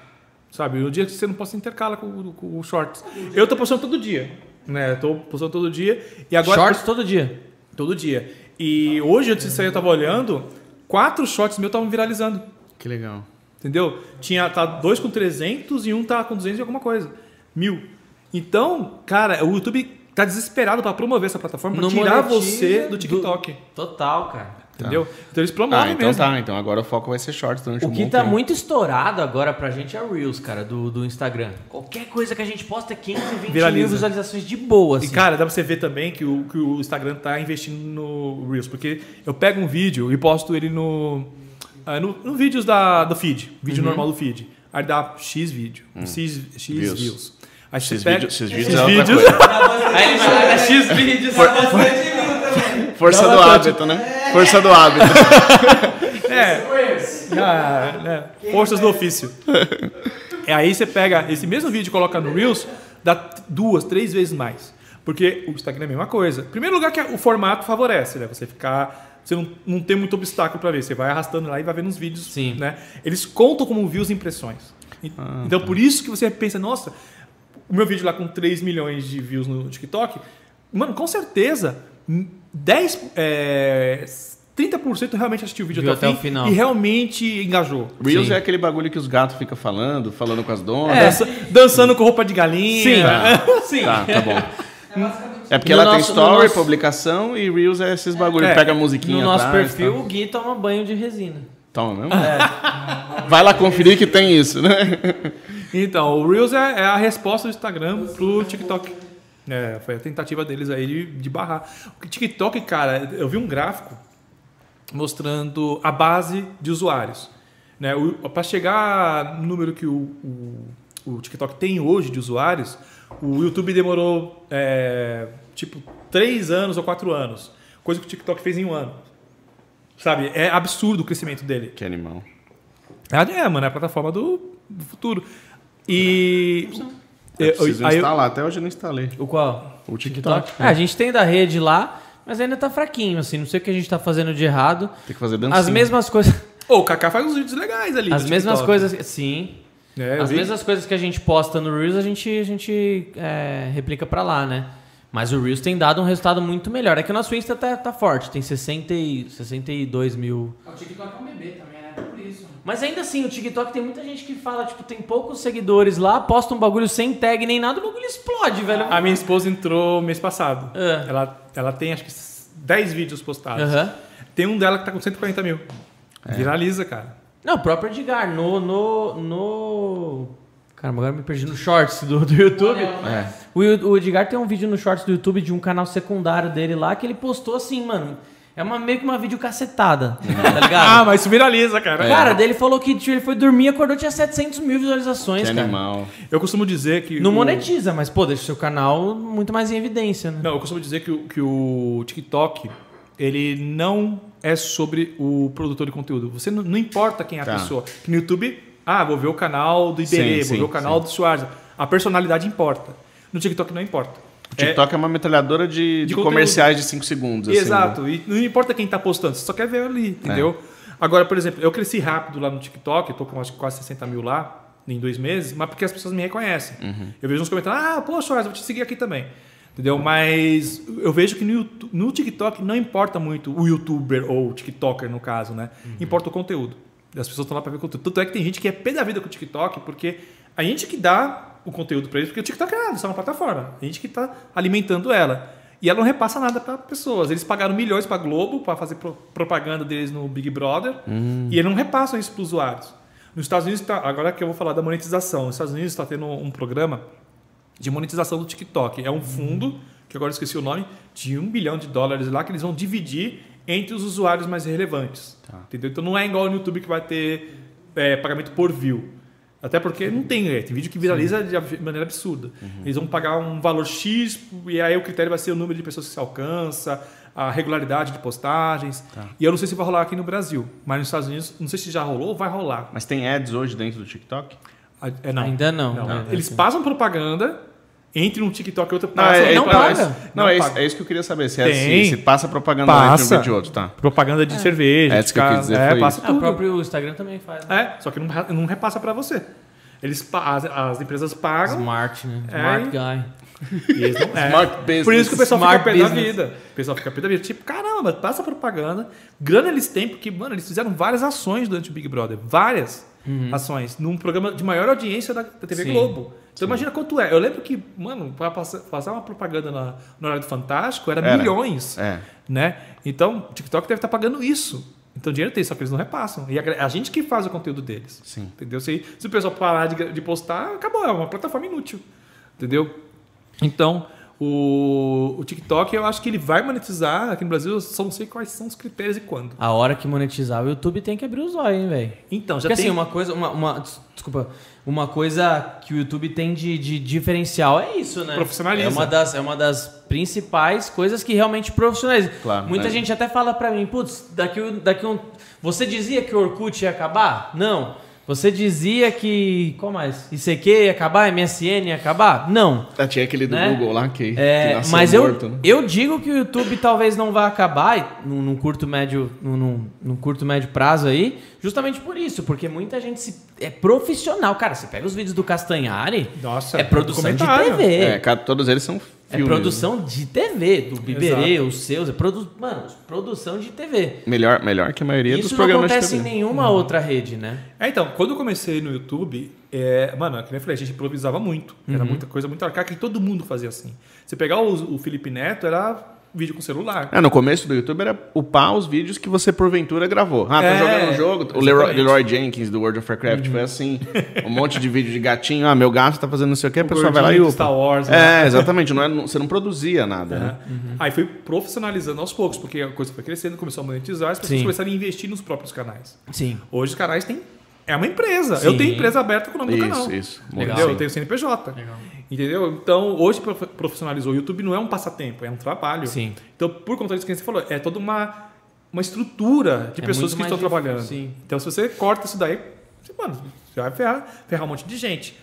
Sabe? O dia que você não posta, intercala com, com o shorts. Eu tô postando todo dia. Né? Eu tô postando todo dia. E agora. Shorts todo dia. Todo dia. E hoje, antes de sair, eu tava olhando, quatro shorts meus estavam viralizando. Que legal. Entendeu? Tinha tá dois com 300 e um tá com 200 e alguma coisa. Mil. Então, cara, o YouTube tá desesperado para promover essa plataforma, pra Não tirar você do TikTok. Total, cara. Entendeu? Então eles promovem Ah, então mesmo. tá. Então agora o foco vai ser shorts durante O um que bom tá tempo. muito estourado agora pra gente é o Reels, cara, do, do Instagram. Qualquer coisa que a gente posta é 15, 20 mil Viraliza. visualizações de boa, assim. E cara, dá pra você ver também que o, que o Instagram tá investindo no Reels, porque eu pego um vídeo e posto ele no, ah, no, no vídeos da, do feed, vídeo normal do feed. Aí dá X vídeo, X, X Views. views. Aí você X pega vídeo- X X vídeos é outra vídeos ele vai dar X vídeos. Força Dá do bastante. hábito, né? Força do hábito. É, ah, né, forças do ofício. E aí você pega esse mesmo vídeo e coloca no Reels, dá duas, três vezes mais. Porque o Instagram é a mesma coisa. Primeiro lugar que o formato favorece, né? Você ficar. Você não, não tem muito obstáculo para ver. Você vai arrastando lá e vai vendo os vídeos. Sim. Né? Eles contam como views e impressões. E- então por isso que você pensa, nossa, o meu vídeo lá com 3 milhões de views no TikTok, mano, com certeza, 10, é, 30% realmente assistiu o vídeo até, até o fim final. e realmente engajou. Reels Sim. é aquele bagulho que os gatos ficam falando, falando com as donas. Dança- dançando com roupa de galinha. Sim. Tá, Sim. tá, tá bom. É É porque No ela nosso- tem no story, nosso- publicação e Reels é esses bagulho. É, Pega a musiquinha No nosso atrás, perfil, tá. o Gui toma banho de resina. Toma mesmo? Vai lá conferir que tem isso, né? Então, o Reels é, é a resposta do Instagram pro TikTok. É, foi a tentativa deles aí de, de barrar. O TikTok, cara, eu vi um gráfico mostrando a base de usuários. Né? Para chegar no número que o, o, o TikTok tem hoje de usuários, o YouTube demorou é, tipo três anos ou quatro anos. Coisa que o TikTok fez em um ano. Sabe? É absurdo o crescimento dele. Que animal. É, mano, é a plataforma do, do futuro. E. Eu preciso aí eu- instalar, até hoje eu não instalei. O qual? O TikTok. É, a gente tem da rede lá, mas ainda tá fraquinho, assim. Não sei o que a gente tá fazendo de errado. Tem que fazer dancinha. As mesmas coisas. Ô, o Kaká faz uns vídeos legais ali. As mesmas TikTok. coisas. Sim. É, As vi. mesmas coisas que a gente posta no Reels, a gente, a gente é, replica pra lá, né? Mas o Reels tem dado um resultado muito melhor. É que o nosso Insta tá, tá forte, tem 60 e, 62 mil. O TikTok é um bebê também, né? Por isso. Mas ainda assim, o TikTok tem muita gente que fala, tipo, tem poucos seguidores lá, posta um bagulho sem tag nem nada, o bagulho explode, velho. A minha esposa entrou mês passado. É. Ela, ela tem acho que 10 vídeos postados. Tem um dela que tá com 140 mil. Viraliza, cara. Não, o próprio Edgar, no. no, no... Caramba, agora me perdi no Shorts do, do YouTube. É. O, o Edgar tem um vídeo no Shorts do YouTube de um canal secundário dele lá que ele postou assim, mano. É uma, meio que uma videocacetada, tá ligado? Ah, mas isso viraliza, cara. Cara, daí ele falou que tipo, ele foi dormir, acordou, tinha 700 mil visualizações, Que cara. animal. Eu costumo dizer que. Não o- monetiza, mas, pô, deixa o seu canal muito mais em evidência, né? Não, eu costumo dizer que, o- que o TikTok, ele não é sobre o produtor de conteúdo. Você não, não importa quem é a Tá. pessoa. Que no YouTube, ah, vou ver o canal do Iberê, Sim, vou sim, ver o canal sim. do Soares. A personalidade importa. No TikTok não importa. O TikTok é, uma metralhadora de, de comerciais de 5 segundos. assim, Exato. E não importa quem está postando, você só quer ver ali, entendeu? Agora, por exemplo, eu cresci rápido lá no TikTok, eu tô com acho que quase 60 mil lá em dois meses, mas porque as pessoas me reconhecem. Eu vejo uns comentários, ah, pô, Soares, vou te seguir aqui também. Entendeu? Mas eu vejo que no, no TikTok não importa muito o youtuber ou o TikToker, no caso, né? Importa o conteúdo. As pessoas estão lá para ver conteúdo. Tanto é que tem gente que é pé da vida com o TikTok, porque a gente que dá o conteúdo para eles, porque o TikTok é só uma plataforma. A gente que está alimentando ela. E ela não repassa nada para pessoas. Eles pagaram milhões para Globo para fazer pro- propaganda deles no Big Brother e eles não repassam isso para os usuários. Nos Estados Unidos, tá, agora que eu vou falar da monetização, nos Estados Unidos está tendo um programa de monetização do TikTok. É um fundo, que agora eu esqueci o nome, de um bilhão de dólares lá que eles vão dividir entre os usuários mais relevantes. Entendeu? Então não é igual no YouTube que vai ter é, pagamento por view. Até porque não tem, é, tem vídeo que viraliza de ab- maneira absurda. Eles vão pagar um valor X e aí o critério vai ser o número de pessoas que se alcança, a regularidade de postagens. E eu não sei se vai rolar aqui no Brasil, mas nos Estados Unidos, não sei se já rolou ou vai rolar. Mas tem ads hoje dentro do TikTok? É, não. Ainda não. Não, Não, Eles sim. passam propaganda, entre um TikTok e outro Não, passa. não então, paga. é- Não, Não é, isso, paga. é isso que eu queria saber. Se, é, se, se passa propaganda entre um Passa. vídeo e outro, tá? Propaganda de cerveja. É isso que eu quis dizer, É, passa Ah, tudo. o próprio Instagram também faz. Né? É, só que não, não repassa pra você. Eles, as, as empresas pagam Smart, né? É, Smart guy. e eles não. É. Smart business. Por isso que o pessoal Smart fica pé da vida. O pessoal fica pé da vida. Tipo, caramba, passa propaganda. Grana eles têm, porque, mano, eles fizeram várias ações durante o Big Brother. Várias ações. Num programa de maior audiência da, da TV Sim. Globo. Então imagina quanto é. Eu lembro que, mano, para passar, passar uma propaganda na, no horário do Fantástico era, Era. milhões. É. né? Então, o TikTok deve estar pagando isso. Então, dinheiro tem, só que eles não repassam. E a, a gente que faz o conteúdo deles. Sim. Entendeu? Se, se o pessoal parar de, de postar, acabou. É uma plataforma inútil. Entendeu? Então, o, o TikTok, eu acho que ele vai monetizar aqui no Brasil. Eu só não sei quais são os critérios e quando. A hora que monetizar, o YouTube tem que abrir os olhos, hein, velho? Então, já Porque tem... assim, uma coisa, uma, uma- des- desculpa, uma coisa que o YouTube tem de, de diferencial é isso, né? Profissionaliza. É uma das, é uma das principais coisas que realmente profissionaliza. Claro, Muita é. gente até fala pra mim, putz, daqui, daqui um... Você dizia que o Orkut ia acabar? Não. Você dizia que... Qual mais? ICQ ia acabar? MSN ia acabar? Não. Ah, Tinha aquele do Né? Google lá que, que É, nasceu mas eu, morto, né? eu digo que o YouTube talvez não vá acabar num, num curto médio num, num- num curto médio prazo aí, justamente por isso, porque muita gente se- é profissional, cara. Você pega os vídeos do Castanhari, Nossa, é produção de. TV, É, é, cara, todos eles são filmes. né? produção de TV, do Biberê, os seus, é produ mano, produção de TV. Melhor, melhor que a maioria dos Isso não programas acontece de em nenhuma outra rede, né? É, então, quando eu comecei no YouTube, é, mano, que nem eu falei, a gente improvisava muito. Uhum. Era muita coisa muito arcaica e todo mundo fazia assim. Você pegar o, o Felipe Neto, era vídeo com celular. É, no começo do YouTube era upar os vídeos que você porventura gravou. Ah, tô É, jogando um jogo. O Leroy. Leroy Jenkins do World of Warcraft foi assim. Um monte de vídeo de gatinho. Ah, meu gato tá fazendo não sei o que, a pessoa vai lá e upa. Star Wars, né? É, exatamente. Não é- não- você não produzia nada, né? Aí foi profissionalizando aos poucos, porque a coisa foi crescendo, começou a monetizar, as pessoas Sim. começaram a investir nos próprios canais. Sim. Hoje os canais têm. É uma empresa. Sim. Eu tenho empresa aberta com o nome do canal. Isso, isso. Legal. Entendeu? Sim. Eu tenho CNPJ. Entendeu? Então, hoje prof- profissionalizou. O YouTube não é um passatempo, é um trabalho. Sim. Então, por conta disso que você falou, é toda uma, uma estrutura de É pessoas que estão difícil, trabalhando. sim. Então, se você corta isso daí, você, mano, você vai ferrar, ferrar um monte de gente.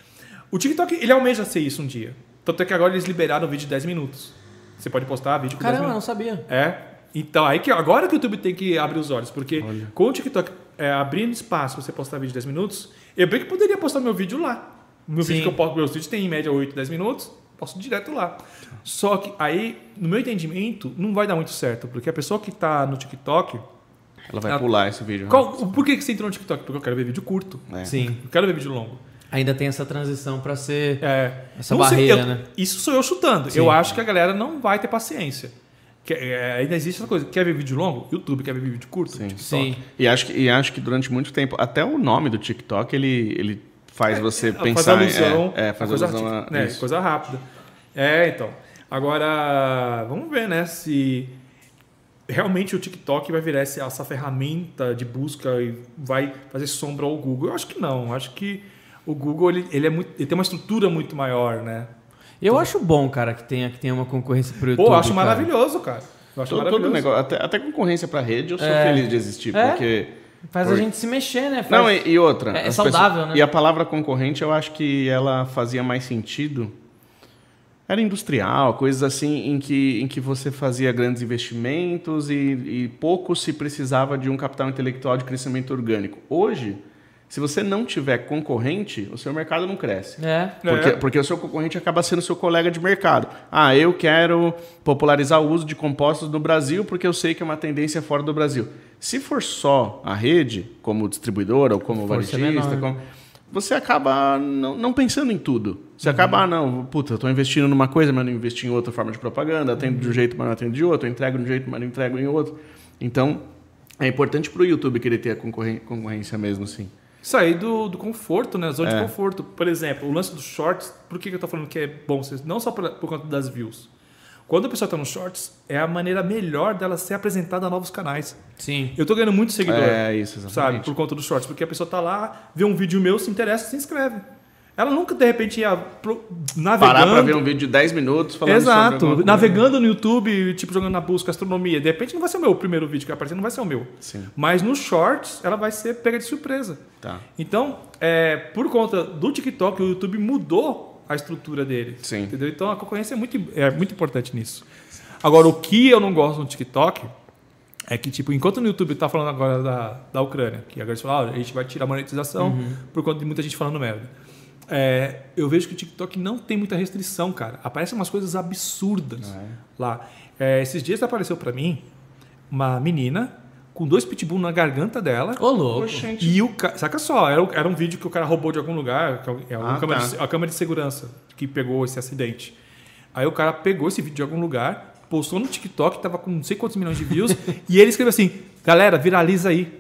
O TikTok, ele almeja ser isso um dia. Tanto é que agora eles liberaram o vídeo de 10 minutos. Você pode postar vídeo com 10 Caramba, não minutos. sabia. É. Então, aí que agora que o YouTube tem que abrir os olhos, porque com o TikTok é, abrindo espaço pra você postar vídeo de 10 minutos, eu bem que poderia postar meu vídeo lá. Meu Sim. vídeo que eu posto, meus vídeos tem em média 8, 10 minutos, posto direto lá. Só que aí, no meu entendimento, não vai dar muito certo, porque a pessoa que tá no TikTok. Ela vai Ah, pular esse vídeo. Qual, por que que você entrou no TikTok? Porque eu quero ver vídeo curto. É. Sim. Eu quero ver vídeo longo. Ainda tem essa transição pra ser É, Essa não sei, barreira, eu- né? Isso sou eu chutando. Sim. Eu acho que a galera não vai ter paciência. Que- é, ainda existe essa coisa. Quer ver vídeo longo? YouTube. Quer ver vídeo curto? Sim. TikTok. Sim. E acho, que, e acho que durante muito tempo, até o nome do TikTok, ele, ele faz você Faz pensar alusão. em. É, é, faz coisa, alusão a né, isso. coisa rápida. É, então. Agora, vamos ver, né? Se realmente o TikTok vai virar essa, essa ferramenta de busca e vai fazer sombra ao Google. Eu acho que não. Eu acho que o Google ele, ele é muito, ele tem uma estrutura muito maior, né? Eu acho bom, cara, que tenha, que tenha uma concorrência pro YouTube. Pô, eu acho cara. maravilhoso, cara. Eu acho Todo, maravilhoso. todo negócio, até, até concorrência para rede, eu sou É. feliz de existir, É. porque. Faz Por- a gente se mexer, né? Faz- Não, e, e outra. É- é saudável, né? E a palavra concorrente, eu acho que ela fazia mais sentido. Era industrial, coisas assim em que, em que você fazia grandes investimentos e, e pouco se precisava de um capital intelectual de crescimento orgânico. Hoje, se você não tiver concorrente, o seu mercado não cresce. É. Porque, É. porque o seu concorrente acaba sendo seu colega de mercado. Ah, eu quero popularizar o uso de compostos no Brasil porque eu sei que é uma tendência fora do Brasil. Se for só a rede, como distribuidora ou como Força varejista, menor. como- você acaba não, não pensando em tudo. Você Uhum. acaba, ah, não, puta, eu estou investindo numa coisa, mas não investi em outra forma de propaganda, atendo Uhum. de um jeito, mas não atendo de outro, eu entrego de um jeito, mas não entrego em outro. Então, é importante para o YouTube querer ter a concorren- concorrência mesmo, assim. Sair do, do conforto, né? Zona É. de conforto. Por exemplo, o lance dos shorts, por que que eu tô falando que é bom? Não só por, por conta das views. Quando a pessoa está no Shorts, é a maneira melhor dela ser apresentada a novos canais. Sim. Eu tô ganhando muito seguidor. É isso, Sabe? exatamente. Por conta dos shorts. Porque a pessoa tá lá, vê um vídeo meu, se interessa, se inscreve. Ela nunca, de repente, ia pro- navegando. Parar pra ver um vídeo de 10 minutos falando sobre Exato. alguma coisa. Navegando no YouTube, tipo, jogando na busca astronomia. De repente não vai ser o meu primeiro vídeo que vai aparecer, não vai ser o meu. Sim. Mas nos shorts, ela vai ser pega de surpresa. Tá. Então, é, por conta do TikTok, o YouTube mudou a estrutura dele. Sim. Entendeu? Então a concorrência é muito, é muito importante nisso. Agora, o que eu não gosto no TikTok é que, tipo, enquanto no YouTube tá falando agora da, da Ucrânia, que agora eles falam, ah, a gente vai tirar a monetização por conta de muita gente falando merda. É, eu vejo que o TikTok não tem muita restrição, cara. Aparecem umas coisas absurdas lá. É, esses dias apareceu pra mim uma menina com dois pitbull na garganta dela. Ô, louco. E o ca... Saca só, era, um- era um vídeo que o cara roubou de algum lugar, é Ah, câmera tá. de- a câmera de segurança que pegou esse acidente. Aí o cara pegou esse vídeo de algum lugar, postou no TikTok, tava com não sei quantos milhões de views, e ele escreveu assim: galera, viraliza aí.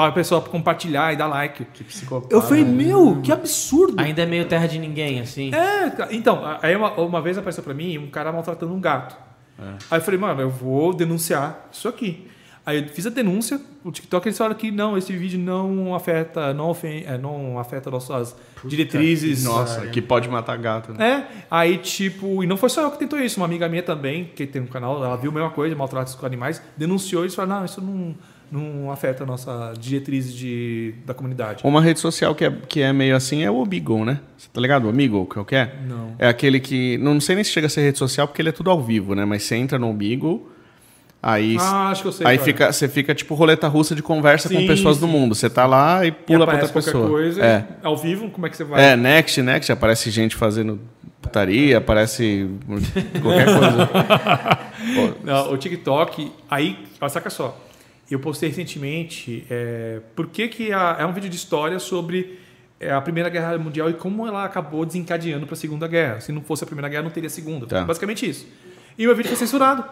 Para a pessoa compartilhar e dar like. Que psicopata. Eu falei, meu, que absurdo. Ainda é meio terra de ninguém, assim. É, então, aí uma, uma vez apareceu pra mim um cara maltratando um gato. Aí eu falei, mano, eu vou denunciar isso aqui. Aí eu fiz a denúncia, o TikTok eles falaram que não, esse vídeo não afeta, não, ofen é, não afeta nossas diretrizes. Nossa, que pode matar gato. Né? É, aí tipo, e não foi só eu que tentou isso, uma amiga minha também, que tem um canal, ela viu a mesma coisa, maltratos com animais, denunciou e eles falaram, não, isso não, não afeta a nossa diretriz de, da comunidade. Uma rede social que é, que é meio assim é o Omegle, né? Você tá ligado? O Omegle, que é o que é? Não. É aquele que. Não sei nem se chega a ser rede social, porque ele é tudo ao vivo, né? Mas você entra no Omegle, aí. Ah, acho que eu sei. Aí é. fica, você fica tipo roleta russa de conversa com Sim, pessoas do sim. mundo. Você tá lá e pula pra outra pessoa. coisa, É. ao vivo, como é que você vai? É, next, next, aparece gente fazendo putaria, aparece qualquer coisa. Não, o TikTok, aí, saca só. Eu postei recentemente é, por que, que a- é um vídeo de história sobre é, a Primeira Guerra Mundial e como ela acabou desencadeando para a Segunda Guerra. Se não fosse a Primeira Guerra, não teria a Segunda. Tá. Basicamente isso. E o meu vídeo foi censurado.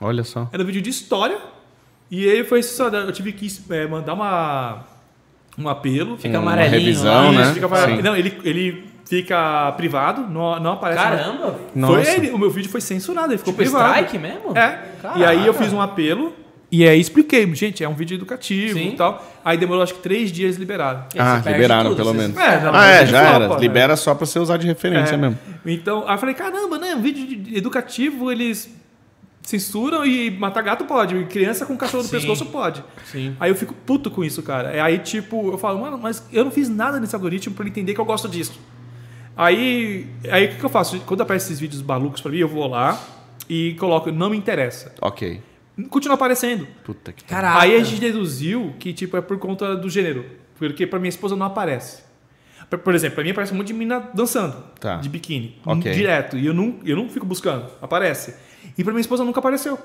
Olha só. Era um vídeo de história e ele foi censurado. Eu tive que é, mandar uma, um apelo. Fica Uma amarelinho revisão, né? Isso, fica. Não, ele, ele fica privado, não, não aparece mais. Caramba! Foi Nossa. ele, o meu vídeo foi censurado, ele ficou Tipo privado. strike mesmo? É. Caraca. E aí eu fiz um apelo e aí expliquei, gente, é um vídeo educativo Sim. e tal. Aí demorou acho que três dias liberaram. E Ah, liberaram tudo, pelo você- menos. É, ah, é, já flopa, era. né? Libera só pra você usar de referência É. mesmo. Então, aí eu falei, caramba, né? Um vídeo de- educativo, eles censuram e matar gato pode. E criança com cachorro no Sim. pescoço pode. Sim. Aí eu fico puto com isso, cara. É Aí, tipo, eu falo, mano, mas eu não fiz nada nesse algoritmo pra ele entender que eu gosto disso. Aí, aí o que, que eu faço? Quando aparecem esses vídeos malucos pra mim, eu vou lá e coloco, não me interessa. Ok. Continua aparecendo. Puta que Caraca. Aí a gente deduziu que tipo é por conta do gênero, porque pra minha esposa não aparece. Por- exemplo, pra mim aparece um monte de menina dançando Tá. de biquíni, Ok. direto, e eu não, eu não fico buscando, aparece. E pra minha esposa nunca apareceu.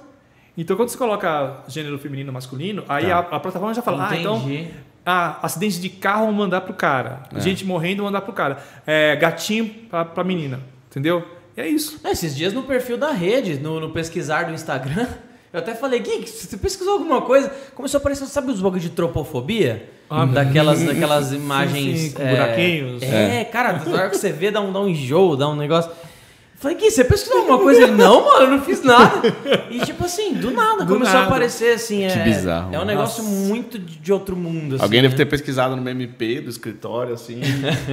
Então quando você coloca gênero feminino masculino, aí Tá. a, a plataforma já fala, ah, então Entendi. ah, acidente de carro vão mandar pro cara, gente morrendo mandar pro cara, é, gatinho pra, pra menina, entendeu? E é isso. Não, esses dias no perfil da rede, no, no pesquisar do Instagram, eu até falei, Gui, você pesquisou alguma coisa? Começou a aparecer, sabe os bagulhos de tropofobia? Ah, daquelas, daquelas imagens. sim, com é, buraquinhos. É, cara, na hora que você vê, dá um, dá um enjoo, dá um negócio. Falei, Gui, você pesquisou alguma coisa? Ele, não, mano, eu não fiz nada. E tipo assim, do nada Do começou a nada. aparecer assim. Que é, bizarro, É um negócio muito de de outro mundo. Assim, Alguém deve né? ter pesquisado no MP do escritório, assim.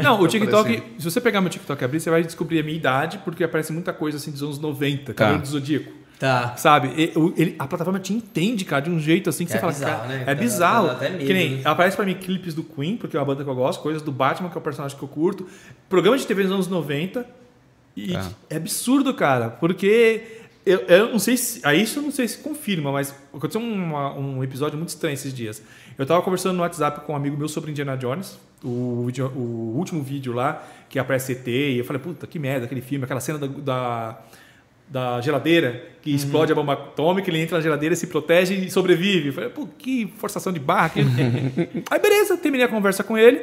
Não, o Tá TikTok, aparecendo. se você pegar meu TikTok e abrir, você vai descobrir a minha idade, porque aparece muita coisa assim dos anos 90, Tá. cabelo do Zodíaco. Tá. Sabe? E- o- ele- a plataforma te entende, cara, de um jeito assim que É você fala, bizarro, cara, né? é bizarro. até medo, que nem né? aparece pra mim clipes do Queen, porque é uma banda que eu gosto, coisas do Batman, que é o personagem que eu curto, programa de TV dos anos 90. E Tá. é absurdo, cara, porque eu, eu não sei se. Aí isso eu não sei se confirma, mas aconteceu uma- um episódio muito estranho esses dias. Eu tava conversando no WhatsApp com um amigo meu sobre Indiana Jones, o, o último vídeo lá, que aparece ET, e eu falei, puta, que merda aquele filme, aquela cena da, da, da geladeira, que explode a bomba atômica, ele entra na geladeira, se protege e sobrevive. Eu falei, pô, que forçação de barra. que- Aí beleza, terminei a conversa com ele,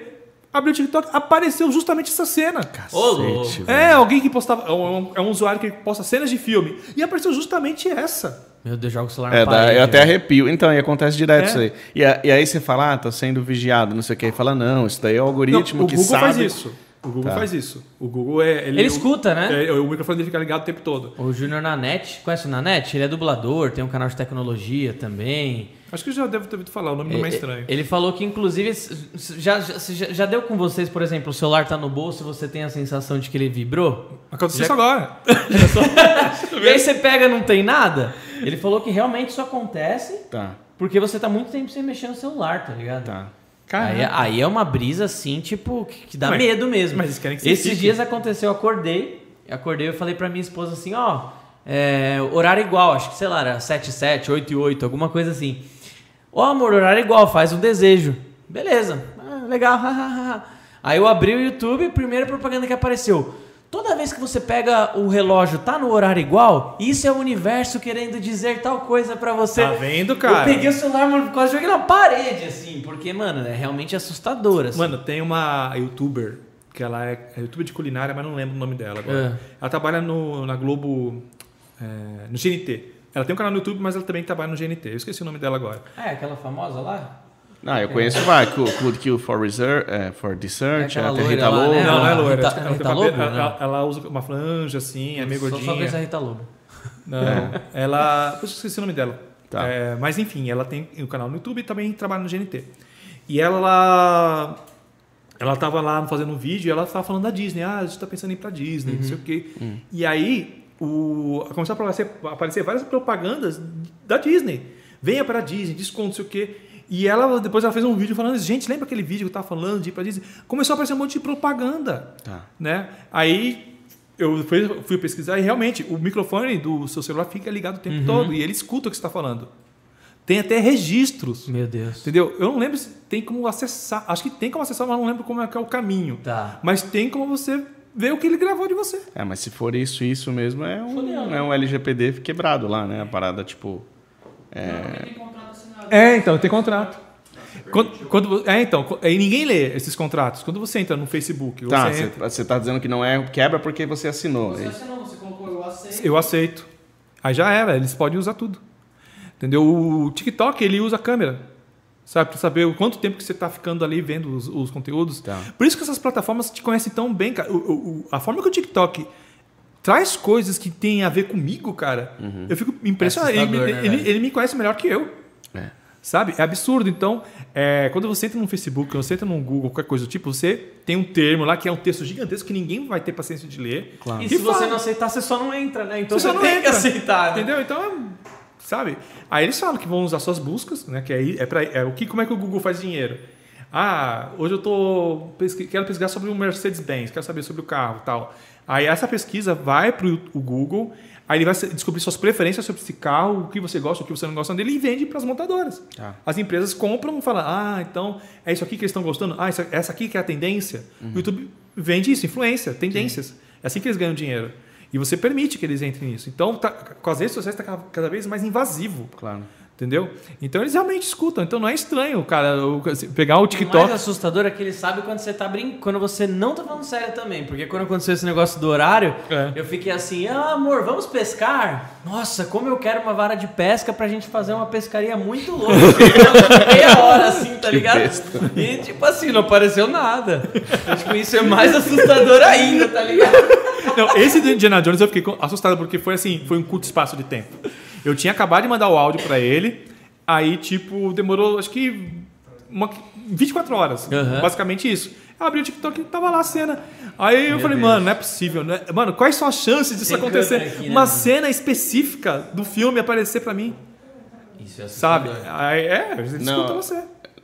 abri o TikTok, apareceu justamente essa cena. Cacete, velho. É, alguém que postava. É um, é um usuário que posta cenas de filme. E apareceu justamente essa. Meu Deus, joga o celular na É, dá- parede, eu até velho. arrepio. Então, e acontece direto É. isso aí. E, a- e aí você fala, ah, tá sendo vigiado, não sei o que. Aí fala, não, isso daí é o algoritmo Não, o que Google sabe. faz isso. O Google Tá. faz isso. O Google é. Ele escuta, né? é, o microfone dele fica ligado o tempo todo. O Júnior Nanete, conhece o Nanete? Ele é dublador, tem um canal de tecnologia também. Acho que eu já devo ter ouvido falar, o nome não é estranho. Ele falou que, inclusive, já, já, já- já deu com vocês, por exemplo, o celular tá no bolso e você tem a sensação de que ele vibrou? Aconteceu Já- isso agora. E aí você pega e não tem nada? Ele falou que realmente isso acontece Tá, porque você tá muito tempo sem mexer no celular, tá ligado? tá. Aí, aí é uma brisa assim, tipo, que, que dá Mas- medo mesmo. mas eles querem que você Esses fique. dias aconteceu, eu acordei, eu acordei e falei pra minha esposa assim, ó, é, horário igual, acho que sei lá, era 7 7, 8 e 8, alguma coisa assim. Ó, amor, horário igual, faz um desejo. Beleza, ah, legal. Aí eu abri o YouTube, primeira propaganda que apareceu. Toda vez que você pega o relógio, tá no horário igual, isso é o universo querendo dizer tal coisa pra você. Tá vendo, cara? Eu peguei o celular, mano, quase joguei na parede, assim, porque, mano, é realmente assustador, assim. Mano, tem uma youtuber que ela é, é youtuber de culinária, mas não lembro o nome dela agora. Ela trabalha no, na Globo, é, no GNT. Ela tem um canal no YouTube, mas ela também trabalha no GNT. Eu esqueci o nome dela agora. Ah, é aquela famosa lá? Ah, eu conheço vai, Could Kill for Research, é, for Research, É a loira Rita lá, Lobo. né? não, não é a loira. Rita- ela, tem Rita Lobo? ela- Não. ela usa uma franja assim, é meio Só gordinha. só conheço a Rita Lobo. Não, ela. Eu esqueci o nome dela. Tá. É, mas enfim, ela tem um canal no YouTube e também trabalha no GNT. E ela. Ela tava lá fazendo um vídeo e ela tava falando da Disney. Ah, a gente tá pensando em ir pra Disney, não sei o quê. E aí, o, começou a aparecer, a aparecer várias propagandas da Disney. Venha para Disney, desconto, não sei o quê. E ela, depois ela fez um vídeo falando, gente, lembra aquele vídeo que eu tava falando de ir pra Disney? Começou a aparecer um monte de propaganda Tá. né? Aí eu fui, fui pesquisar e realmente o microfone do seu celular fica ligado o tempo todo e ele escuta o que você está falando. Tem até registros, Meu Deus. entendeu? Eu não lembro se tem como acessar. Acho que tem como acessar, mas não lembro como é que é o caminho. Tá. Mas tem como você ver o que ele gravou de você. É, mas se for isso, isso mesmo é um, Fodeu, né? é um LGPD quebrado lá, né? A parada, tipo... Tem contrato assinado. É, então, tem contrato. Quando, quando- é, então, aí ninguém lê esses contratos. Quando você entra no Facebook, Tá, você entra, você tá dizendo que não é quebra porque você assinou. Você é assinou, você colocou eu aceito. eu aceito. Aí já era, eles podem usar tudo. Entendeu? O TikTok, ele usa a câmera. Sabe? Pra saber o quanto tempo que você tá ficando ali vendo os, os conteúdos. Tá. Por isso que essas plataformas te conhecem tão bem, cara. O- o- a forma que o TikTok traz coisas que tem a ver comigo, cara, eu fico impressionado. É ele, né, ele- ele me conhece melhor que eu. É. Sabe? É absurdo. Então, é, quando você entra no Facebook, quando você entra no Google, qualquer coisa do tipo, você tem um termo lá que é um texto gigantesco que ninguém vai ter paciência de ler. Claro. E E se você fala. não aceitar, você só não entra, né? Então Você você, tem que entra. aceitar, né? Entendeu? Então, sabe? Aí eles falam que vão usar suas buscas, né? Que aí é para é o que como é que o Google faz dinheiro? Ah, hoje eu tô pesqui- quero pesquisar sobre o Mercedes-Benz, quero saber sobre o carro, tal. Aí essa pesquisa vai para o Google, aí ele vai descobrir suas preferências sobre esse carro, o que você gosta, o que você não gosta dele e vende para as montadoras. Tá. As empresas compram e falam: "Ah, então é isso aqui que eles estão gostando. Ah, isso- essa aqui que é a tendência". O YouTube vende isso, influência, tendências. É assim que eles ganham dinheiro. E você permite que eles entrem nisso. Então, tá- com as redes sociais está cada vez mais invasivo. Claro. Entendeu? Então eles realmente escutam. Então não é estranho, cara, o- assim, pegar o O TikTok. mais assustador é que ele sabe quando você tá brincando, quando você não tá falando sério também. Porque quando aconteceu esse negócio do horário, É. eu fiquei assim, ah, amor, vamos pescar? Nossa, como eu quero uma vara de pesca pra gente fazer uma pescaria muito louca. Meia hora assim, tá ligado? E tipo assim, não apareceu nada. Acho que isso é mais assustador ainda, tá ligado? Não, esse do Indiana Jones eu fiquei assustado porque foi assim, foi um curto espaço de tempo. Eu tinha acabado de mandar o áudio pra ele, aí tipo, demorou acho que uma, 24 horas. Aham. Basicamente isso. Eu abri o TikTok e tava lá a cena. Aí eu falei, mano, não é possível. Não é- Mano, quais são as chances disso Tem acontecer? aqui, né, Uma mano? cena específica do filme aparecer pra mim, Isso é sabe? assustador. Aí, é, eles Não. escutam você.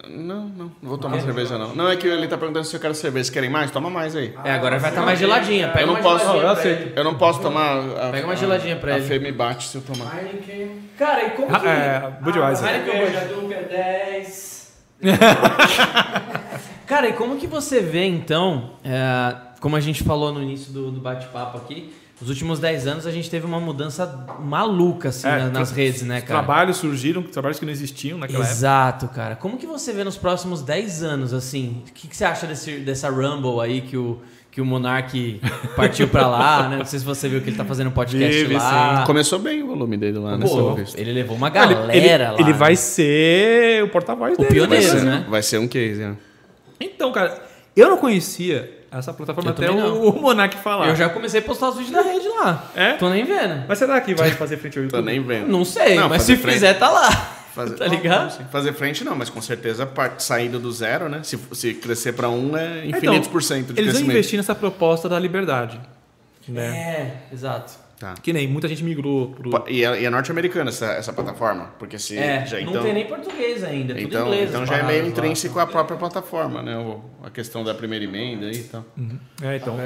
Não, não. Não vou tomar cerveja, não. Não, é que ele tá perguntando se eu quero cerveja. Vocês querem mais? Toma mais aí. É, agora vai estar mais geladinha. Pega Eu não uma posso- geladinha eu aceito. Eu não posso tomar... A, Pega uma a- geladinha pra A ele. Fê me bate se eu tomar. Heineken. Cara, e como que... É, Budweiser. Cerveja, Dunga 10. Cara, e como que você vê, então, é, como a gente falou no início do, do bate-papo aqui, nos últimos 10 anos a gente teve uma mudança maluca, assim, É, na- nas redes, né, cara? Trabalhos surgiram, trabalhos que não existiam naquela época. Exato, cara. Como que você vê nos próximos 10 anos, assim? O que, que você acha desse, dessa Rumble aí que o, que o Monark partiu pra lá, né? Não sei se você viu que ele tá fazendo podcast Vi, vi, lá. Começou bem o volume dele lá nessa vez. ele levou uma Ele- galera ele, lá. ele vai né? ser o porta-voz O dele. pioneiro, vai ser, né? Vai ser um case, né? Então, cara, eu não conhecia essa plataforma Eu até também o, não. o Monark falar. Eu já comecei a postar os vídeos da rede lá. É? Tô nem vendo. Mas será que vai fazer frente ao Tô YouTube? nem vendo. Não sei, Não, mas fazer se frente- fizer, tá lá. Fazer, Tá ligado? Não, fazer frente não, mas com certeza parte, saindo do zero, né? Se, se crescer para um é Então, infinitos por cento de Eles vão crescimento. investir nessa proposta da liberdade. Né? É, exato. Tá. Que nem muita gente migrou pro. E é, e é norte-americana essa, essa plataforma, porque se É, já não então tem nem português ainda, tudo então, inglês. então já é meio intrínseco à própria plataforma, né? O- a questão da primeira emenda aí e tal. É, então.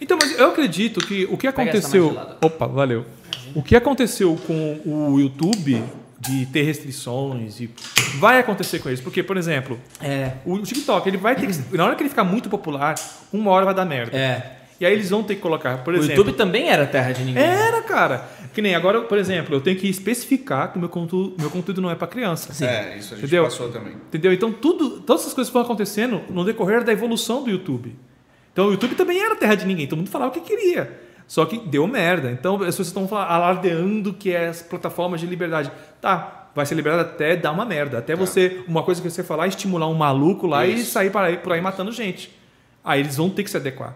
Então, mas eu acredito que o que aconteceu. Opa, valeu. O que aconteceu com o YouTube de ter restrições e vai acontecer com eles. Porque, por exemplo, É, o TikTok, ele vai ter que. Na hora que ele ficar muito popular, uma hora vai dar merda. é. E aí eles vão ter que colocar, por O exemplo. YouTube também era terra de ninguém. Era, cara. Que nem agora, por exemplo, eu tenho que especificar que o meu conteúdo, meu conteúdo não é para criança. É, isso a gente Entendeu? passou também. Entendeu? Então, tudo, todas essas coisas foram acontecendo no decorrer da evolução do YouTube. Então, o YouTube também era terra de ninguém. Todo mundo falava o que queria. Só que deu merda. Então, as pessoas estão alardeando que é as plataformas de liberdade. Tá, vai ser liberado até dar uma merda. Até você, uma coisa que você falar, estimular um maluco lá e Isso. sair por aí, por aí matando gente. Aí eles vão ter que se adequar.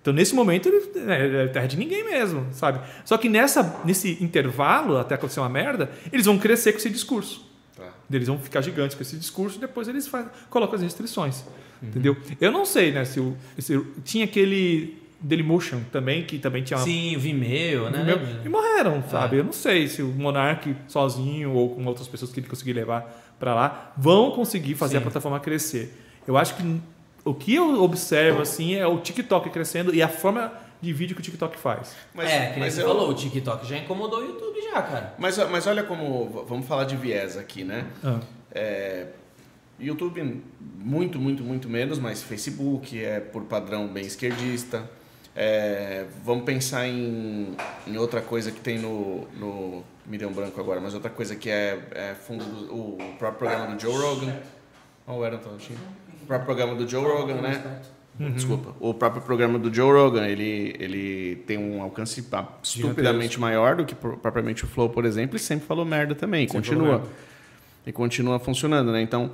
Então, nesse momento, ele- é, é terra de ninguém mesmo, sabe? Só que nessa, nesse intervalo, até acontecer uma merda, eles vão crescer com esse discurso. Tá. Eles vão ficar gigantes com esse discurso e depois eles faz- colocam as restrições. Entendeu? Eu não sei, né? Se, o, se tinha aquele Dailymotion também, que também tinha uma- Sim, o Vimeo, né? Vimeo, e morreram, sabe? Eu não sei se o Monark sozinho ou com outras pessoas que ele conseguir levar para lá vão conseguir fazer Sim. a plataforma crescer. Eu acho que o que eu observo assim é o TikTok crescendo e a forma de vídeo que o TikTok faz. é, que mas você eu- falou, o TikTok já incomodou o YouTube já, cara. Mas, mas olha como. Vamos falar de viés aqui, né? Ah. É, YouTube, muito, muito, muito menos, mas Facebook é por padrão bem esquerdista. É, vamos pensar em, em outra coisa que tem no, no. Me deu um branco agora, mas outra coisa que é, é fundo do, o próprio programa do Joe Rogan. Olha o Aaron Tontinho. O próprio programa do Joe Rogan, né? Desculpa. O próprio programa do Joe Rogan, ele, ele tem um alcance estupidamente maior do que pro- propriamente o Flow, por exemplo, e sempre falou merda também. Sempre continua. E continua funcionando, né? Então,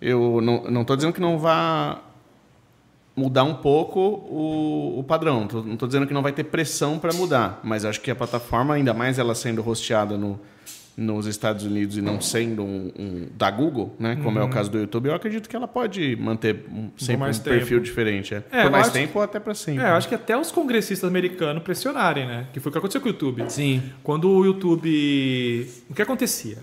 eu não, não tô dizendo que não vá mudar um pouco o, o padrão. Tô- Não estou dizendo que não vai ter pressão para mudar, mas acho que a plataforma, ainda mais ela sendo hosteada no, nos Estados Unidos e não sendo um, um- da Google, né, como é o caso do YouTube, eu acredito que ela pode manter um, sempre um mais perfil tempo. diferente. É. É, Por mais acho- tempo ou até para sempre. É, eu acho que até os congressistas americanos pressionarem, né? Que foi o que aconteceu com o YouTube. Sim. Quando o YouTube. O que acontecia?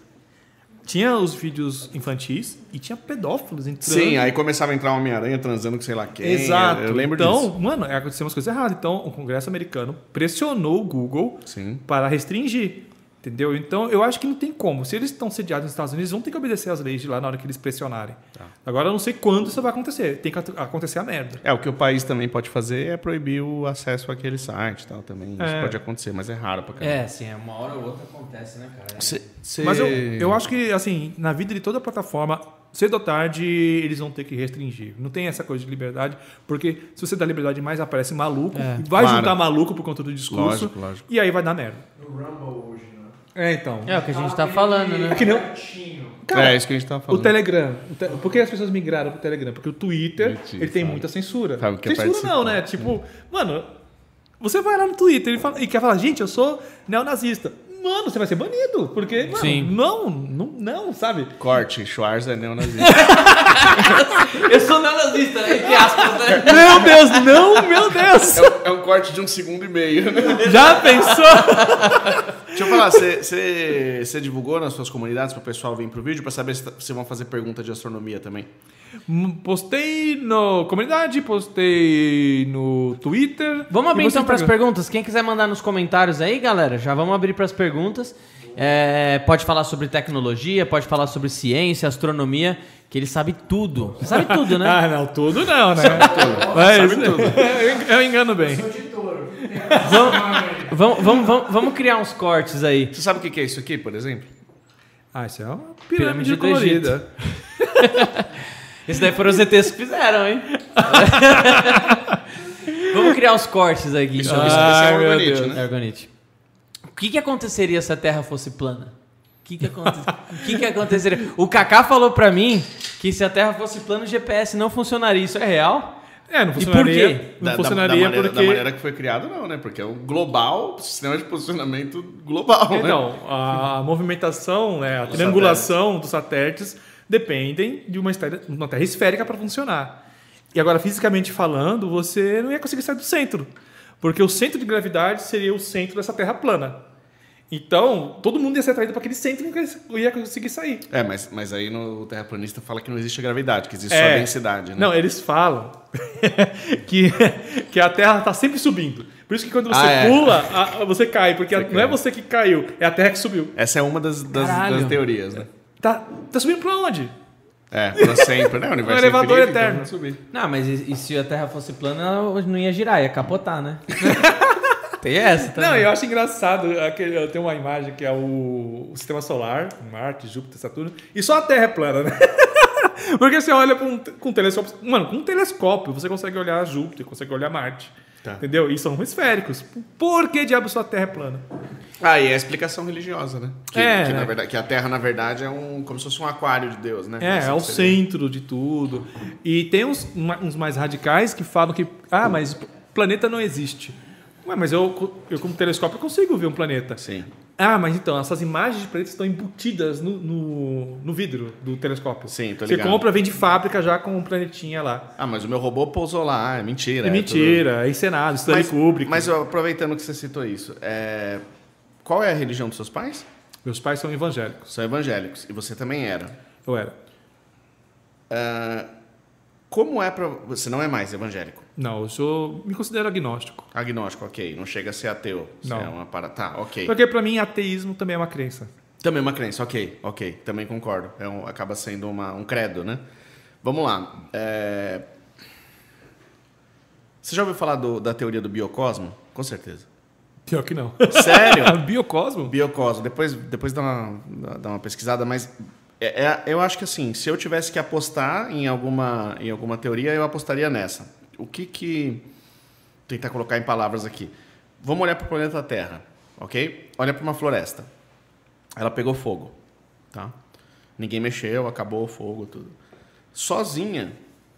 Tinha os vídeos infantis e tinha pedófilos entrando. Sim, aí começava a entrar uma Homem-Aranha transando com sei lá quem. Exato. Eu lembro então, disso. mano, aconteceu umas coisas erradas. Então, o Congresso americano pressionou o Google Sim. para restringir. Entendeu? Então, eu acho que não tem como. Se eles estão sediados nos Estados Unidos, vão ter que obedecer às leis de lá na hora que eles pressionarem. Tá. Agora, eu não sei quando isso vai acontecer. Tem que acontecer a merda. É, o que o país também pode fazer é proibir o acesso àquele site e tal também. Isso É. pode acontecer, mas é raro pra caramba. É, sim, uma hora ou outra acontece, né, cara? Cê- cê- Mas eu, eu acho que, assim, na vida de toda plataforma, cedo ou tarde, eles vão ter que restringir. Não tem essa coisa de liberdade, porque se você dá liberdade demais, aparece maluco, É. vai Claro. juntar maluco por conta do discurso, Lógico, lógico. e aí vai dar merda. No Rumble hoje? É, então. É o que a gente tá falando, né? É que nem o- Gatinho. Cara, é isso que a gente o falando. Telegram. o te- Por que as pessoas migraram pro Telegram? Porque o Twitter, Mentira, ele tem sabe. muita censura. Sabe o que é censura não, né? Tipo, mano, você vai lá no Twitter e, fala- e quer falar, gente, eu sou neonazista. Mano, você vai ser banido. Porque, mano, Sim. não, não, não, sabe? Corte, Schwarz é neonazista. Eu sou neonazista, entre aspas, né? Meu Deus, não, meu Deus. é, um, é um corte de um segundo e meio, né? Já pensou? Deixa eu falar, você divulgou nas suas comunidades para o pessoal vir pro vídeo para saber se tá- se vão fazer pergunta de astronomia também? Postei no comunidade, postei no Twitter. Vamos abrir então para as pergunta. perguntas. Quem quiser mandar nos comentários aí, galera, já vamos abrir para as perguntas. É, pode falar sobre tecnologia, pode falar sobre ciência, astronomia, que ele sabe tudo. Sabe tudo, né? Ah, não, tudo não, né? Sabe tudo. Sabe tudo. eu, eu engano bem. Vamos, vamos, vamos, vamos criar uns cortes aí. Você sabe o que é isso aqui, por exemplo? Ah, isso é uma Pirâmide pirâmide, colorida. Esse daí foram os ETs que fizeram, hein? vamos criar os cortes aqui. Isso, então. isso, isso é Deus. né? É Argonite. O que, que aconteceria se a Terra fosse plana? O que, que, aconte... que, que aconteceria? O Kaká falou pra mim que se a Terra fosse plana, o GPS não funcionaria. Isso é real? É, não E por funcionaria. quê? Não Da, funcionaria da, da, maneira, porque. da maneira que foi criado, não, né? Porque é um global, sistema de posicionamento global, né? Então, a movimentação, né, a triangulação dos satélites dependem de uma, esfera- uma terra esférica para funcionar. E agora, fisicamente falando, você não ia conseguir sair do centro. Porque o centro de gravidade seria o centro dessa terra plana. Então, todo mundo ia ser atraído para aquele centro e nunca ia conseguir sair. É, mas, mas aí no o terraplanista fala que não existe a gravidade, que existe só É. a densidade, né? Não, eles falam que, que a Terra está sempre subindo. Por isso que quando você Ah, é. pula, a- você cai. Porque a- Você não é você que caiu, é a Terra que subiu. Essa é uma das, das, das teorias, né? Tá, tá subindo para onde? É, pra sempre, né? O universo Um elevador é infinito, eterno. Então vai subir. Não, mas e, e se a Terra fosse plana, ela não ia girar, ia capotar, né? Tem essa também. Não, eu acho engraçado. Aquele, eu tenho uma imagem que é o, o sistema solar, Marte, Júpiter, Saturno, e só a Terra é plana, né? Porque você olha com, com um telescópio. Mano, com um telescópio você consegue olhar Júpiter, consegue olhar Marte. Tá. Entendeu? E são esféricos. Por que diabo sua Terra é plana? Ah, e é a explicação religiosa, né? Que, É, que, né? na verdade, que a Terra, na verdade, é um como se fosse um aquário de Deus, né? É, Assim é o centro de tudo. E tem uns, uns mais radicais que falam que, ah, mas planeta não existe. Ué, mas eu, eu como telescópio consigo ver um planeta. Sim. Ah, mas então, essas imagens de planetas estão embutidas no, no, no vidro do telescópio. Sim, tô Você ligado. compra, vem de fábrica já com um planetinha lá. Ah, mas o meu robô pousou lá, é mentira. É, mentira, é encenado, tudo- Stanley Mas, Kubrick. mas aproveitando que você citou isso, é, qual é a religião dos seus pais? Meus pais são evangélicos. São evangélicos. E você também era. Eu era. Ah, como é pra. Você não é mais evangélico. Não, eu sou, me considero agnóstico. Agnóstico, ok. Não chega a ser ateu. Não. É uma para... Tá, ok. Porque pra mim, ateísmo também é uma crença. Também uma crença, ok, ok. Também concordo. É um- acaba sendo uma- um credo, né? Vamos lá. É, Você já ouviu falar do- da teoria do biocosmo? Com certeza. Pior que não. Sério? Biocosmo? biocosmo. Depois, depois dá, uma, dá uma pesquisada, mas é- é- eu acho que assim, se eu tivesse que apostar em alguma, em alguma teoria, eu apostaria nessa. O que que... Tentar colocar em palavras aqui. Vamos olhar para o planeta Terra, ok? Olha para uma floresta. Ela pegou fogo, tá? Ninguém mexeu, acabou o fogo, tudo. Sozinha,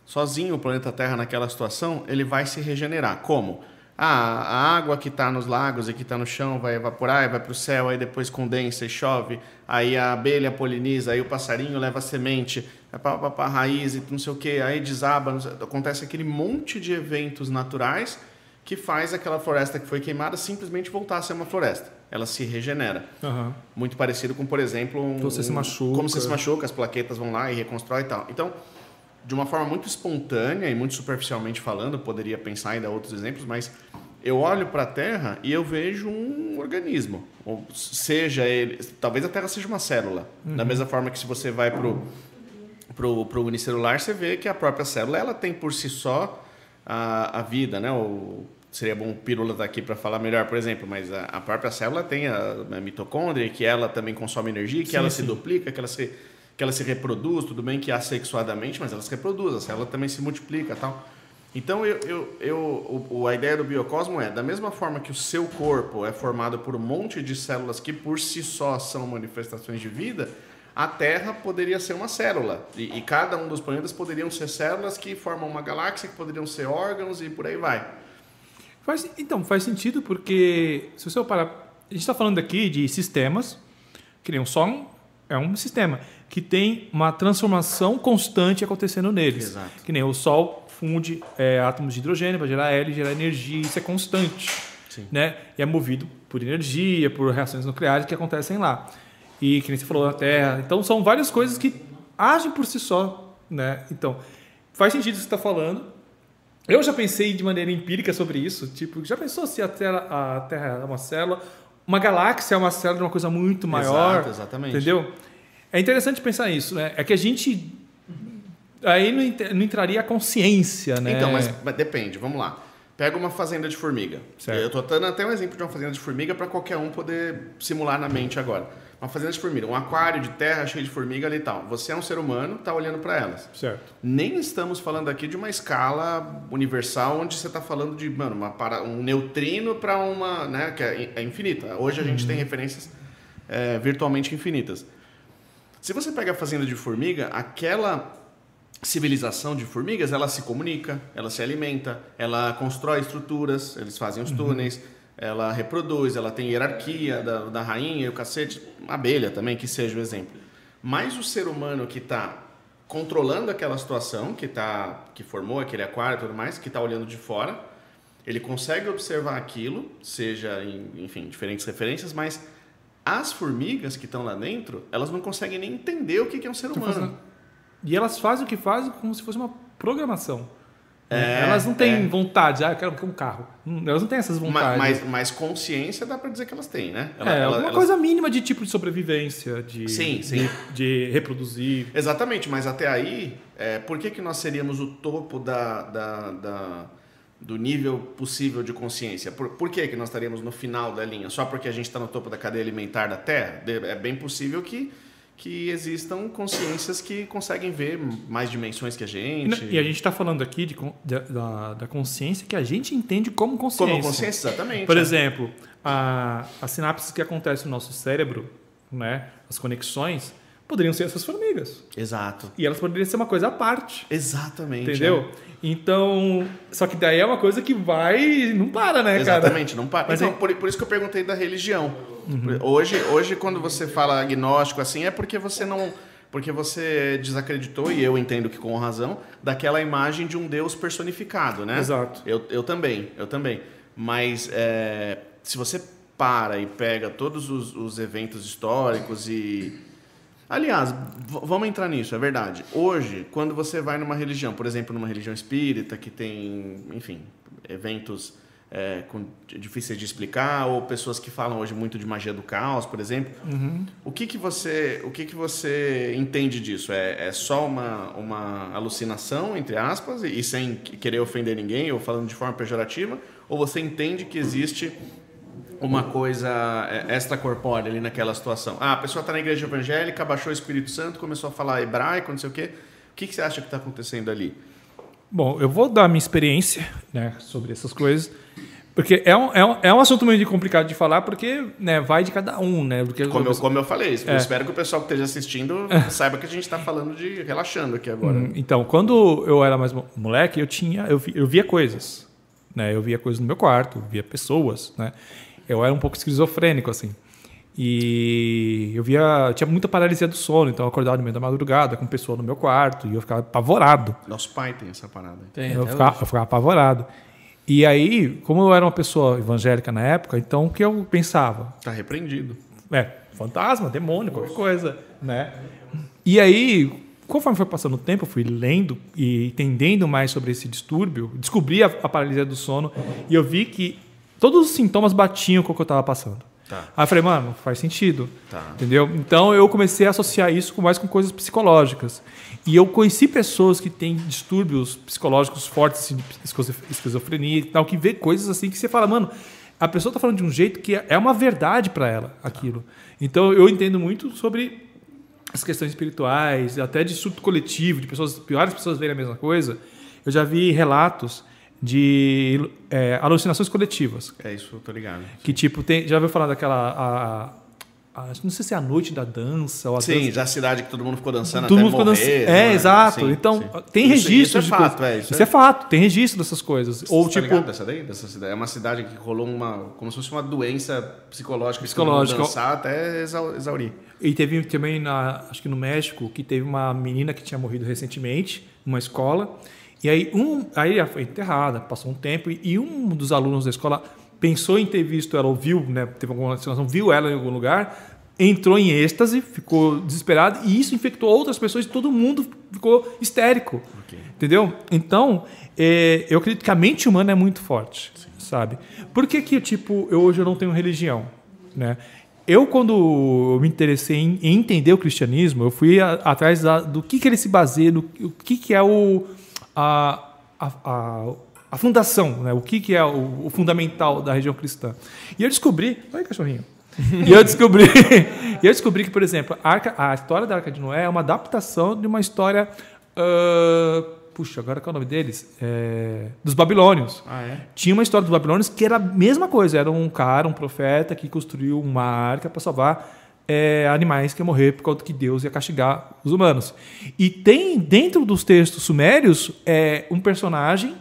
sozinho o planeta Terra naquela situação, ele vai se regenerar. Como? Ah, a água que está nos lagos e que está no chão vai evaporar e vai para o céu, aí depois condensa e chove, aí a abelha poliniza, aí o passarinho leva a semente para a raiz e não sei o que, aí desaba, acontece aquele monte de eventos naturais que faz aquela floresta que foi queimada simplesmente voltar a ser uma floresta. Ela se regenera. Aham. Muito parecido com, por exemplo, um, Você se machuca. como você se machuca, as plaquetas vão lá e reconstrói e tal. Então, de uma forma muito espontânea e muito superficialmente falando, poderia pensar em dar outros exemplos, mas eu olho para a Terra e eu vejo um organismo. Ou seja, ele, talvez a Terra seja uma célula. Da mesma forma que se você vai pro pro, pro unicelular, você vê que a própria célula ela tem por si só a, a vida, né? O, seria bom o Pirula estar aqui para falar melhor, por exemplo, mas a, a própria célula tem a, a mitocôndria, que ela também consome energia, que Sim, ela sim. se duplica, que ela se, que ela se reproduz, tudo bem que assexuadamente, mas ela se reproduz, a célula também se multiplica tal. Então, eu, eu, eu, a ideia do biocosmo é, da mesma forma que o seu corpo é formado por um monte de células que por si só são manifestações de vida, a Terra poderia ser uma célula. E, e cada um dos planetas poderiam ser células que formam uma galáxia, que poderiam ser órgãos e por aí vai. Faz, então, faz sentido porque, se você parar, a gente está falando aqui de sistemas, que nem o Sol é um sistema que tem uma transformação constante acontecendo neles. Exato. Que nem o Sol funde é, átomos de hidrogênio para gerar hélio, gerar energia, isso é constante. Sim. Né? E é movido por energia, por reações nucleares que acontecem lá. E que nem você falou na Terra. Então, são várias coisas que agem por si só. Né? Então, faz sentido o que você está falando. Eu já pensei de maneira empírica sobre isso. Tipo, já pensou se a Terra, a Terra é uma célula, uma galáxia é uma célula de uma coisa muito maior? Exato, exatamente. Entendeu? É interessante pensar isso, né? É que a gente aí não, não entraria a consciência, né? Então, mas, mas depende, vamos lá. Pega uma fazenda de formiga. Certo. Eu estou dando até um exemplo de uma fazenda de formiga para qualquer um poder simular na mente agora. Uma fazenda de formiga, um aquário de terra cheio de formiga ali e tal. Você é um ser humano, está olhando para elas. certo. Nem estamos falando aqui de uma escala universal onde você está falando de mano, uma para, um neutrino para uma. Né, que é, é infinita. Hoje a gente tem referências é, virtualmente infinitas. Se você pega a fazenda de formiga, aquela civilização de formigas, ela se comunica, ela se alimenta, ela constrói estruturas, eles fazem os túneis, ela reproduz, ela tem hierarquia da, da rainha e o cacete, abelha também, que seja o exemplo. Mas o ser humano que está controlando aquela situação, que, tá, que formou aquele aquário e tudo mais, que está olhando de fora, ele consegue observar aquilo, seja em, enfim, diferentes referências, mas as formigas que estão lá dentro, elas não conseguem nem entender o que é um ser humano. fazendo- E elas fazem o que fazem como se fosse uma programação. É, elas não têm é. vontade, ah, eu quero um carro. Hum, Elas não têm essas vontades. Mas, mas consciência dá para dizer que elas têm, né? Ela- é, ela- elas- coisa mínima de tipo de sobrevivência, de, Sim, sim. de, de reproduzir. Exatamente, mas até aí, é, por que, que nós seríamos o topo da, da- da- do nível possível de consciência? Por, por que, que nós estaríamos no final da linha? Só porque a gente está no topo da cadeia alimentar da Terra? De- É bem possível que, que existam consciências que conseguem ver mais dimensões que a gente. e a gente está falando aqui de, da- da, da consciência que a gente entende como consciência. Como consciência, exatamente. Por é. exemplo, a, as sinapses que acontecem no nosso cérebro, né, as conexões, poderiam ser essas formigas. Exato. E elas poderiam ser uma coisa à parte. Exatamente. Entendeu? Então, só que daí é uma coisa que vai e não para, né, cara? Exatamente, não para. Mas então, é- por, por isso que eu perguntei da religião. Hoje, hoje, quando você fala agnóstico assim, é porque você não. Porque você desacreditou, e eu entendo que com razão, daquela imagem de um Deus personificado, né? Exato. Eu, eu também, eu também. Mas é, se você para e pega todos os, os eventos históricos e. Aliás, vamos entrar nisso, é verdade. Hoje, quando você vai numa religião, por exemplo, numa religião espírita, que tem, enfim, eventos é, com- difíceis de explicar, ou pessoas que falam hoje muito de magia do caos, por exemplo, o que que você, o que que você entende disso? É, é só uma, uma alucinação, entre aspas, e, e sem querer ofender ninguém, ou falando de forma pejorativa, ou você entende que existe uma coisa é, extracorpórea ali naquela situação. Ah, a pessoa está na igreja evangélica, baixou o Espírito Santo, começou a falar hebraico, não sei o quê. O que, que você acha que está acontecendo ali? Bom, eu vou dar a minha experiência né, sobre essas coisas. Porque é um, é, um, é um assunto meio complicado de falar, porque né, vai de cada um, né? Porque Como eu, como eu falei, eu É. espero que o pessoal que esteja assistindo saiba que a gente está falando de relaxando aqui agora. Hum, Então, quando eu era mais mo- moleque, eu tinha, eu, vi- eu via coisas, né? Eu via coisas no meu quarto, via pessoas, né? Eu era um pouco esquizofrênico assim. E eu via, tinha muita paralisia do sono, então eu acordava no meio da madrugada com pessoa no meu quarto e eu ficava apavorado. Nosso pai tem essa parada. Tem, eu, ficava, eu ficava apavorado. E aí, como eu era uma pessoa evangélica na época, então o que eu pensava? Tá repreendido. É, fantasma, demônio, qualquer coisa, né? E aí, conforme foi passando o tempo, eu fui lendo e entendendo mais sobre esse distúrbio, descobri a, a paralisia do sono e eu vi que todos os sintomas batiam com o que eu estava passando. Tá. Aí eu falei, mano, faz sentido. Tá. Entendeu? Então eu comecei a associar isso com mais com coisas psicológicas. E eu conheci pessoas que têm distúrbios psicológicos fortes, assim, esquizo- esquizofrenia e tal, que vê coisas assim que você fala, mano, a pessoa tá falando de um jeito que é uma verdade para ela, aquilo. Então eu entendo muito sobre as questões espirituais, até de surto coletivo, de pessoas, piores pessoas verem a mesma coisa. Eu já vi relatos de é, alucinações coletivas. É isso, eu tô ligado. Que tipo, tem, já ouviu falar daquela. A, a- não sei se é a noite da dança ou a Sim, dança. já a cidade que todo mundo ficou dançando Todo até mundo ficou morrer. dançando. né? É, exato. Sim, então, sim. tem Isso- registros. Isso, é de fato, coisa- é isso. Isso é fato, tem registro dessas coisas. Ou Você tá tipo. dessa daí? Dessa cidade? É uma cidade que rolou uma. como se fosse uma doença psicológica. Psicológica. Dançar até exau- exaurir. E teve também, na, acho que no México, que teve uma menina que tinha morrido recentemente numa escola. E aí, um, aí ela foi enterrada, passou um tempo, e, e um dos alunos da escola pensou em ter visto ela, ouviu, né, teve alguma situação, viu ela em algum lugar, entrou em êxtase, ficou desesperado, e isso infectou outras pessoas, e todo mundo ficou histérico. Entendeu? Então, é, eu acredito que a mente humana é muito forte, sabe? Por que que, tipo, eu, hoje eu não tenho religião, né? Eu, quando eu me interessei em, em entender o cristianismo, eu fui a- atrás da- do que, que ele se baseia, do o que, que é o, a, a, a, a fundação, né? o que, que é o, o fundamental da religião cristã. E eu descobri... Oi, cachorrinho. e eu descobri, e eu descobri que, por exemplo, a, Arca- a história da Arca de Noé é uma adaptação de uma história... ah, puxa, agora qual é o nome deles? É, dos babilônios. Ah, é? Tinha uma história dos babilônios que era a mesma coisa. Era um cara, um profeta que construiu uma arca para salvar é, animais que iam morrer por causa que Deus ia castigar os humanos. E tem dentro dos textos sumérios é, um personagem,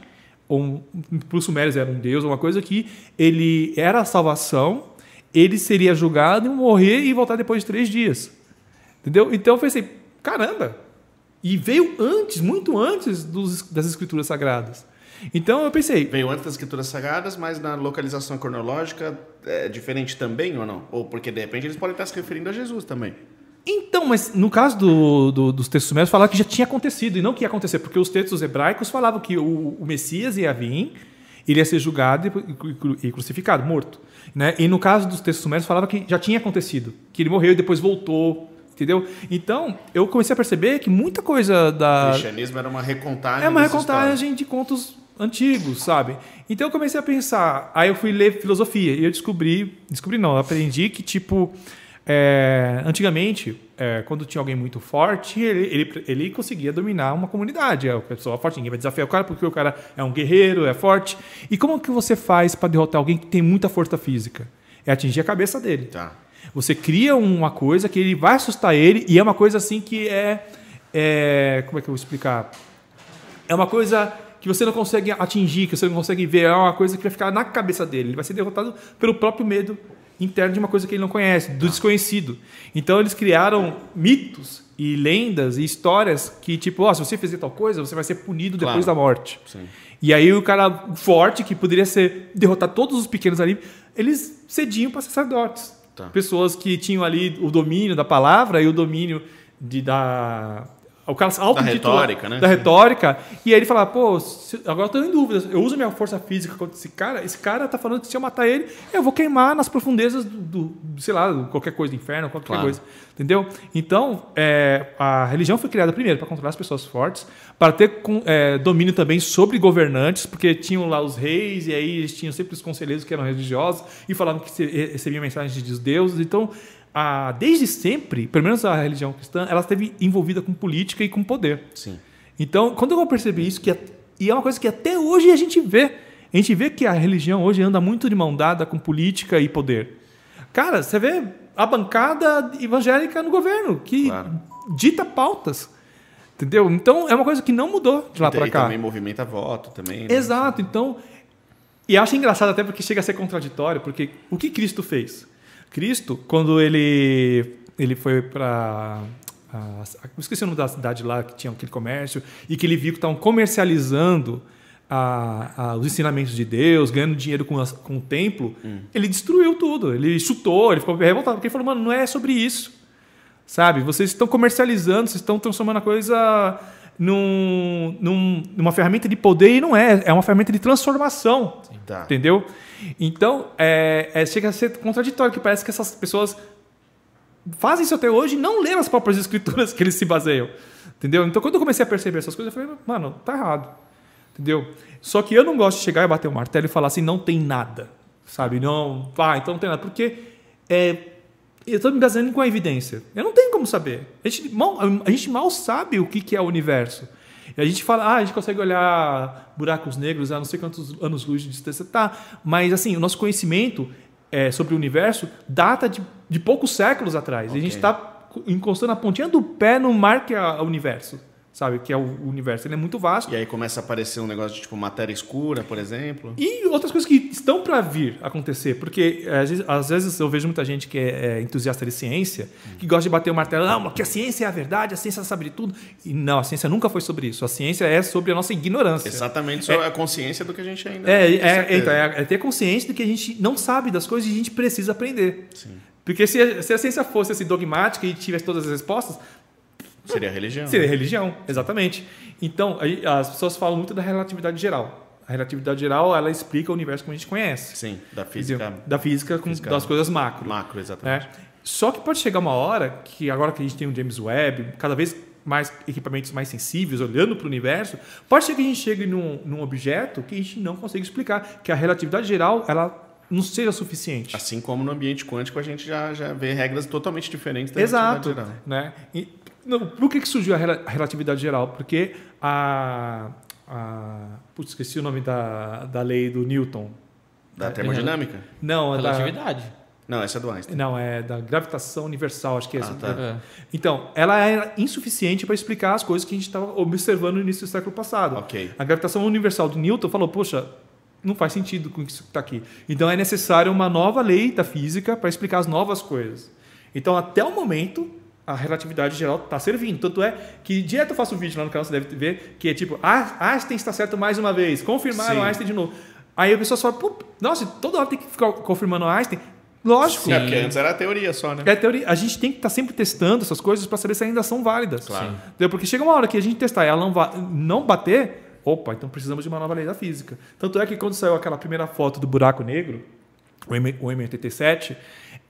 um, para os sumérios era um deus, uma coisa que ele era a salvação, ele seria julgado morrer e voltar depois de três dias. Entendeu? Então eu pensei, caramba! E veio antes, muito antes dos, das escrituras sagradas. Então eu pensei, Veio antes das escrituras sagradas, mas na localização cronológica é diferente também ou não? Ou porque de repente eles podem estar se referindo a Jesus também. Então, mas no caso do- do- dos textos sumérios, falava que já tinha acontecido e não que ia acontecer, porque os textos hebraicos falavam que o, o Messias ia vir, ele ia ser julgado e, e- e crucificado, morto. Né? E no caso dos textos sumérios, falava que já tinha acontecido, que ele morreu e depois voltou, entendeu? Então, eu comecei a perceber que muita coisa O da. cristianismo era uma recontagem. É uma recontagem de contos antigos, sabe? Então eu comecei a pensar, aí eu fui ler filosofia e eu descobri, descobri não, aprendi que tipo é, antigamente, é, quando tinha alguém muito forte, ele, ele, ele conseguia dominar uma comunidade. É uma pessoa forte, ninguém vai desafiar o cara porque o cara é um guerreiro, é forte. E como que você faz para derrotar alguém que tem muita força física? É atingir a cabeça dele. Tá. Você cria uma coisa que ele vai assustar ele e é uma coisa assim que é, é como é que eu vou explicar? É uma coisa que você não consegue atingir, que você não consegue ver, é uma coisa que vai ficar na cabeça dele. Ele vai ser derrotado pelo próprio medo interno de uma coisa que ele não conhece, do desconhecido. Então eles criaram mitos e lendas e histórias que tipo, ó, se você fizer tal coisa, você vai ser punido depois Claro. da morte. Sim. E aí o cara forte, que poderia ser derrotar todos os pequenos ali, eles cediam para sacerdotes. Tá. Pessoas que tinham ali o domínio da palavra e o domínio de, da. O cara autointitula- retórica, né? Da retórica. E aí ele fala, pô, se- agora eu tô em dúvida. Eu uso minha força física contra esse cara. Esse cara tá falando que se eu matar ele, eu vou queimar nas profundezas do, do- sei lá, qualquer coisa do inferno, qualquer Claro. coisa. Entendeu? Então, é, a religião foi criada primeiro para controlar as pessoas fortes, para ter com- é, domínio também sobre governantes, porque tinham lá os reis, e aí eles tinham sempre os conselheiros que eram religiosos e falavam que recebiam mensagens dos deuses. Então, a- desde sempre, pelo menos a religião cristã, ela esteve envolvida com política e com poder. Sim. Então, quando eu percebi isso, que é- e é uma coisa que até hoje a gente vê, a gente vê que a religião hoje anda muito de mão dada com política e poder. Cara, você vê a bancada evangélica no governo, que Claro. dita pautas. Entendeu? Então, é uma coisa que não mudou de lá para cá. também movimenta voto também. né? Exato. Então, e acho engraçado até porque chega a ser contraditório, porque o que Cristo fez? Cristo, quando ele ele foi para esqueci o nome da cidade lá que tinha aquele comércio e que ele viu que estavam comercializando a- a- os ensinamentos de Deus, ganhando dinheiro com, as- com o templo, ele destruiu tudo. Ele chutou, ele ficou revoltado porque ele falou, mano, não é sobre isso. Sabe? Vocês estão comercializando, vocês estão transformando a coisa num, num- numa ferramenta de poder e não é. É uma ferramenta de transformação. Tá. Entendeu? Então, é, é- chega a ser contraditório, que parece que essas pessoas fazem isso até hoje e não leram as próprias escrituras que eles se baseiam. Entendeu? Então, quando eu comecei a perceber essas coisas, eu falei, mano, tá errado. Entendeu? Só que eu não gosto de chegar e bater o martelo e falar assim, não tem nada. Sabe? Não, pá, então não tem nada. Porque é, eu estou me baseando com a evidência. Eu não tenho como saber. A gente mal, a gente mal sabe o que, que é o universo. E a gente fala, ah, a gente consegue olhar buracos negros a não sei quantos anos-luz de distância. Tá, mas assim, o nosso conhecimento é, sobre o universo data de, de poucos séculos atrás. E a gente está encostando a pontinha do pé no mar que é o universo. Sabe? Que é o universo. Ele é muito vasto. E aí começa a aparecer um negócio de tipo matéria escura, por exemplo. E outras coisas que estão para vir acontecer, porque é, às vezes, às vezes eu vejo muita gente que é, é entusiasta de ciência, que gosta de bater o martelo, não, que a ciência é a verdade, a ciência sabe de tudo. E não, a ciência nunca foi sobre isso. A ciência é sobre a nossa ignorância. Exatamente, só a consciência do que a gente ainda É, é, então, é, é ter consciência de que a gente não sabe das coisas e a gente precisa aprender. Porque se a, se a ciência fosse assim, dogmática e tivesse todas as respostas, Seria religião. Seria religião, exatamente. Então, as pessoas falam muito da relatividade geral. A relatividade geral, ela explica o universo como a gente conhece. Sim, da física Da física, com- física das coisas macro. macro, exatamente. né? Só que pode chegar uma hora que agora que a gente tem o James Webb, cada vez mais equipamentos mais sensíveis olhando para o universo, pode ser que a gente chegue num, num objeto que a gente não consegue explicar, que a relatividade geral ela não seja suficiente. Assim como no ambiente quântico a gente já, já vê regras totalmente diferentes da Exato. Né? E, não, por que, que surgiu a rela- a relatividade geral? Porque a. a putz, esqueci o nome da, da lei do Newton. Da termodinâmica? Não, a da, Relatividade. Não, essa é do Einstein. Não, é da gravitação universal, acho que é Ah, esse. tá. É. Então, ela era insuficiente para explicar as coisas que a gente estava observando no início do século passado. Ok. A gravitação universal de Newton falou, poxa, não faz sentido com isso que está aqui. Então é necessário uma nova lei da física para explicar as novas coisas. Então, até o momento, a relatividade geral está servindo. Tanto é que direto eu faço um vídeo lá no canal, você deve ver, que é tipo, "Ah, Einstein está certo mais uma vez, confirmaram Sim. Einstein de novo. Aí a pessoa fala, nossa, toda hora tem que ficar confirmando Einstein. Lógico. É, porque antes era a teoria só, né? É a teoria. A gente tem que estar sempre testando essas coisas para saber se ainda são válidas. Claro. Entendeu? Porque chega uma hora que a gente testar e ela não, não bater, opa, então precisamos de uma nova lei da física. Tanto é que quando saiu aquela primeira foto do buraco negro, o M- o M87,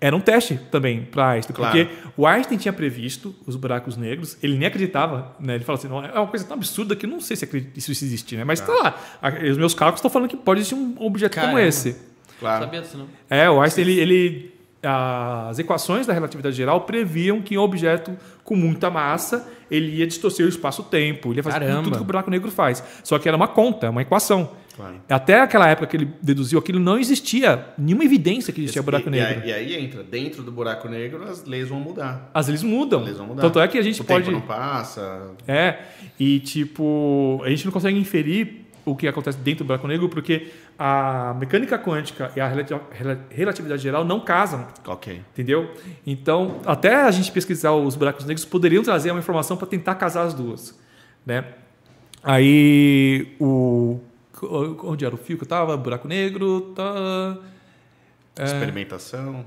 era um teste também para Einstein. Claro. Porque o Einstein tinha previsto os buracos negros, ele nem acreditava, né? Ele falou assim, não, é uma coisa tão absurda que eu não sei se acredito- isso existe, né? Mas tá lá. A- Os meus cálculos estão falando que pode existir um objeto como Caramba. esse. Claro. Sabia disso, não? É, o Einstein, ele, ele- as equações da relatividade geral previam que um objeto com muita massa ele ia distorcer o espaço-tempo, ele ia fazer Caramba. tudo que o buraco negro faz. Só que era uma conta, uma equação. Claro. Até aquela época que ele deduziu aquilo, não existia nenhuma evidência que existia buraco e, negro. E, aí, entra, dentro do buraco negro, as leis vão mudar. As leis mudam. As leis vão mudar. Tanto é que a gente o pode. tempo não passa. É, e tipo, a gente não consegue inferir o que acontece dentro do buraco negro porque a mecânica quântica e a relati- rela- relatividade geral não casam. Ok. Entendeu? Então, até a gente pesquisar os buracos negros poderiam trazer uma informação para tentar casar as duas, né? Aí o onde era o fio que eu tava? Buraco negro, tá Experimentação.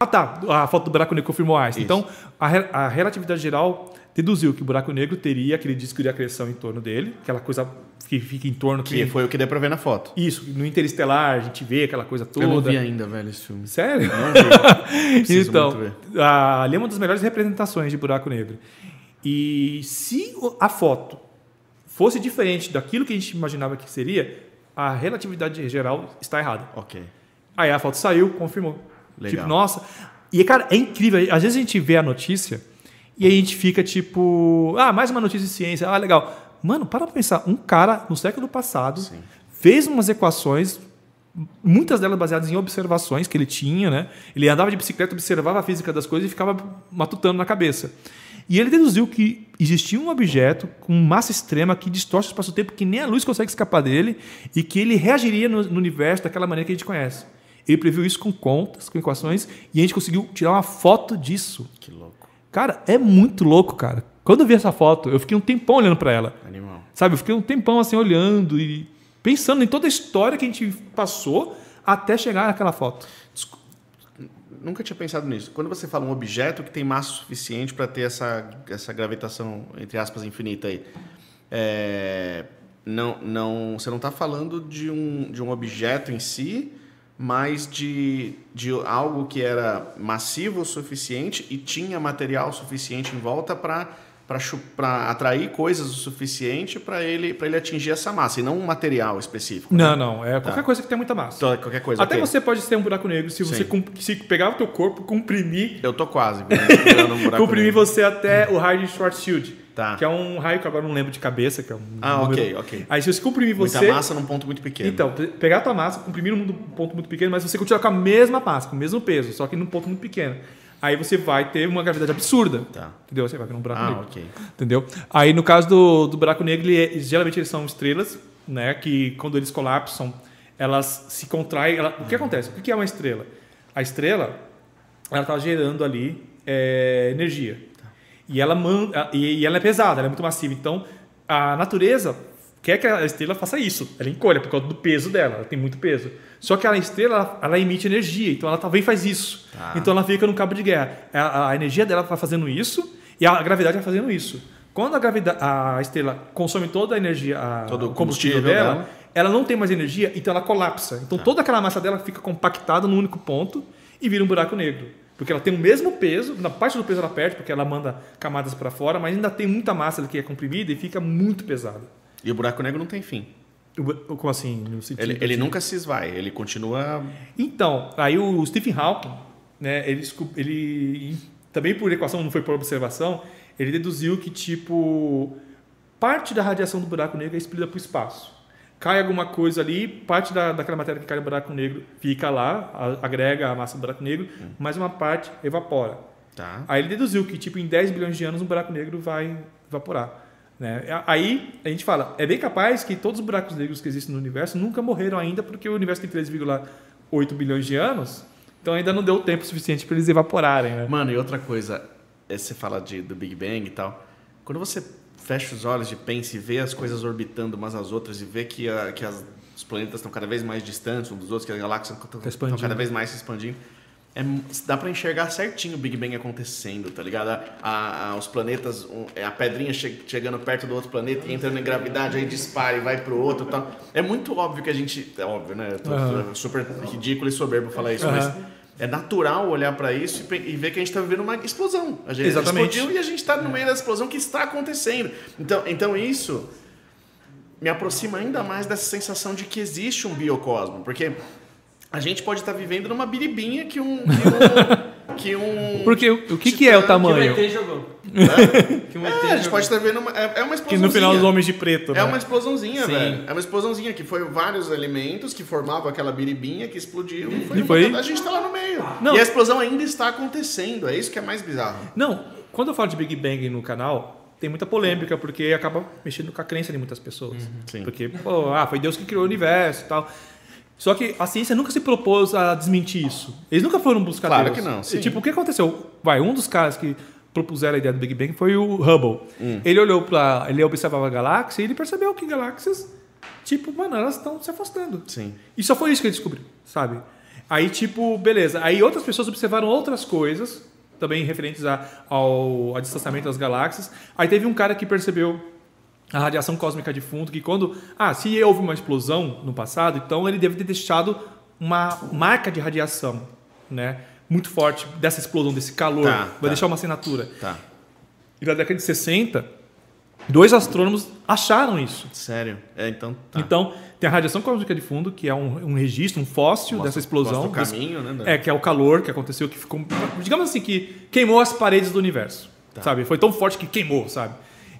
Ah, tá. A foto do buraco negro confirmou Einstein. Isso. Então, a, a relatividade geral deduziu que o buraco negro teria aquele disco de acreção em torno dele, aquela coisa que fica em torno Que foi o que deu pra ver na foto. Isso, no interestelar a gente vê aquela coisa toda. Eu não vi ainda, velho, esse filme. Sério? Não vi. Então, muito ver. a- ali é uma das melhores representações de buraco negro. E se a foto fosse diferente daquilo que a gente imaginava que seria, a relatividade geral está errada. Ok. Aí a foto saiu, confirmou. Legal. Tipo, nossa. E, cara, é incrível. Às vezes a gente vê a notícia e a gente fica tipo, ah, mais uma notícia de ciência, ah, legal. Mano, para pra pensar. Um cara, no século passado, Sim. fez umas equações, muitas delas baseadas em observações que ele tinha, né? Ele andava de bicicleta, observava a física das coisas e ficava matutando na cabeça. E ele deduziu que existia um objeto com massa extrema que distorce o espaço-tempo, que nem a luz consegue escapar dele, e que ele reagiria no, no universo daquela maneira que a gente conhece. Ele previu isso com contas, com equações, e a gente conseguiu tirar uma foto disso. Que louco. Cara, é muito louco, cara. Quando eu vi essa foto, eu fiquei um tempão olhando para ela. Animal. Sabe, eu fiquei um tempão assim olhando e pensando em toda a história que a gente passou até chegar naquela foto. Nunca tinha pensado nisso. Quando você fala um objeto que tem massa suficiente para ter essa, essa gravitação, entre aspas, infinita aí, é, não, não, você não está falando de um, de um objeto em si, mas de, de algo que era massivo o suficiente e tinha material suficiente em volta para para atrair coisas o suficiente para ele, para ele atingir essa massa, e não um material específico. né? Não, não. É qualquer coisa que tenha muita massa. Então, qualquer coisa. Até ok. você pode ser um buraco negro se você Sim. se pegar o teu corpo, comprimir, Eu tô quase virando um buraco comprimir negro. você até o raio de Schwarzschild. Tá. Que é um raio que agora não lembro de cabeça, que é um Ah, número. ok, ok. Aí se você comprimir Muita você, massa num ponto muito pequeno. Então, pe- pegar a tua massa, comprimir num ponto muito pequeno, mas você continua com a mesma massa, com o mesmo peso, só que num ponto muito pequeno. Aí você vai ter uma gravidade absurda. Tá. Entendeu? Você vai virar um buraco Ah, negro. ok. Entendeu? Aí no caso do, do buraco negro, ele é- geralmente eles são estrelas, né? Que quando eles colapsam, elas se contraem. ela- o que acontece? O que é uma estrela? A estrela, ela está gerando ali é, energia. E ela, man, e, e ela é pesada, ela é muito massiva. Então, a natureza quer que a estrela faça isso. Ela encolha por causa do peso dela, ela tem muito peso. Só que a estrela, ela, emite energia, então ela também faz isso. Tá. Então ela fica no cabo de guerra. A, a energia dela vai fazendo isso e a gravidade vai fazendo isso. Quando a, gravidade, a estrela consome toda a energia, a, Todo o combustível combustível dela, dela. ela não tem mais energia, então ela colapsa. Então toda aquela massa dela fica compactada num único ponto e vira um buraco negro. Porque ela tem o mesmo peso, na parte do peso ela perde, porque ela manda camadas para fora, mas ainda tem muita massa que é comprimida e fica muito pesada. E o buraco negro não tem fim. Como assim? Ele, ele nunca se esvai, ele continua. Então, aí o Stephen Hawking, né, ele, ele também por equação, não foi por observação, ele deduziu que tipo parte da radiação do buraco negro é expelida para o espaço. cai alguma coisa ali, parte da, daquela matéria que cai no buraco negro fica lá, agrega a massa do buraco negro, mas uma parte evapora. Tá. Aí ele deduziu que, tipo, em 10 bilhões de anos um buraco negro vai evaporar. Né? Aí a gente fala, é bem capaz que todos os buracos negros que existem no universo nunca morreram ainda, porque o universo tem 3,8 bilhões de anos, então ainda não deu tempo suficiente para eles evaporarem. Né? Mano, e outra coisa, é, você fala de, do Big Bang e tal. Quando você fecha os olhos e pensa e vê as coisas orbitando umas às outras e vê que, a- que as- os planetas estão cada vez mais distantes uns dos outros, que as galáxias estão, estão cada vez mais se expandindo. É, dá pra enxergar certinho o Big Bang acontecendo, tá ligado? A- a- a- os planetas, é, a pedrinha che- chegando perto do outro planeta e entrando em gravidade, aí dispara e vai pro outro e tal. É muito óbvio que a gente. É óbvio, né? Eu tô- é super ridículo e soberbo falar isso, Aham. mas é natural olhar pra isso e, ver que a gente tá vivendo uma explosão. A gente Exatamente. explodiu e a gente tá no meio da explosão que está acontecendo. Então, então isso me aproxima ainda mais dessa sensação de que existe um biocosmo, porque a gente pode estar vivendo numa biribinha que um que um, que um Porque o o que, que é o tamanho? Que o ET jogou. né? Que o ET É, a gente jogou. pode estar vendo uma, é, é uma Que explosãozinha. no final os homens de preto, né? É uma explosãozinha, Sim. velho. É uma explosãozinha que foi vários elementos que formavam aquela biribinha que explodiu e foi, E foi? a gente tá lá no meio. Não. E a explosão ainda está acontecendo, é isso que é mais bizarro. Não, quando eu falo de Big Bang no canal, tem muita polêmica, porque acaba mexendo com a crença de muitas pessoas. Sim. Porque, pô, ah, foi Deus que criou o universo e tal. Só que a ciência nunca se propôs a desmentir isso. Eles nunca foram buscar Claro Deus. que não, E, sim. Tipo, o que aconteceu? Vai, um dos caras que propuseram a ideia do Big Bang foi o Hubble. Hum. Ele olhou para, ele observava a galáxia e ele percebeu que galáxias, tipo, mano, elas estão se afastando. Sim. E só foi isso que ele descobriu, sabe? Aí, tipo, beleza. Aí outras pessoas observaram outras coisas, também referentes a, ao, ao distanciamento das galáxias. Aí teve um cara que percebeu a radiação cósmica de fundo, que quando... Ah, se houve uma explosão no passado, então ele deve ter deixado uma marca de radiação, né? Muito forte dessa explosão, desse calor. Tá, vai tá. deixar uma assinatura. Tá. E na década de 60, dois astrônomos acharam isso. Sério. É, então tá. Então, tem a radiação cósmica de fundo, que é um, um registro, um fóssil Mostra- dessa explosão. mostra o desse- caminho, né? da- é, que é o calor que aconteceu, que ficou. Digamos assim, que queimou as paredes do universo. Tá. Sabe? Foi tão forte que queimou, sabe?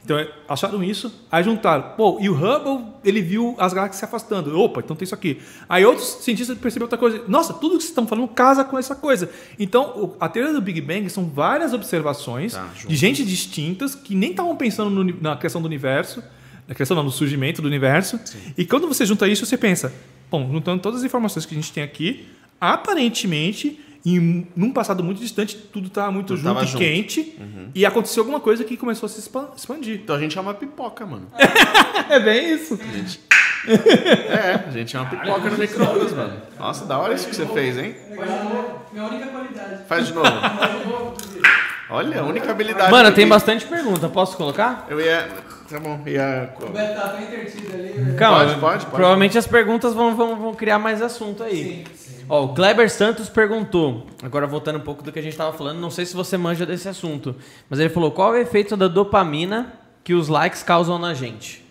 Então, é, acharam isso, aí juntaram. Pô, e o Hubble, ele viu as galáxias se afastando. Opa, então tem isso aqui. Aí outros cientistas perceberam outra coisa. Nossa, tudo que vocês estão falando casa com essa coisa. Então, a teoria do Big Bang são várias observações Tá, de gente distintas que nem estavam pensando no na criação do universo, na criação não, no surgimento do universo. E quando você junta isso, você pensa, bom, juntando todas as informações que a gente tem aqui, aparentemente, em num passado muito distante, tudo estava muito Tudo junto tava e junto. Uhum. quente, e aconteceu alguma coisa que começou a se expan- expandir. Então a gente é uma pipoca, mano. É bem isso. É, a gente é uma pipoca no micro-ondas, mano. Nossa, da hora isso que você fez, hein? Faz de novo. Minha única qualidade. Faz de novo. Faz de novo, Dudu. Olha, a única habilidade. Mano, tem bastante pergunta. Posso colocar? Eu ia. Tá bom, ia. O Beto tá intertido ali. velho. Calma. Pode, pode, pode. Provavelmente as perguntas vão, vão, vão criar mais assunto aí. Sim, sim. Ó, o Kleber Santos perguntou, agora voltando um pouco do que a gente estava falando, não sei se você manja desse assunto, mas ele falou: qual é o efeito da dopamina que os likes causam na gente?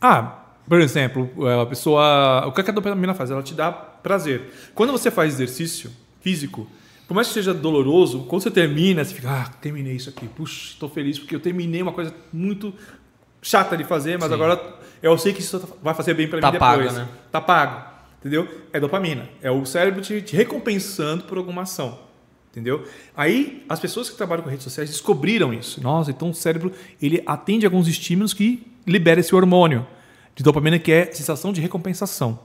Ah, por exemplo, a pessoa. O que a dopamina faz? Ela te dá prazer. Quando você faz exercício físico, por mais que seja doloroso, quando você termina, você fica, ah, terminei isso aqui. Puxa, estou feliz porque eu terminei uma coisa muito chata de fazer, mas agora eu sei que isso vai fazer bem para Tá mim pago, depois. né? Tá pago. Entendeu? É dopamina. É o cérebro te, te recompensando por alguma ação. Entendeu? Aí as pessoas que trabalham com redes sociais descobriram isso. Nossa, então o cérebro ele atende alguns estímulos que libera esse hormônio de dopamina que é sensação de recompensação.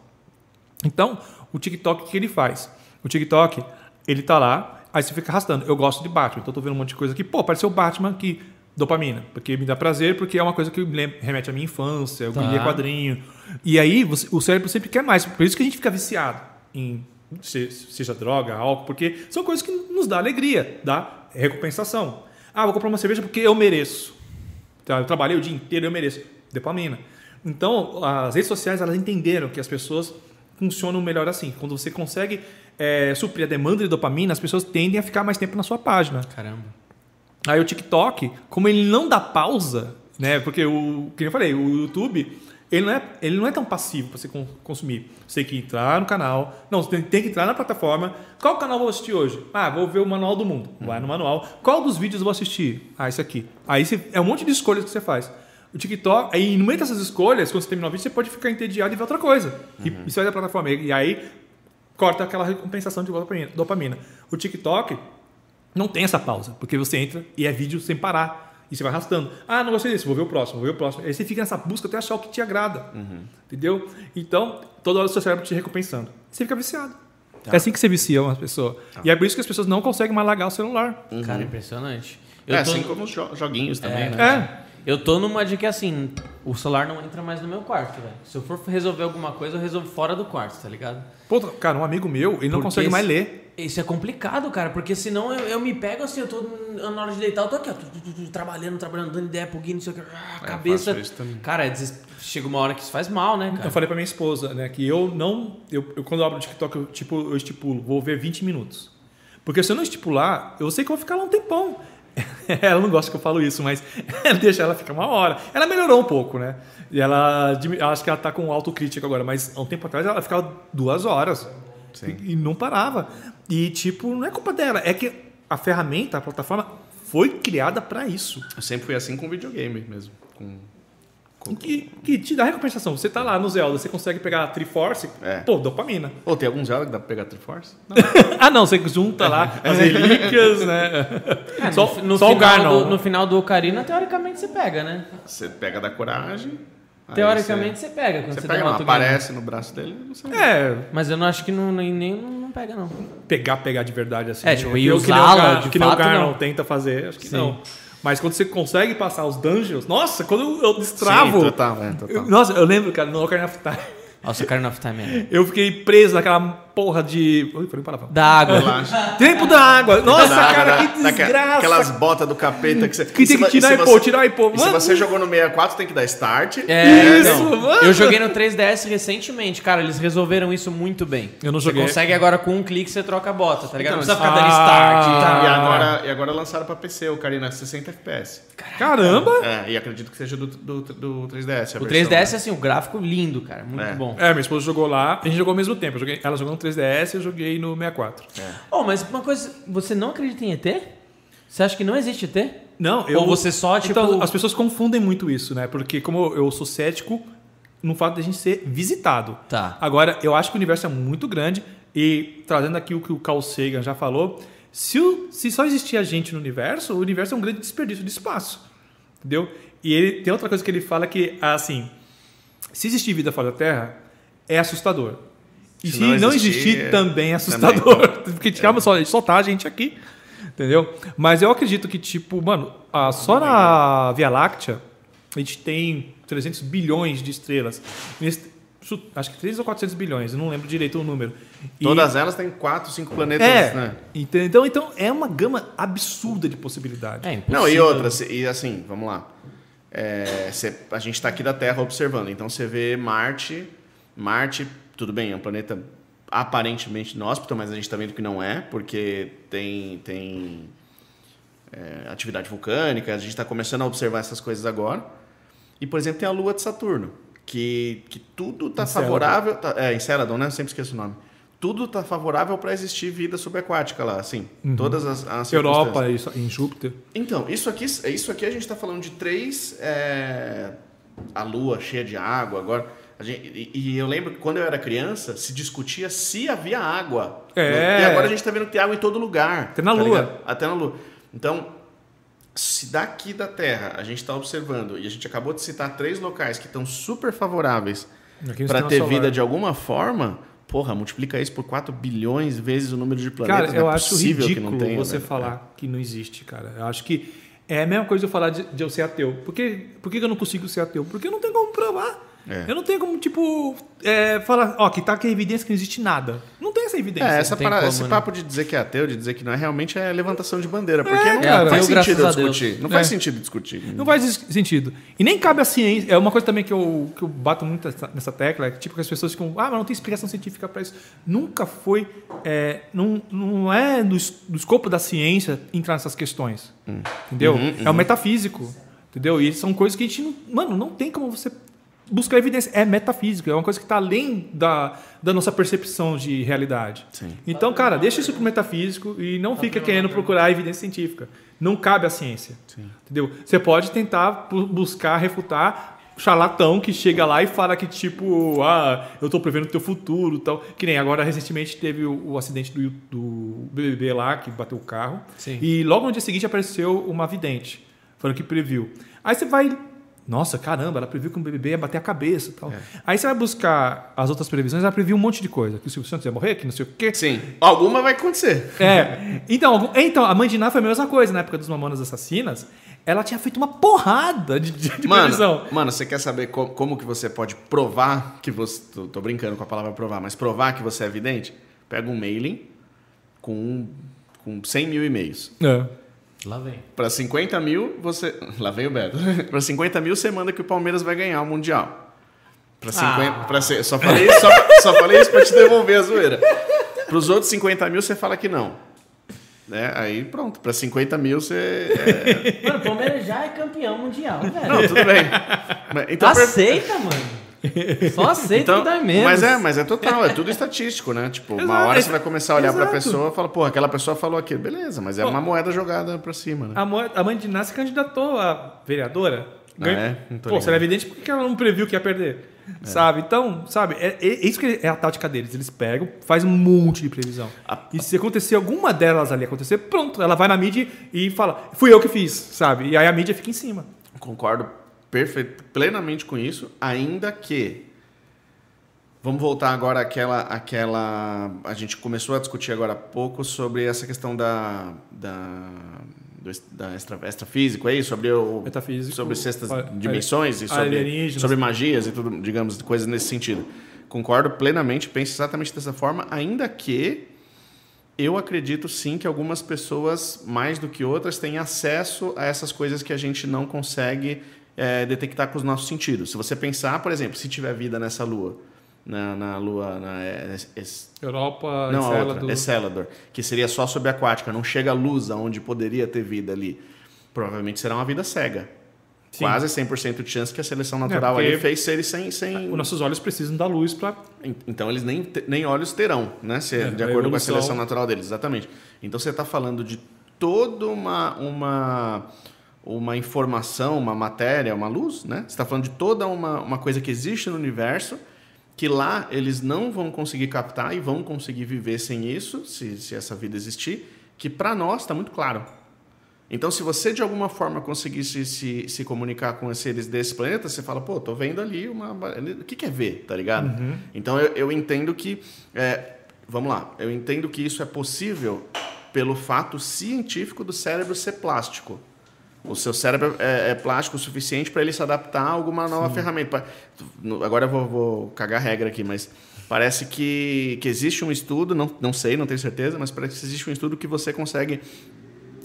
Então, o TikTok o que ele faz? O TikTok, ele tá lá, aí você fica arrastando. Eu gosto de Batman, então tô vendo um monte de coisa aqui. Pô, apareceu o Batman que dopamina, porque me dá prazer, porque é uma coisa que remete à minha infância, eu Tá. lia quadrinho. E aí você- o cérebro sempre quer mais. Por isso que a gente fica viciado em se- seja droga, álcool, porque são coisas que nos dá alegria, dá recompensação. Ah, vou comprar uma cerveja porque eu mereço. Tá, Eu trabalhei o dia inteiro, eu mereço. Dopamina. Então, as redes sociais, elas entenderam que as pessoas funcionam melhor assim. Quando você consegue é, suprir a demanda de dopamina, as pessoas tendem a ficar mais tempo na sua página. Caramba. Aí o TikTok, como ele não dá pausa, né? Porque o que eu falei, o YouTube, ele não é, ele não é tão passivo para você con- consumir. Você tem que entrar no canal, não, você tem, tem que entrar na plataforma. Qual canal vou assistir hoje? Ah, vou ver o Manual do Mundo. Vai no manual. Qual dos vídeos vou assistir? Ah, esse aqui. Aí você, é um monte de escolhas que você faz. O TikTok, aí no meio dessas escolhas, quando você terminar o vídeo, você pode ficar entediado e ver outra coisa. E Uhum. isso aí da plataforma. E aí corta aquela recompensação de dopamina. O TikTok não tem essa pausa, porque você entra e é vídeo sem parar. E você vai arrastando. Ah, não gostei disso, vou ver o próximo, vou ver o próximo. Aí você fica nessa busca até achar o que te agrada. Entendeu? Então, toda hora o seu cérebro te recompensando. Você fica viciado. É assim que você vicia uma pessoa. E é por isso que as pessoas não conseguem mais largar o celular. Cara, impressionante. É, tô- assim como os jo- joguinhos também, É. né? É. Eu tô numa de que assim, o celular não entra mais no meu quarto, velho. Se eu for resolver alguma coisa, eu resolvo fora do quarto, tá ligado? Pô, cara, um amigo meu, ele não Porque consegue mais ler. Isso é complicado, cara, porque senão eu, eu me pego assim, eu tô na hora de deitar, eu tô aqui, ó, trabalhando, trabalhando, dando ideia pro Gui, não sei o que, ah, É, cabeça. Cara, é chega uma hora que isso faz mal, né, cara? Eu falei pra minha esposa, né, que eu não. Eu, eu quando eu abro o TikTok, eu, tipo, eu estipulo, vou ver 20 minutos. Porque se eu não estipular, eu sei que eu vou ficar lá um tempão. ela não gosta que eu falo isso, mas deixa ela ficar uma hora. Ela melhorou um pouco, né? E ela. Acho que ela tá com autocrítica agora, mas há um tempo atrás ela ficava duas horas. E, e não parava. E, tipo, não é culpa dela, é que a ferramenta, a plataforma, foi criada pra isso. Eu sempre fui assim com videogame mesmo. Com... Que, que te dá recompensação. Você tá lá no Zelda, você consegue pegar a Triforce, É. pô, dopamina. Ou tem algum Zelda que dá pra pegar Triforce? ah, não, você junta lá as relíquias, né? É, só no, no só o Garnon. do, no final do Ocarina, teoricamente você pega, né? Você pega da coragem. Teoricamente você pega quando Você, você, você pega, não, aparece no braço dele não sei. É, Mas eu não acho que não, nem, nem não pega, não. pegar, pegar de verdade assim. É, tipo, e usá-la, Que nem o Garnon não. tenta fazer, acho que Sim. não. Mas quando você consegue passar os dungeons, nossa, quando eu, destravo. Sim, total, é, total. eu- nossa, eu lembro, cara, no Ocarina of Time, Nossa, Ocarina of Time é. eu fiquei preso naquela porra de. Ui, falei palavrão. Da água. Relaxa. Tempo da água. Nossa, Da- cara, da- que desgraça. Aquelas botas do capeta que você. Que tem que tirar e pôr, você- tirar e pôr. E se Mano. você jogou no 64, tem que dar start. É, Isso, então, mano. Eu joguei no 3DS recentemente, cara, eles resolveram isso muito bem. Eu não Você joguei. consegue agora com um clique você troca a bota, tá ligado? não Então, precisa ficar dando ah, start e tal. E agora, e agora lançaram pra PC o Karina 60 FPS. Caramba! É, e acredito que seja do, do, do 3DS. a O versão, 3DS, né? assim, o gráfico lindo, cara, muito É. bom. É, minha esposa jogou lá, a gente jogou ao mesmo tempo. Eu joguei- ela jogou no 3DS e eu joguei no 64. Oh, mas uma coisa, você não acredita em ET? Você acha que não existe ET? Não, Ou você só, tipo- Então, as pessoas confundem muito isso, né? Porque como eu sou cético no fato de a gente ser visitado. Tá. Agora, eu acho que o universo é muito grande e trazendo aqui o que o Carl Sagan já falou, se, o- se só existir a gente no universo, o universo é um grande desperdício de espaço. Entendeu? E ele tem outra coisa que ele fala que, assim, se existir vida fora da Terra, é assustador. E se, Se não não existir, existir, é- também é assustador. Porque tirava só, soltar a gente aqui. Entendeu? Mas eu acredito que, tipo, mano, ah, só na Via Láctea a gente tem 300 bilhões de estrelas. Acho que 300 ou 400 bilhões, eu não lembro direito o número. E- Todas elas têm 4, 5 planetas, é, né? entendeu? Então é uma gama absurda de possibilidades. É. Não, e outra, se- e assim, vamos lá. É, cê- a gente está aqui da Terra observando, então você vê Marte. Marte, tudo bem, é um planeta aparentemente inóspito, mas a gente está vendo que não é, porque tem, tem é, atividade vulcânica, a gente está começando a observar essas coisas agora. E, por exemplo, tem a Lua de Saturno, que, que tudo está favorável. Tá, é, Enceladon, né? Eu sempre esqueço o nome. Tudo está favorável para existir vida subaquática lá, assim. Todas as, as. Europa, isso, em Júpiter. Então, isso aqui, isso aqui a gente está falando de três. é, a lua cheia de água agora. Gente- e, eu lembro que quando eu era criança, se discutia se havia água. É. E agora a gente está vendo que tem água em todo lugar. Até na tá Lua. ligado? Até na Lua. Então, se daqui da Terra a gente está observando, e a gente acabou de citar três locais que estão super favoráveis para ter solar. vida de alguma forma, porra, multiplica isso por 4 bilhões vezes o número de planetas. Cara, eu não é acho ridículo que não tenha, você velho. falar que não existe, cara. Eu acho que é a mesma coisa eu falar de, de eu ser ateu. Por, que, por que eu não consigo ser ateu? Porque eu não tenho como provar. É. Eu não tenho como, tipo, é, falar, ó, que tá aqui a evidência que não existe nada. Não tem essa evidência. É, essa tem parada- como, esse né? papo de dizer que é ateu, de dizer que não é, realmente é levantação de bandeira. Porque não, cara. não faz Ateu, sentido discutir. Não faz É. sentido discutir. Não faz sentido. E nem cabe a ciência. É uma coisa também que eu, que eu bato muito nessa, tecla, é que tipo, que as pessoas ficam, ah, mas não tem explicação científica para isso. Nunca foi. é, não, não é do, es- do escopo da ciência entrar nessas questões. Entendeu? Uhum, É o metafísico. Entendeu? E são coisas que a gente não. Mano, não tem como você buscar evidência. É metafísico. É uma coisa que está além da, da nossa percepção de realidade. Sim. Então, cara, deixa isso pro metafísico e não fica querendo procurar evidência científica. Não cabe à ciência. Entendeu? Você pode tentar bu- buscar refutar charlatão que chega lá e fala que, tipo, ah, eu tô prevendo o teu futuro e tal. Que nem agora, recentemente, teve o, o acidente do, do BBB lá, que bateu o carro. Sim. E logo no dia seguinte apareceu uma vidente, falando que previu. Aí você vai. Nossa, caramba, ela previu que um BBB ia bater a cabeça e tal. Aí você vai buscar as outras previsões, ela previu um monte de coisa. Que o Silvio Santos ia morrer, que não sei o quê. Sim. Alguma vai acontecer. É. Então, então, a mãe de Ná foi a mesma coisa na época dos Mamonas Assassinas. Ela tinha feito uma porrada de, de, de previsão. Mano, mano, você quer saber co- como, que você pode provar que você. Tô, tô brincando com a palavra provar, mas provar que você é vidente? Pega um mailing com, com 100 mil e-mails. É. Lá vem. Para 50 mil, você. Lá vem o Beto. Para 50 mil, você manda que o Palmeiras vai ganhar o Mundial. Para 50. Ah. pra ser- só, falei isso, só, só falei isso para te devolver a zoeira. Para os outros 50 mil, você fala que não. Né? Aí pronto, para 50 mil você. é- Mano, o Palmeiras já é campeão mundial, velho. Não, tudo bem. Mas, então, per- aceita, mano. Só aceita Então, dá menos. mas é, mas é total, é tudo estatístico, né? Tipo, uma Exato. hora você vai começar a olhar pra Exato. pessoa e fala, pô, aquela pessoa falou aquilo. Beleza, mas é uma moeda jogada pra cima, né? A, a mãe de Ná se candidatou a vereadora. Ah, é? Não tô Pô, ligado. se ela é evidente, por que ela não previu que ia perder? Sabe? Então, sabe, é, é- é isso que é a tática deles. Eles pegam, fazem um monte de previsão. E se acontecer alguma delas ali acontecer, pronto, ela vai na mídia e fala, fui eu que fiz, sabe? E aí a mídia fica em cima. Concordo perfeito, plenamente com isso, ainda que. Vamos voltar agora àquela, àquela. A gente começou a discutir agora há pouco sobre essa questão da. da do da extra, extrafísico, é isso? Sobre, o, Metafísico, sobre sextas a- dimensões e sobre, sobre magias e tudo, digamos, coisas nesse sentido. Concordo plenamente, penso exatamente dessa forma, ainda que eu acredito sim que algumas pessoas, mais do que outras, têm acesso a essas coisas que a gente não consegue eh, detectar com os nossos sentidos. Se você pensar, por exemplo, se tiver vida nessa lua, na, na lua, na, eh, es- es- Europa, não, a Enceladus. outra, Encelador, que seria só subaquática, não chega a luz aonde poderia ter vida ali. Provavelmente será uma vida cega. Sim. Quase 100% de chance que a seleção natural porque- ali fez seres sem, sem, Os nossos olhos precisam da luz para en- Então eles nem, nem olhos terão, né? Se, É, de a acordo com a seleção natural deles, exatamente. Então você está falando de toda uma, uma, uma informação, uma matéria, uma luz, né? Você está falando de toda uma, uma coisa que existe no universo, que lá eles não vão conseguir captar e vão conseguir viver sem isso, se, se essa vida existir, que para nós está muito claro. Então, se você de alguma forma conseguisse se, se comunicar com os seres desse planeta, você fala, pô, tô vendo ali uma. O que, que é ver, tá ligado? Então, eu, eu entendo que. é, vamos lá, eu entendo que isso é possível pelo fato científico do cérebro ser plástico. O seu cérebro é, é plástico o suficiente para ele se adaptar a alguma nova ferramenta. Pa- no- Agora eu vou, vou cagar regra aqui, mas parece que, que existe um estudo, não, não sei, não tenho certeza, mas parece que existe um estudo que você consegue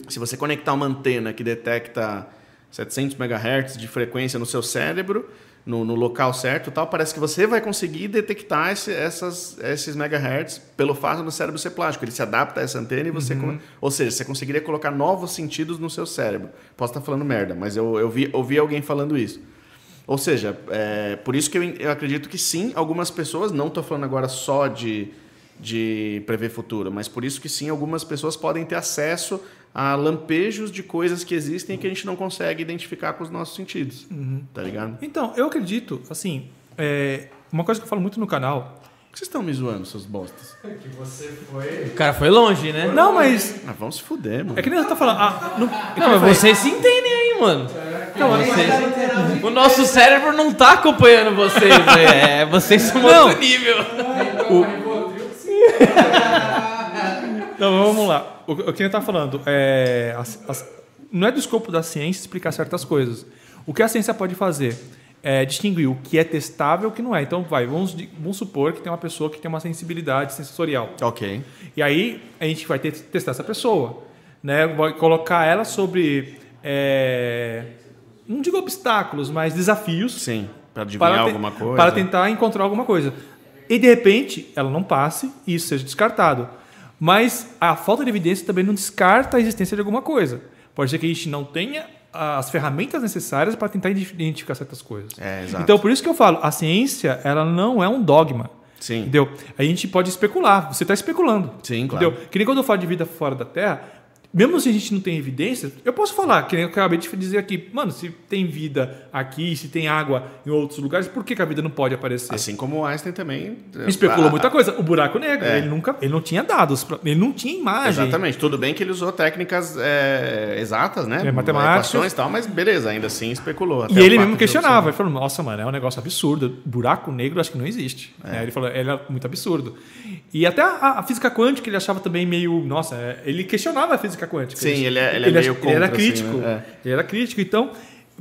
se você conectar uma antena que detecta 700 MHz de frequência no seu cérebro, no, no local certo e tal, parece que você vai conseguir detectar esse, essas, esses megahertz pelo fato do cérebro ser plástico. Ele se adapta a essa antena e você... come- Ou seja, você conseguiria colocar novos sentidos no seu cérebro. Posso estar falando merda, mas eu, eu vi, ouvi alguém falando isso. Ou seja, é, por isso que eu, eu acredito que sim, algumas pessoas, não estou falando agora só de, de prever futuro, mas por isso que sim, algumas pessoas podem ter acesso a lampejos de coisas que existem e que a gente não consegue identificar com os nossos sentidos. Tá ligado? Então, eu acredito, assim, é, uma coisa que eu falo muito no canal. Por que vocês estão me zoando, seus bostas? O cara foi longe, né? Não, mas. Ah, vamos se fuder, mano. É que nem eu tô falando. Ah, no- Não, mas vocês se entendem aí, mano. Não, vocês... O nosso cérebro não tá acompanhando vocês, né? É, vocês são outro nível. Não, vamos lá. O, o que eu tava falando é. as- as- não é do escopo da ciência explicar certas coisas. O que a ciência pode fazer é distinguir o que é testável e o que não é. Então, vai, vamos, vamos supor que tem uma pessoa que tem uma sensibilidade sensorial. Ok. E aí a gente vai ter, testar essa pessoa, né? Vai colocar ela sobre, é, não digo obstáculos, mas desafios Sim. Pra adivinhar te- alguma coisa. para tentar encontrar alguma coisa. E de repente ela não passe e isso seja descartado. Mas a falta de evidência também não descarta a existência de alguma coisa. Pode ser que a gente não tenha as ferramentas necessárias para tentar identificar certas coisas. É, exato. Então por isso que eu falo, a ciência ela não é um dogma. Sim. Entendeu? A gente pode especular. Você está especulando. Sim, claro. Entendeu? Que nem quando eu falo de vida fora da Terra, mesmo se a gente não tem evidência, eu posso falar, que nem eu acabei de dizer aqui, mano, se tem vida aqui, se tem água em outros lugares, por que, que a vida não pode aparecer? Assim como o Einstein também. Especulou Ah, muita coisa. O buraco negro, É. ele nunca, ele não tinha dados, ele não tinha imagem. Exatamente. Tudo bem que ele usou técnicas é, exatas, né? É, e tal, mas beleza, ainda assim especulou. E ele mesmo questionava, ele falou, nossa, mano, é um negócio absurdo. Buraco negro acho que não existe. É. né? Ele falou, ele é muito absurdo. E até a, a física quântica ele achava também meio, nossa, é, ele questionava a física quântica. Sim, ele é- ele é ach- meio Ele era contra, assim, crítico. né? Ele era crítico, então...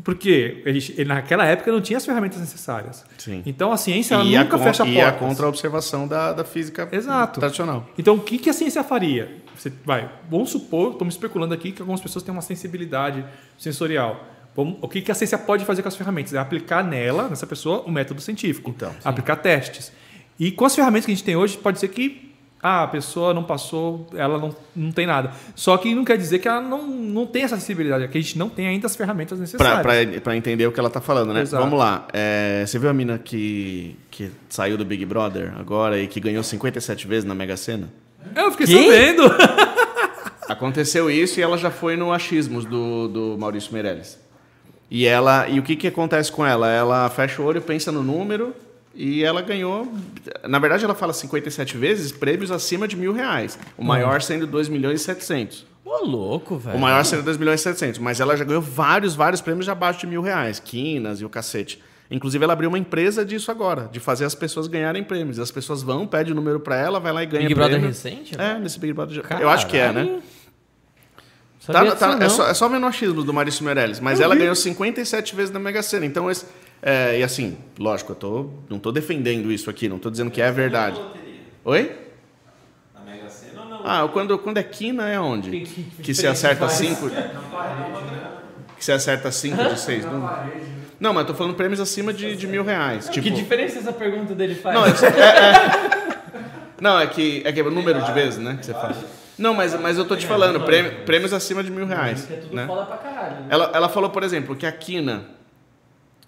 Porque ele, ele, naquela época não tinha as ferramentas necessárias. Sim. Então a ciência ela E nunca con- fecha ia portas. contra a observação da, da física Exato. tradicional. Então, o que, que a ciência faria? Você vai, vamos supor, estamos especulando aqui que algumas pessoas têm uma sensibilidade sensorial. Vamos- o que, que a ciência pode fazer com as ferramentas? É aplicar nela, nessa pessoa, o método científico. Então, sim. aplicar testes. E com as ferramentas que a gente tem hoje, pode ser que ah, a pessoa não passou, ela não, não tem nada. Só que não quer dizer que ela não, não tem essa sensibilidade, é que a gente não tem ainda as ferramentas necessárias. pra, pra entender o que ela tá falando, né? Exato. Vamos lá. É, você viu a mina que, que saiu do Big Brother agora e que ganhou 57 vezes na Mega Sena? Eu fiquei Quê? sabendo. Aconteceu isso e ela já foi no Achismos do, do Maurício Meirelles. E ela e o que, que acontece com ela? Ela fecha o olho, pensa no número e ela ganhou. Na verdade, ela fala 57 vezes prêmios acima de mil reais. O maior sendo 2 milhões e 700. Ô, louco, velho. O maior sendo 2 milhões e 700. Mas ela já ganhou vários, vários prêmios abaixo de mil reais. Quinas e o cacete. Inclusive, ela abriu uma empresa disso agora, de fazer as pessoas ganharem prêmios. As pessoas vão, pedem o número pra ela, vai lá e ganha Big Brother prêmio. recente? É, nesse Big Brother. já- Eu acho que é, né? Caralho. Tá, tá- é, só, é só ver no achismo do Maurício Meirelles. Mas ela ganhou 57 vezes na Mega Sena. Então, esse, é, e assim, lógico, eu tô, não tô defendendo isso aqui, não tô dizendo que é verdade. Oi? Na Mega Sena ou não? Ah, quando, quando é quina é onde? Que- que- Que que se acerta diferença 5. Que se acerta 5 de 6. Não, não, mas eu tô falando prêmios acima de, de mil reais. Tipo, Que diferença essa pergunta dele faz? Não, é, é- é- não, é que é que é o número de vezes, né? Que você fala. Não, mas, mas eu tô te falando, prêmio- prêmios acima de mil reais. É tudo Né? foda pra caralho. né? Ela, ela falou, por exemplo, que a quina,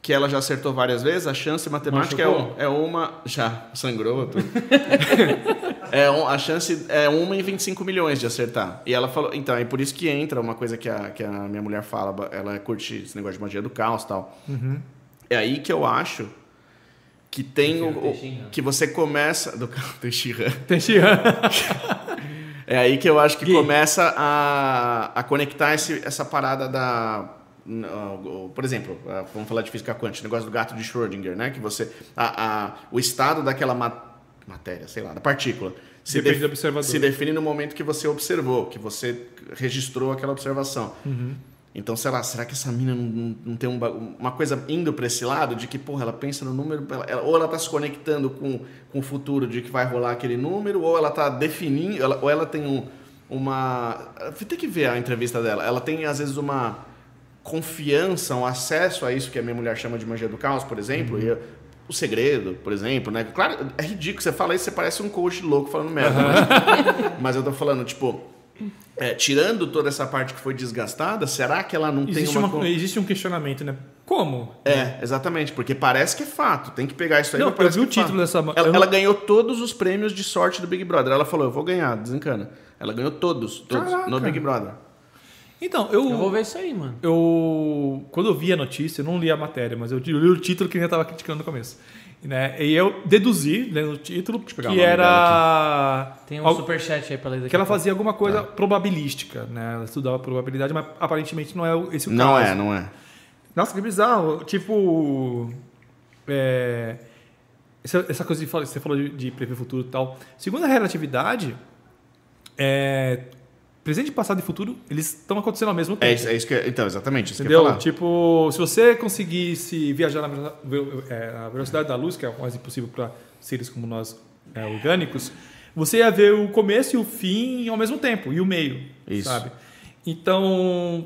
que ela já acertou várias vezes, a chance matemática é, um- é uma. Já, sangrou tudo. é um- a chance é uma em 25 milhões de acertar. E ela falou. Então, é por isso que entra uma coisa que a, que a minha mulher fala, ela curte esse negócio de magia do caos e tal. É aí que eu acho que tem o, o- Teixeira. que você começa do Teixeira. Tem Xian. É aí que eu acho que Que? começa a, a conectar esse- essa parada da. Ah, Por exemplo, ah, vamos falar de física quântica, o negócio do gato de Schrödinger, né? Que você. a- a- o estado daquela ma- matéria, sei lá, da partícula. Se, def- se define no momento que você observou, que você registrou aquela observação. Uhum. Então, sei lá, será que essa mina não, não- não tem um uma coisa indo para esse lado de que, porra, ela pensa no número, ela- ela- ou ela está se conectando com, com o futuro de que vai rolar aquele número, ou ela está definindo, ela- ou ela tem um, uma. Tem que ver a entrevista dela. Ela tem, às vezes, uma confiança, um acesso a isso que a minha mulher chama de magia do caos, por exemplo, e o segredo, por exemplo, né? Claro, é ridículo, você fala isso, você parece um coach louco falando merda, mas, mas eu tô falando, tipo, é, tirando toda essa parte que foi desgastada, será que ela não Existe, tem uma... uma- existe um questionamento, né? Como? É, exatamente, porque parece que é fato, tem que pegar isso aí. Não, eu vi o é título fato. dessa- Ela, eu ela ganhou todos os prêmios de sorte do Big Brother. Ela falou, eu vou ganhar, desencana. Ela ganhou todos, todos, Caraca. no Big Brother. Então, eu, Eu vou ver isso aí, mano. eu quando eu vi a notícia, eu não li a matéria, mas eu li o título que eu estava criticando no começo. Né? E eu deduzi, lendo o título, que era Tem um Al- superchat aí pra ler daqui. que ela fazia alguma coisa Tá. probabilística, né? Ela estudava probabilidade, mas aparentemente não é esse o Não caso. é, não é. Nossa, que bizarro. Tipo. é, essa, essa coisa de falar- você falou de, de prever o futuro e tal. Segundo a relatividade, é, presente, passado e futuro, eles estão acontecendo ao mesmo tempo. É isso, é isso que, então, exatamente, isso que eu Entendeu? ia falar. Tipo, se você conseguisse viajar na, é, na velocidade da luz, que é quase impossível para seres como nós é, orgânicos, você ia ver o começo e o fim ao mesmo tempo, e o meio, Isso. sabe? Então,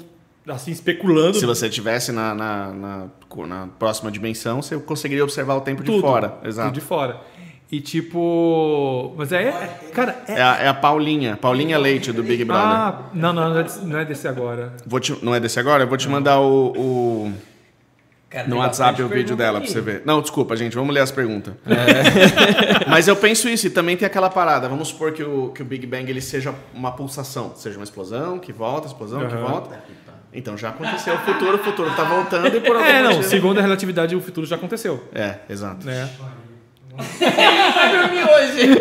assim, especulando... Se você estivesse na, na, na, na próxima dimensão, você conseguiria observar o tempo de tudo, fora. tudo Exato. de fora. E tipo... Mas é... Cara, é... É a, é a Paulinha, Paulinha Leite do Big Brother. Ah, não, não, não é desse- não é desse agora. Vou te- não é desse agora? Eu vou te mandar o, o, Cara, no WhatsApp o vídeo dela aqui. pra você ver. Não, desculpa, gente, vamos ler as perguntas. É. Mas eu penso isso, e também tem aquela parada. Vamos supor que o, que o Big Bang ele seja uma pulsação, seja uma explosão que volta, explosão que Aham. volta. Então já aconteceu o futuro, o futuro tá voltando e por algum É, não, motivo- segundo a relatividade, o futuro já aconteceu. É, exato. Né? Vai dormir hoje.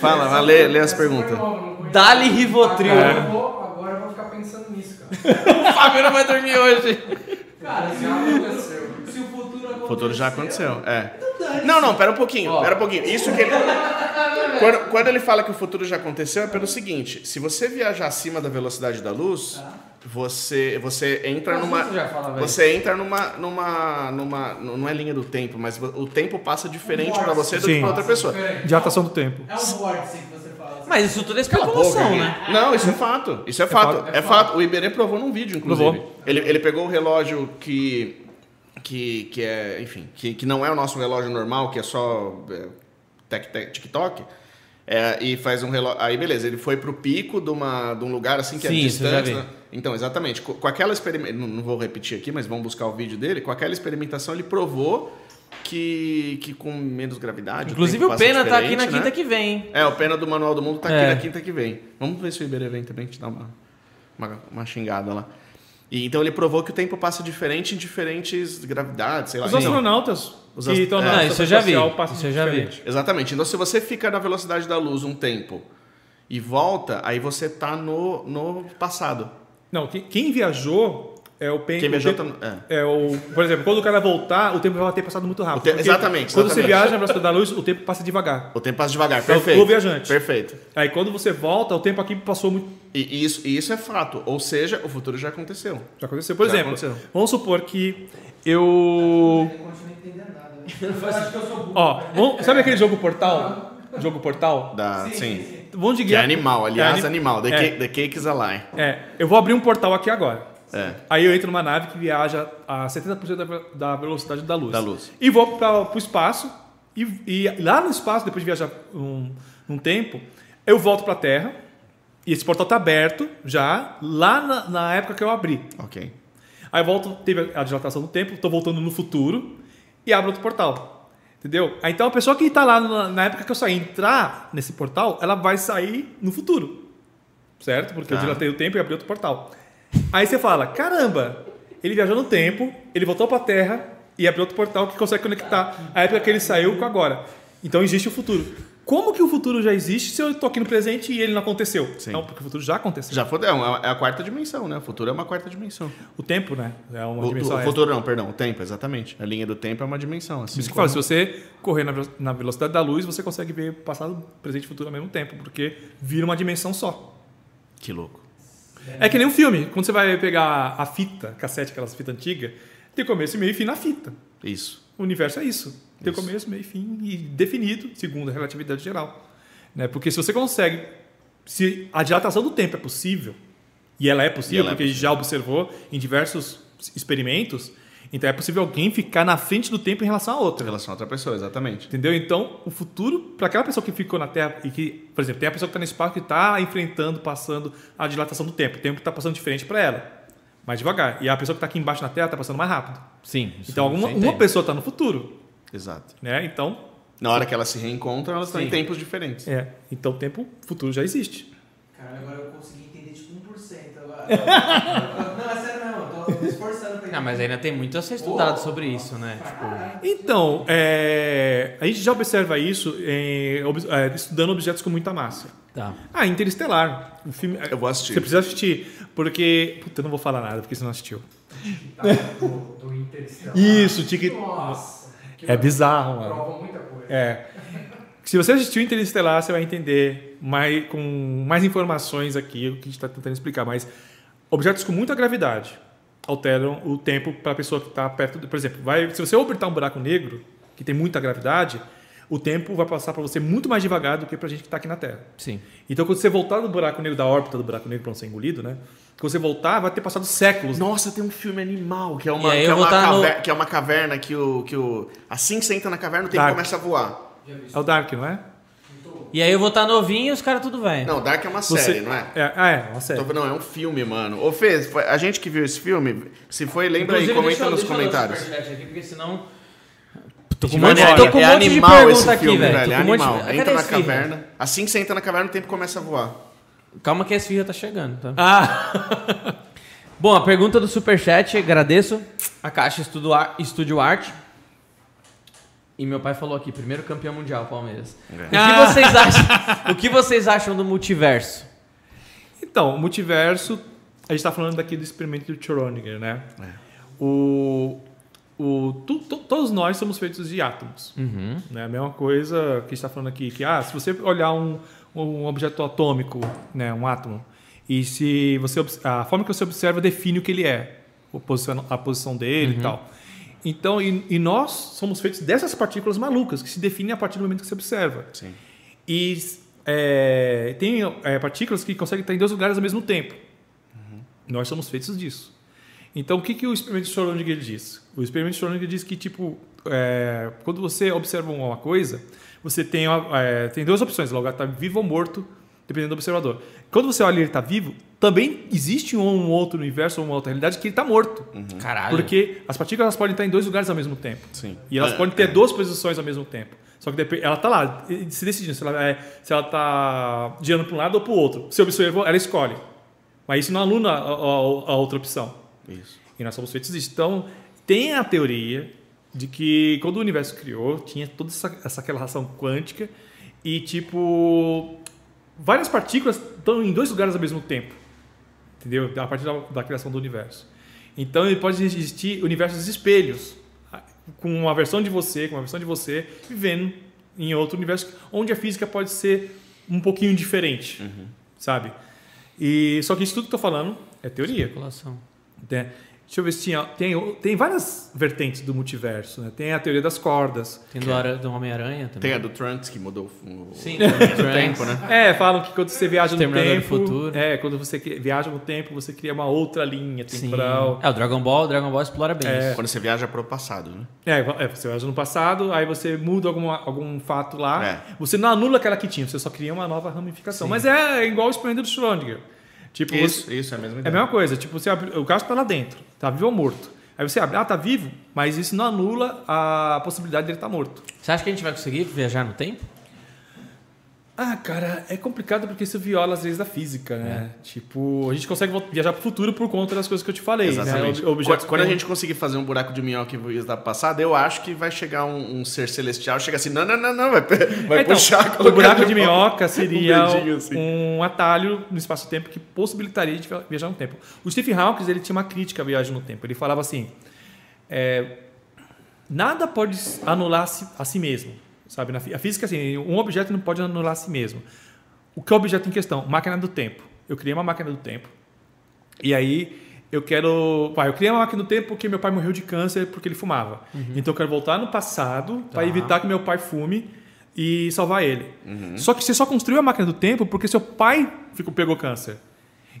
Fala, vai ler, lê as perguntas. Dali Rivotril. É. Eu vou, agora eu vou ficar pensando nisso, cara. O Fábio não vai dormir hoje. Cara, se, aconteceu. se o futuro aconteceu. O futuro já aconteceu, é. Não, não, pera um pouquinho, Ó. pera um pouquinho. Isso que ele... quando, quando ele fala que o futuro já aconteceu, é pelo seguinte: se você viajar acima da velocidade da luz, você, você entra Mas numa. fala. Você entra numa, numa, numa. Não é linha do tempo, mas o tempo passa diferente pra você do que Sim. pra outra pessoa. Diferente. Dilatação do tempo. É um vórtice que você fala. assim. Mas isso tudo é especulação, Boca, né? Não, isso é fato. Isso é, fato. É, fato. O Iberê provou num vídeo, inclusive. Provou. Ele, ele pegou o relógio que. Que, que é, enfim, que, que não é o nosso relógio normal, que é só é, TikTok. É, e faz um relógio. Aí, beleza, ele foi pro pico de, uma, de um lugar assim que Sim, é isso eu já distante. Né? Então, exatamente. Com, com aquela experimentação. Não, não vou repetir aqui, mas vamos buscar o vídeo dele. Com aquela experimentação, ele provou que, que com menos gravidade. Inclusive o passa Pena tá aqui na né? quinta que vem. hein? É, o Pena do Manual do Mundo tá É. aqui na quinta que vem. Vamos ver se o Iberê vem também, te dar uma, uma, uma xingada lá. E, então ele provou que o tempo passa diferente em diferentes gravidades, sei lá. Os Então, astronautas Os que ast- estão é. na isso eu já vi. Isso eu já vi. diferente. Exatamente. Então se você fica na velocidade da luz um tempo e volta, aí você tá no, no passado. Não, quem, quem viajou é o tempo. Quem viajou o tempo- tá no- é. o, por exemplo, quando o cara voltar, o tempo vai ter passado muito rápido. O te- exatamente, Quando você viaja na velocidade da luz, o tempo passa devagar. O tempo passa devagar, É o perfeito. flow viajante. Perfeito. Aí quando você volta, o tempo aqui passou muito. E, isso, e isso é fato. Ou seja, o futuro já aconteceu. Já aconteceu. Por Já exemplo, aconteceu. vamos supor que eu. Eu continuo entendendo nada. né? Eu acho que eu sou burro. Ó, vamos- sabe aquele jogo Portal? Jogo Portal? Da, sim. sim, sim. De Que é animal, aliás, É, animal. The, é. cake, the cake is a lie. É, eu vou abrir um portal aqui agora. É. Aí eu entro numa nave que viaja a 70% da, da velocidade da luz. Da luz. E vou para o espaço. E, e lá no espaço, depois de viajar um, um tempo, eu volto para a Terra. E esse portal está aberto já, lá na, na época que eu abri. Ok. Aí eu volto, teve a dilatação do tempo, estou voltando no futuro e abro outro portal. Entendeu? Então a pessoa que está lá na, época que eu saí entrar nesse portal, ela vai sair no futuro. Certo? Porque eu Tá. dilatei o tempo e abri outro portal. Aí você fala: caramba, ele viajou no tempo, ele voltou para a Terra e abriu outro portal que consegue conectar a época que ele saiu com agora. Então existe o futuro. Como que o futuro já existe se eu estou aqui no presente e ele não aconteceu? Sim. Não, porque o futuro já aconteceu. Já fodeu, é a quarta dimensão, né? O futuro é uma quarta dimensão. O tempo, né? É uma O, dimensão o futuro não, perdão, o tempo, exatamente. A linha do tempo é uma dimensão. Assim Por isso que fala, se você correr na na velocidade da luz, você consegue ver passado, presente e futuro ao mesmo tempo, porque vira uma dimensão só. Que louco. É que nem um filme. Quando você vai pegar a fita, cassete, aquelas fitas antigas, tem começo, meio e fim na fita. Isso. O universo é isso. Tem Isso. começo, meio e fim e definido, segundo a relatividade geral. Né? Porque se você consegue... Se a dilatação do tempo é possível, e ela é possível, E ela é porque já observou em diversos experimentos, então é possível alguém ficar na frente do tempo em relação a Em outra. relação a outra pessoa, exatamente. Entendeu? Então, o futuro, para aquela pessoa que ficou na Terra e que, por exemplo, tem a pessoa que está no espaço que está enfrentando, passando a dilatação do tempo. O tempo está passando diferente para ela, mais devagar. E a pessoa que está aqui embaixo na Terra está passando mais rápido. Sim. então, alguma, uma pessoa está no futuro, Exato. né? Então, Na hora que elas se reencontram, elas estão em tempos diferentes. é. Então, o tempo futuro já existe. Cara, agora eu consegui entender tipo 1% agora. Não, é sério mesmo, eu tô me esforçando pra entender. Não, mas ainda tem muito a ser estudado sobre isso, né? Tipo, Então, é, a gente já observa isso em, ob- é, estudando objetos com muita massa. Tá. Ah, Interestelar. O filme, Eu vou assistir. Você precisa assistir, porque... Puta, eu não vou falar nada, porque você não assistiu. do, do Interestelar. Isso, tique... Nossa. É bizarro, mano. Prova muita coisa. É. Se você assistiu Interestelar, você vai entender mais, com mais informações aqui o que a gente está tentando explicar. Mas objetos com muita gravidade alteram o tempo para a pessoa que está perto. Do, por exemplo, vai, se você orbitar um buraco negro que tem muita gravidade, o tempo vai passar para você muito mais devagar do que para a gente que está aqui na Terra. Sim. Então, quando você voltar do buraco negro, da órbita do buraco negro para não ser engolido, né? Quando você voltar, vai ter passado séculos. Nossa, tem um filme animal, que é uma, aí que eu é uma, tá no- que é uma caverna que o, que o. Assim que você entra na caverna, o tempo Dark. começa a voar. É o Dark, não é? E aí eu vou estar novinho e os caras tudo velho. Não, Dark é uma Você- série, não é? É, ah, é, uma série. Não, é um filme, mano. Ô, Fê, foi- a gente que viu esse filme, se foi, lembra aí, Inclusive, comenta deixa eu- nos deixa eu comentários. superchat aqui, porque senão... Tô com Mano, monte, é, tô com um é monte de pergunta esse aqui, filme, velho. É com um monte de- animal. Cadê Entra na caverna. Assim que você entra na caverna, o tempo começa a voar. Calma que a esfirra tá chegando, tá? Ah, Bom, a pergunta do Superchat, agradeço. A Caixa Estudo Ar- Estúdio Arte. E meu pai falou aqui, primeiro campeão mundial, Palmeiras. É. O, que vocês acham, o que vocês acham do multiverso? então, o multiverso, a gente tá falando daqui do experimento de Schrödinger, né? É. O, o, tu- tu- todos nós somos feitos de átomos. Uhum. Né? A mesma coisa que a está falando aqui, que ah, se você olhar um, um objeto atômico, né, um átomo, e se você a forma que você observa define o que ele é, o posiciona- a posição dele e tal. Então, e, e nós somos feitos dessas partículas malucas que se definem a partir do momento que você observa. Sim. E é, tem é, partículas que conseguem estar em dois lugares ao mesmo tempo. Nós somos feitos disso. Então, o que, que o experimento de Schrödinger diz? O experimento de Schrödinger diz que, tipo, é, quando você observa uma coisa, você tem, uma- é, tem duas opções. O lugar está vivo ou morto, dependendo do observador. Quando você olha e ele está vivo, também existe um, outro universo ou uma outra realidade que ele está morto. Caralho. Porque as partículas elas podem estar em dois lugares ao mesmo tempo. Sim. E elas É, podem ter é. duas posições ao mesmo tempo. Só que ela tá lá, se decidindo se ela, é, se ela tá girando para um lado ou para o outro. Se observou, ela escolhe. Mas isso não anula a, a- a outra opção. Isso. E nós somos feitos disso. Então, tem a teoria de que quando o universo criou, tinha toda essa, essa relação quântica e, tipo, várias partículas estão em dois lugares ao mesmo tempo. Entendeu? A partir da, da criação do universo. Então, ele pode existir universos espelhos, com uma versão de você, com uma versão de você, vivendo em outro universo, onde a física pode ser um pouquinho diferente, sabe? E só que isso tudo que eu tô falando é teoria. Especulação. Né? Deixa eu ver se tinha. Tem, tem várias vertentes do multiverso. Né? Tem a teoria das cordas. Tem do, Ara- do Homem-Aranha também. Tem a do Trunks que mudou o Sim, o tempo, né? É, falam que quando você viaja no do tempo. Futuro. É, quando você viaja no tempo, você cria uma outra linha Sim. temporal. É, o Dragon Ball, o Dragon Ball explora bem É. isso. Quando você viaja pro passado, né? É, é, você viaja no passado, aí você muda alguma, algum fato lá. É. Você não anula aquela que tinha, você só cria uma nova ramificação. Mas é igual o experimento do Schrödinger. Tipo, você- Isso, isso, é a mesma É a ideia. mesma coisa, tipo, você abre, o gato está lá dentro, tá vivo ou morto. Aí você abre, ah, tá vivo, mas isso não anula a possibilidade dele estar morto. Você acha que a gente vai conseguir viajar no tempo? Ah, cara, é complicado porque isso viola as leis da física, né? É. Tipo, a gente consegue viajar pro futuro por conta das coisas que eu te falei, Exatamente. né? Ob- objetos Quando- a gente conseguir fazer um buraco de minhoca e da passada, eu acho que vai chegar um, um ser celestial, chega assim, não, não, não, não, vai, vai Então, puxar. o buraco de minhoca seria Um assim. um atalho no espaço-tempo que possibilitaria de viajar no tempo. O Stephen Hawking ele tinha uma crítica à viagem no tempo. Ele falava assim: é, nada pode anular a si mesmo, sabe? Na a física assim, um objeto não pode anular a si mesmo. O que é o objeto em questão? Máquina do tempo. Eu criei uma máquina do tempo. E aí eu quero. Pai, eu criei uma máquina do tempo porque meu pai morreu de câncer porque ele fumava. Então eu quero voltar no passado para Tá. evitar que meu pai fume e salvar ele. Só que você só construiu a máquina do tempo porque seu pai ficou, pegou câncer.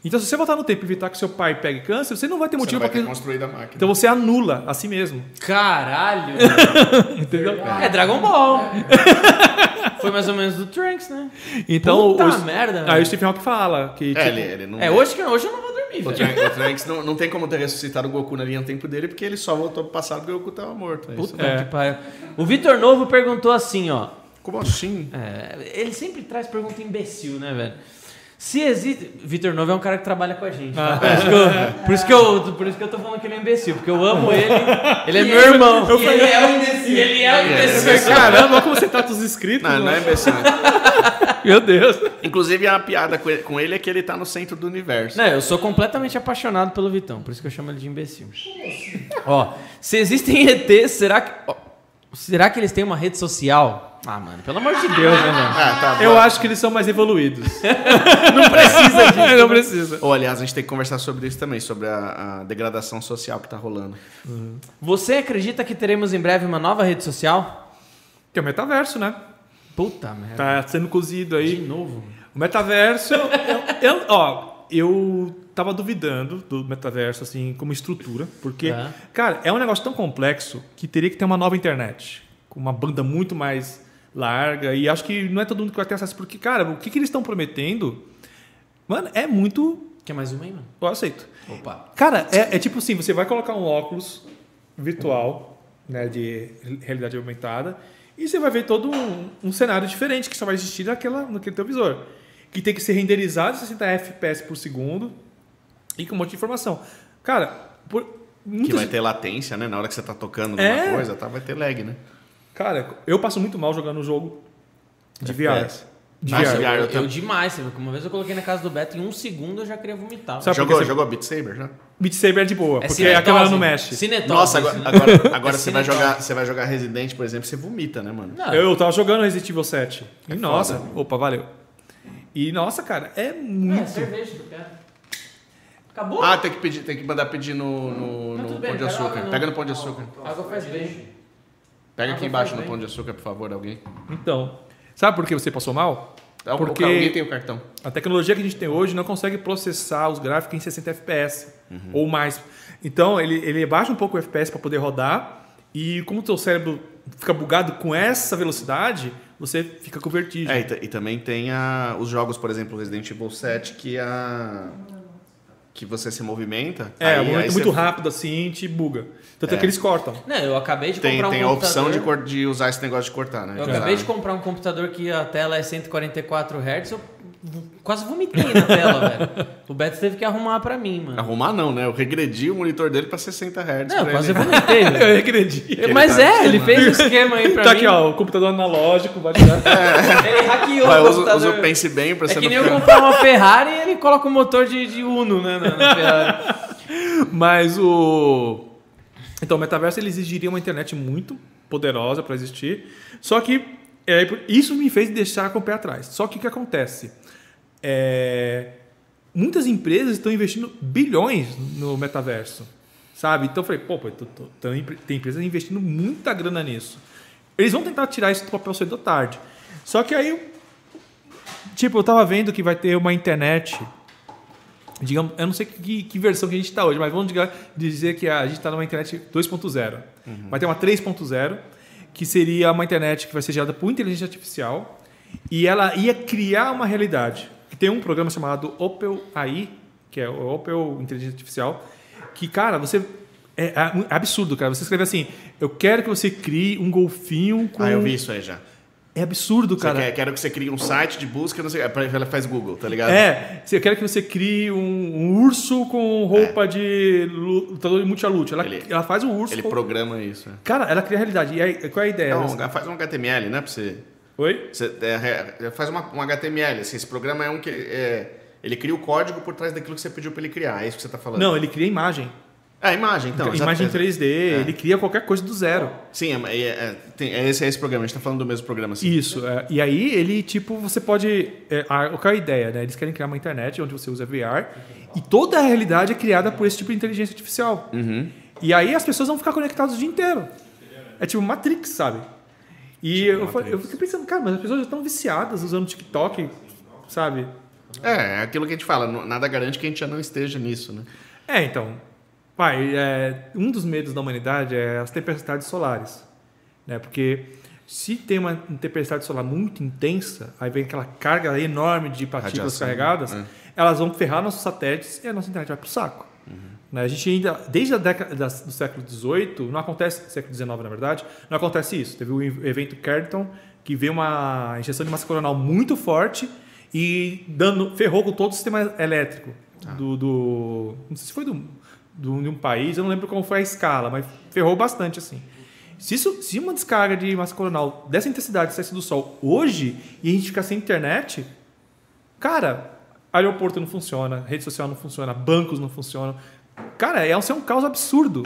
Então, se você voltar no tempo e evitar que seu pai pegue câncer, você não vai ter motivo vai para ter que. construído a máquina. Então você anula a si mesmo. Caralho! Entendeu? é Dragon Ball. Foi mais ou menos do Trunks, né? Então, Puta os- merda, Aí o Stephen Hawking fala que. é, tipo, ele, ele não... É, hoje, que, hoje eu não vou dormir, O velho. Trunks, o Trunks não, não tem como ter ressuscitado o Goku na linha do tempo dele, porque ele só voltou pro passado porque o Goku tava morto. É. Puta É. que pariu. O Vitor Novo perguntou assim, ó. Como assim? É, ele sempre traz pergunta imbecil, né, velho? Se existe. Vitor Novo é um cara que trabalha com a gente. tá? Por, isso que eu, por, isso que eu, por isso que eu tô falando que ele é um imbecil, porque eu amo ele. Ele é meu irmão. E ele é um imbecil. Ele é um É, imbecil. Caramba, como você trata os inscritos. Não, não é imbecil. Meu Deus. Inclusive, a piada com ele, com ele é que ele tá no centro do universo. Não, eu sou completamente apaixonado pelo Vitão, por isso que eu chamo ele de imbecil. Ó, se existem ETs, será que. ó, será que eles têm uma rede social? Ah, mano, pelo amor de Deus, né, velho? Ah, tá. Eu bom. acho que eles são mais evoluídos. Não precisa disso. não precisa. Ou, aliás, a gente tem que conversar sobre isso também, sobre a, a degradação social que tá rolando. Você acredita que teremos em breve uma nova rede social? Que é o metaverso, né? Puta merda. Tá sendo cozido De aí. novo. O metaverso. eu, eu- ó, eu tava duvidando do metaverso, assim, como estrutura, porque, Tá. cara, é um negócio tão complexo que teria que ter uma nova internet. Com uma banda muito mais larga. E acho que não é todo mundo que vai ter acesso, porque, cara, o que, que eles estão prometendo, mano, é muito. Quer mais uma aí, mano? Eu aceito. Opa. Cara, é, é tipo assim, você vai colocar um óculos virtual, né, de realidade aumentada, e você vai ver todo um, um cenário diferente que só vai existir naquela, naquele teu visor. Que tem que ser renderizado em 60 FPS por segundo e com um monte de informação. Cara, por, Que muitas- vai ter latência, né? Na hora que você tá tocando É. numa coisa, tá, vai ter lag, né? cara, eu passo muito mal jogando um jogo de VR. FPS. De Nossa, VR. VR, eu eu, tam- demais. Uma vez eu coloquei na casa do Beto, em um segundo eu já queria vomitar. Sabe Jogou, que você- jogou Beat Saber já? Beat Saber é de boa, porque cinetose. a câmera não mexe. Cinetose, Nossa, agora, assim. agora, agora É você, vai jogar, você vai jogar Resident, por exemplo, você vomita, né, mano? Não, Eu tava jogando Resident Evil 7. E É nossa, foda. opa, valeu. E nossa, cara, é É, muito. cerveja que eu quero. Acabou? Ah, tem que, pedir, tem que mandar pedir no, no, Mas no bem, pão de açúcar. água no- Pega no pão de açúcar. Água faz bem. Pega Água aqui embaixo no bem. pão de açúcar, por favor, alguém. Então, sabe por que você passou mal? O- Porque- Alguém tem o cartão. A tecnologia que a gente tem hoje não consegue processar os gráficos em 60 FPS ou mais. Então, ele, ele baixa um pouco o FPS para poder rodar e como o teu cérebro fica bugado com essa velocidade, você fica com vertigem. É, e, e também tem a, os jogos, por exemplo, Resident Evil 7, que a. que você se movimenta. É, aí- momento aí muito você- rápido assim, te buga. Tanto é, que eles cortam. Não, eu acabei de Tem, comprar um tem a computador. opção de, de usar esse negócio de cortar, né? Eu acabei de comprar um computador que a tela é 144 Hz, eu quase vomitei na tela, velho. O Beto teve que arrumar pra mim, mano. Arrumar não, né? Eu regredi o monitor dele pra 60 Hz. Não, quase ele- vomitei, velho. Eu acredito. Ele Mas tá- é, ele fez o esquema aí pra Tá mim. aqui, ó, o computador analógico, vai dar. Ele hackeou Vai, o usa, computador. usa o Pense Bem pra É você que não nem eu comprar uma Ferrari e ele coloca o motor de, de Uno, né, na, na Ferrari. Mas o. Então, o metaverso ele exigiria uma internet muito poderosa para existir. Só que é, isso me fez deixar com o pé atrás. Só que o que acontece? É, muitas empresas estão investindo bilhões no metaverso. Sabe? Então eu falei, pô, pô, tô- tô- tem empre- tem empresas investindo muita grana nisso. Eles vão tentar tirar isso do papel cedo ou tarde. Só que aí, tipo, eu tava vendo que vai ter uma internet digamos, eu não sei que, que versão que a gente está hoje, mas vamos dizer que a gente está numa internet 2.0. Vai ter uma 3.0, que seria uma internet que vai ser gerada por inteligência artificial e ela ia criar uma realidade. Tem um programa chamado Opel AI, que é o Opel Inteligência Artificial, que, cara, você... É, é absurdo, cara. Você escreve assim, eu quero que você crie um golfinho com... Ah, eu vi isso aí já. É absurdo, Você cara. quer, quero que você crie um site de busca, não sei, é, ela faz Google, tá ligado? É, você quer que você crie um, um urso com roupa de lu- lutador de multilute. Ela, Ele- ela faz o urso. Ele com- programa isso. é. Cara, ela cria a realidade. E aí, qual é a ideia? Então, Você- faz um HTML, né? Pra você. Oi? você é, é, faz uma, um HTML. Assim, esse programa é um que. é, ele cria o código por trás daquilo que você pediu pra ele criar. É isso que você tá falando. Não, ele cria imagem. É, imagem, então. imagem em exato. 3D, ele cria qualquer coisa do zero. Sim, é, é, é, é esse, é esse programa. A gente tá falando do mesmo programa. Assim. Isso. é, e aí ele, tipo, você pode. É, a, qual é a ideia, né? Eles querem criar uma internet onde você usa VR e toda a realidade é criada por esse tipo de inteligência artificial. Uhum. E aí as pessoas vão ficar conectadas o dia inteiro. É tipo Matrix, sabe? E Tipo eu, eu fiquei pensando, cara, mas as pessoas já estão viciadas usando TikTok, sabe? É, é aquilo que a gente fala. Nada garante que a gente já não esteja nisso, né? É, então. Pai, é, um dos medos da humanidade é as tempestades solares. Né? Porque se tem uma tempestade solar muito intensa, aí vem aquela carga enorme de partículas Radiação, carregadas, é. Elas vão ferrar nossos satélites e a nossa internet vai pro saco. Né? A gente ainda, desde a década do século XVIII, não acontece, século XIX na verdade, não acontece isso. Teve o evento Carrington, que veio uma injeção de massa coronal muito forte e dando, ferrou com todo o sistema elétrico do, do- Não sei se foi do, do- de um país, eu não lembro como foi a escala, mas ferrou bastante assim. Se, isso, se uma descarga de massa coronal dessa intensidade saísse do Sol hoje e a gente ficar sem internet, cara, aeroporto não funciona, rede social não funciona, bancos não funcionam. Cara, é um, é um caos absurdo.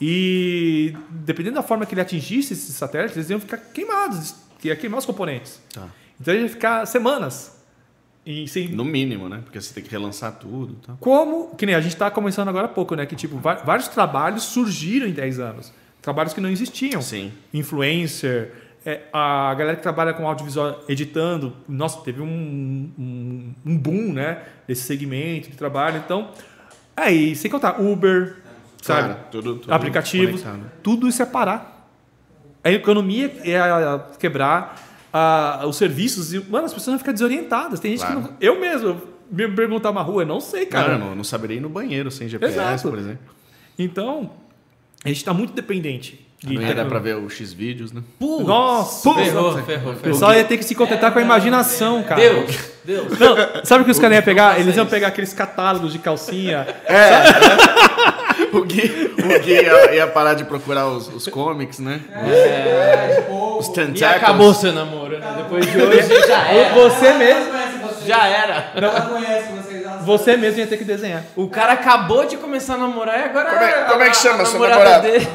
E dependendo da forma que ele atingisse esses satélites, eles iam ficar queimados, que ia queimar os componentes. Tá. Então ele ia ficar semanas. E sem, No mínimo, né? Porque você tem que relançar tudo tal. como, que nem a gente está começando agora há pouco, né? Que tipo, vários trabalhos surgiram em 10 anos. Trabalhos que não existiam. Sim. Influencer, é, a galera que trabalha com audiovisual editando. Nossa, teve um, um, um boom, né? Desse segmento de trabalho. Então, aí, sem contar Uber, sabe? Tudo, tudo aplicativos, conectado. tudo isso é parar. A economia é quebrar, a- os serviços e, mano, as pessoas vão ficar desorientadas. Tem gente Claro. que não, eu mesmo me perguntar uma rua, eu não sei, cara. Cara, não, não saberia ir no banheiro sem GPS, Exato. por exemplo. Então, a gente está muito dependente de Não ia dar pra ver o X-Vídeos, né? Putz, Nossa, ferrou, Putz. ferrou, O ferrou. pessoal ia ter que se contentar com a imaginação, cara. Deus, Deus. Não, sabe o que os caras iam pegar? Eles iam pegar aqueles catálogos de calcinha. O Gui, o Gui ia, ia parar de procurar os, os comics, né? Os E tentáculos. acabou seu namoro, né? Depois de hoje já era. Você mesmo, conhece vocês. Já era. Ela conhece vocês. ela você mesmo ia ter que desenhar. O cara acabou de começar a namorar e agora. Como é- como é que a- chama a seu namorada namorado? dele-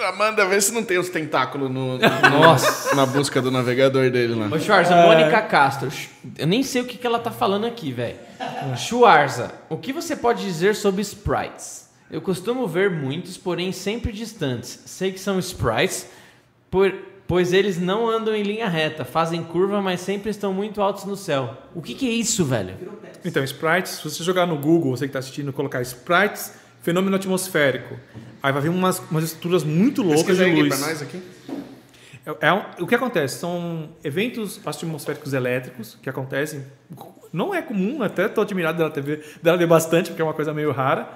Amanda, vê se não tem os tentáculos no, no- Nossa. na busca do navegador dele lá. Ô, Schwarza, Mônica Castro. Eu nem sei o que, que ela tá falando aqui, velho. Schwarza, o que você pode dizer sobre sprites? Eu costumo ver muitos, porém sempre distantes. Sei que são sprites, por- pois eles não andam em linha reta, fazem curva, mas sempre estão muito altos no céu. O que, que é isso, velho? Então, sprites, se você jogar no Google, você que está assistindo, colocar sprites, fenômeno atmosférico. Aí vai vir umas, umas estruturas muito loucas de luz. pra nós aqui. É, é um- o que acontece? São eventos atmosféricos elétricos que acontecem. Não é comum, até estou admirado dela, ter, dela ver bastante, porque é uma coisa meio rara,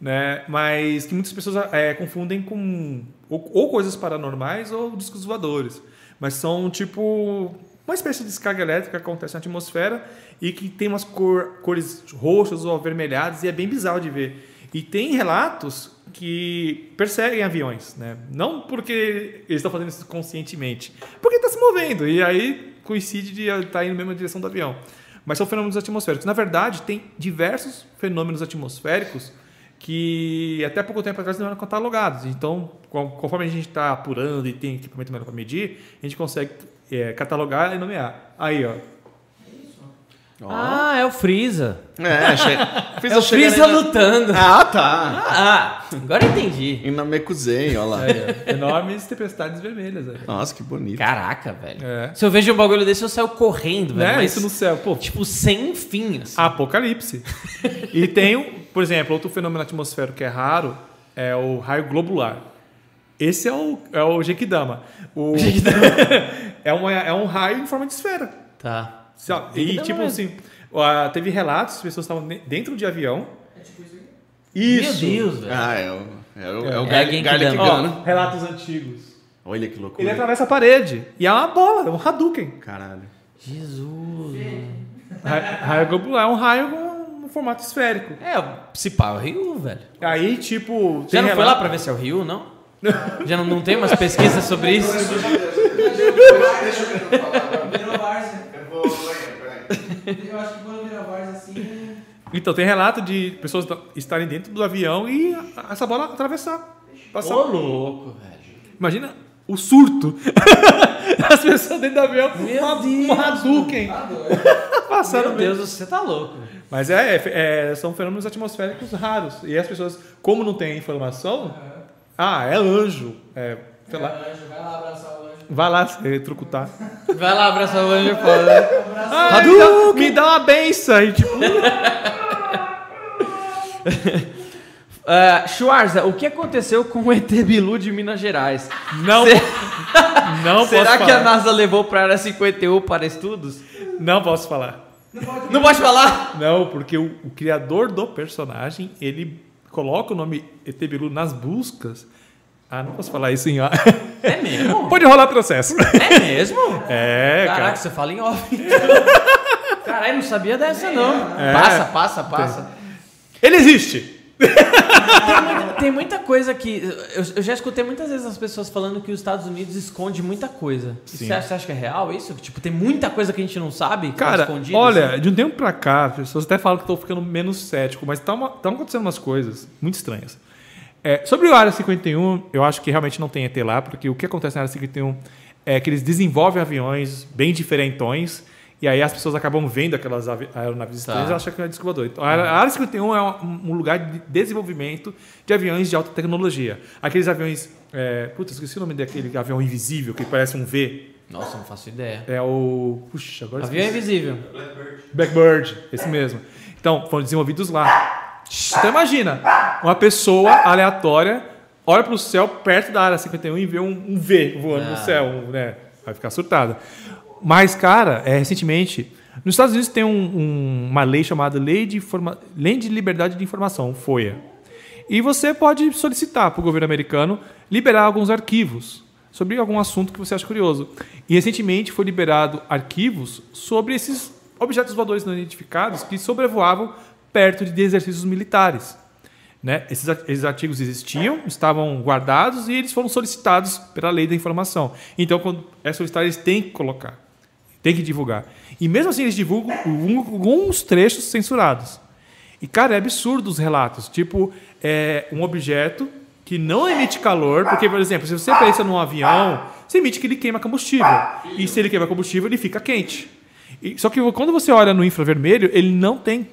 né? mas que muitas pessoas é, confundem com ou, ou coisas paranormais ou discos voadores. Mas são tipo uma espécie de descarga elétrica que acontece na atmosfera e que tem umas cor- cores roxas ou avermelhadas e é bem bizarro de ver. E tem relatos que perseguem aviões, né? Não porque eles estão fazendo isso conscientemente, porque está se movendo e aí coincide de estar indo na mesma direção do avião. Mas são fenômenos atmosféricos. Na verdade, tem diversos fenômenos atmosféricos que até pouco tempo atrás não eram catalogados. Então, conforme a gente está apurando e tem equipamento melhor para medir, a gente consegue é, catalogar e nomear. Aí, ó. Ah, é o Freeza. É, che... fiz É o Freeza na- lutando. Ah, tá. Ah, agora entendi. E na Mekuzei, olha lá. Enormes tempestades vermelhas. Aí. Nossa, que bonito. Caraca, velho. É. Se eu vejo um bagulho desse, eu saio correndo, velho. Né? Mas, Isso no céu. Pô, tipo, sem fim, assim. Apocalipse. e tem, por exemplo, outro fenômeno atmosférico que é raro é o raio globular. Esse é o, é o Jequidama. O, é, uma, é um raio em forma de esfera. Tá. E tipo mesmo. assim, ó, teve relatos, as pessoas estavam dentro de avião. Isso. Meu Deus, velho. Ah, é o, é o, é o É Gun, né? relatos antigos. Olha que Ele loucura. atravessa a parede. E é uma bola, é um Hadouken. Caralho. Jesus. Ra- Raio globular é um raio com um formato esférico. É, se pá, é o Rio, velho. Aí, tipo. Já não foi lá relato- pra ver se é o Rio, não? Já não, não tem umas pesquisas sobre isso? Virou várzea. Eu acho que quando vira várzea assim. Então, tem relato de pessoas estarem dentro do avião e essa bola atravessar. Passar. Ô, louco, velho. Imagina o surto. As pessoas dentro do avião Meu uma, Deus. uma Hadouken. Tá. Passando Meu Deus, você tá louco. Mas é, é- é- são fenômenos atmosféricos raros. E as pessoas, como não tem informação, ah, é anjo. É, sei lá, Anjo, vai lá abraçar o. vai lá se trucutar. Vai lá abraçar o anjo foda. Ah, me, dá, me dá uma benção. E, tipo, Uh, Schwarza, o que aconteceu com o ET Bilu de Minas Gerais? não, Cê- não posso Será que a. NASA levou para a área 51 para estudos? Não posso falar. Não pode falar? Não, porque o, o criador do personagem, ele coloca o nome ET Bilu nas buscas. Ah, não posso falar isso em ar. É mesmo? Pode rolar processo. É mesmo? É, Caraca, cara. você fala em off. Caralho, não sabia dessa não. É. Passa, passa, passa. Ele existe. Tem muita, tem muita coisa que. Eu, eu já escutei muitas vezes as pessoas falando que os Estados Unidos esconde muita coisa. Você acha, você acha que é real isso? Tipo, tem muita coisa que a gente não sabe? que tá Cara, olha, assim? de um tempo pra cá, as pessoas até falam que estão ficando menos cético, mas estão acontecendo umas coisas muito estranhas. É, sobre o Área 51, eu acho que realmente não tem ET lá, porque o que acontece na Área 51 é que eles desenvolvem aviões bem diferentões, e aí as pessoas acabam vendo aquelas aeronaves estranhas e acham que é disco voador. Então, a área- a Área 51 é um, lugar de desenvolvimento de aviões de alta tecnologia. Aqueles aviões. É, puta, esqueci o nome daquele avião invisível que parece um V. Nossa, não faço ideia. É o. Puxa, agora Avião esqueci. invisível. Blackbird, esse mesmo. Então, foram desenvolvidos lá. Então imagina, uma pessoa aleatória olha para o céu perto da área 51 e vê um, um V voando no Ah. céu, um, né? Vai ficar surtada. Mas, cara, é, recentemente, nos Estados Unidos tem um- um- uma lei chamada Lei de, Informa- lei de Liberdade de Informação, FOIA. E você pode solicitar para o governo americano liberar alguns arquivos sobre algum assunto que você acha curioso. E recentemente foi liberado arquivos sobre esses objetos voadores não identificados que sobrevoavam perto de exercícios militares. Né? Esses, esses artigos existiam, estavam guardados e eles foram solicitados pela lei da informação. Então, quando é solicitado, eles têm que colocar, têm que divulgar. E mesmo assim, eles divulgam alguns trechos censurados. E, cara, é absurdo os relatos. Tipo, é um objeto que não emite calor, porque, por exemplo, se você pensa num avião, você emite que ele queima combustível. E se ele queima combustível, ele fica quente. E- só que quando você olha no infravermelho, ele não tem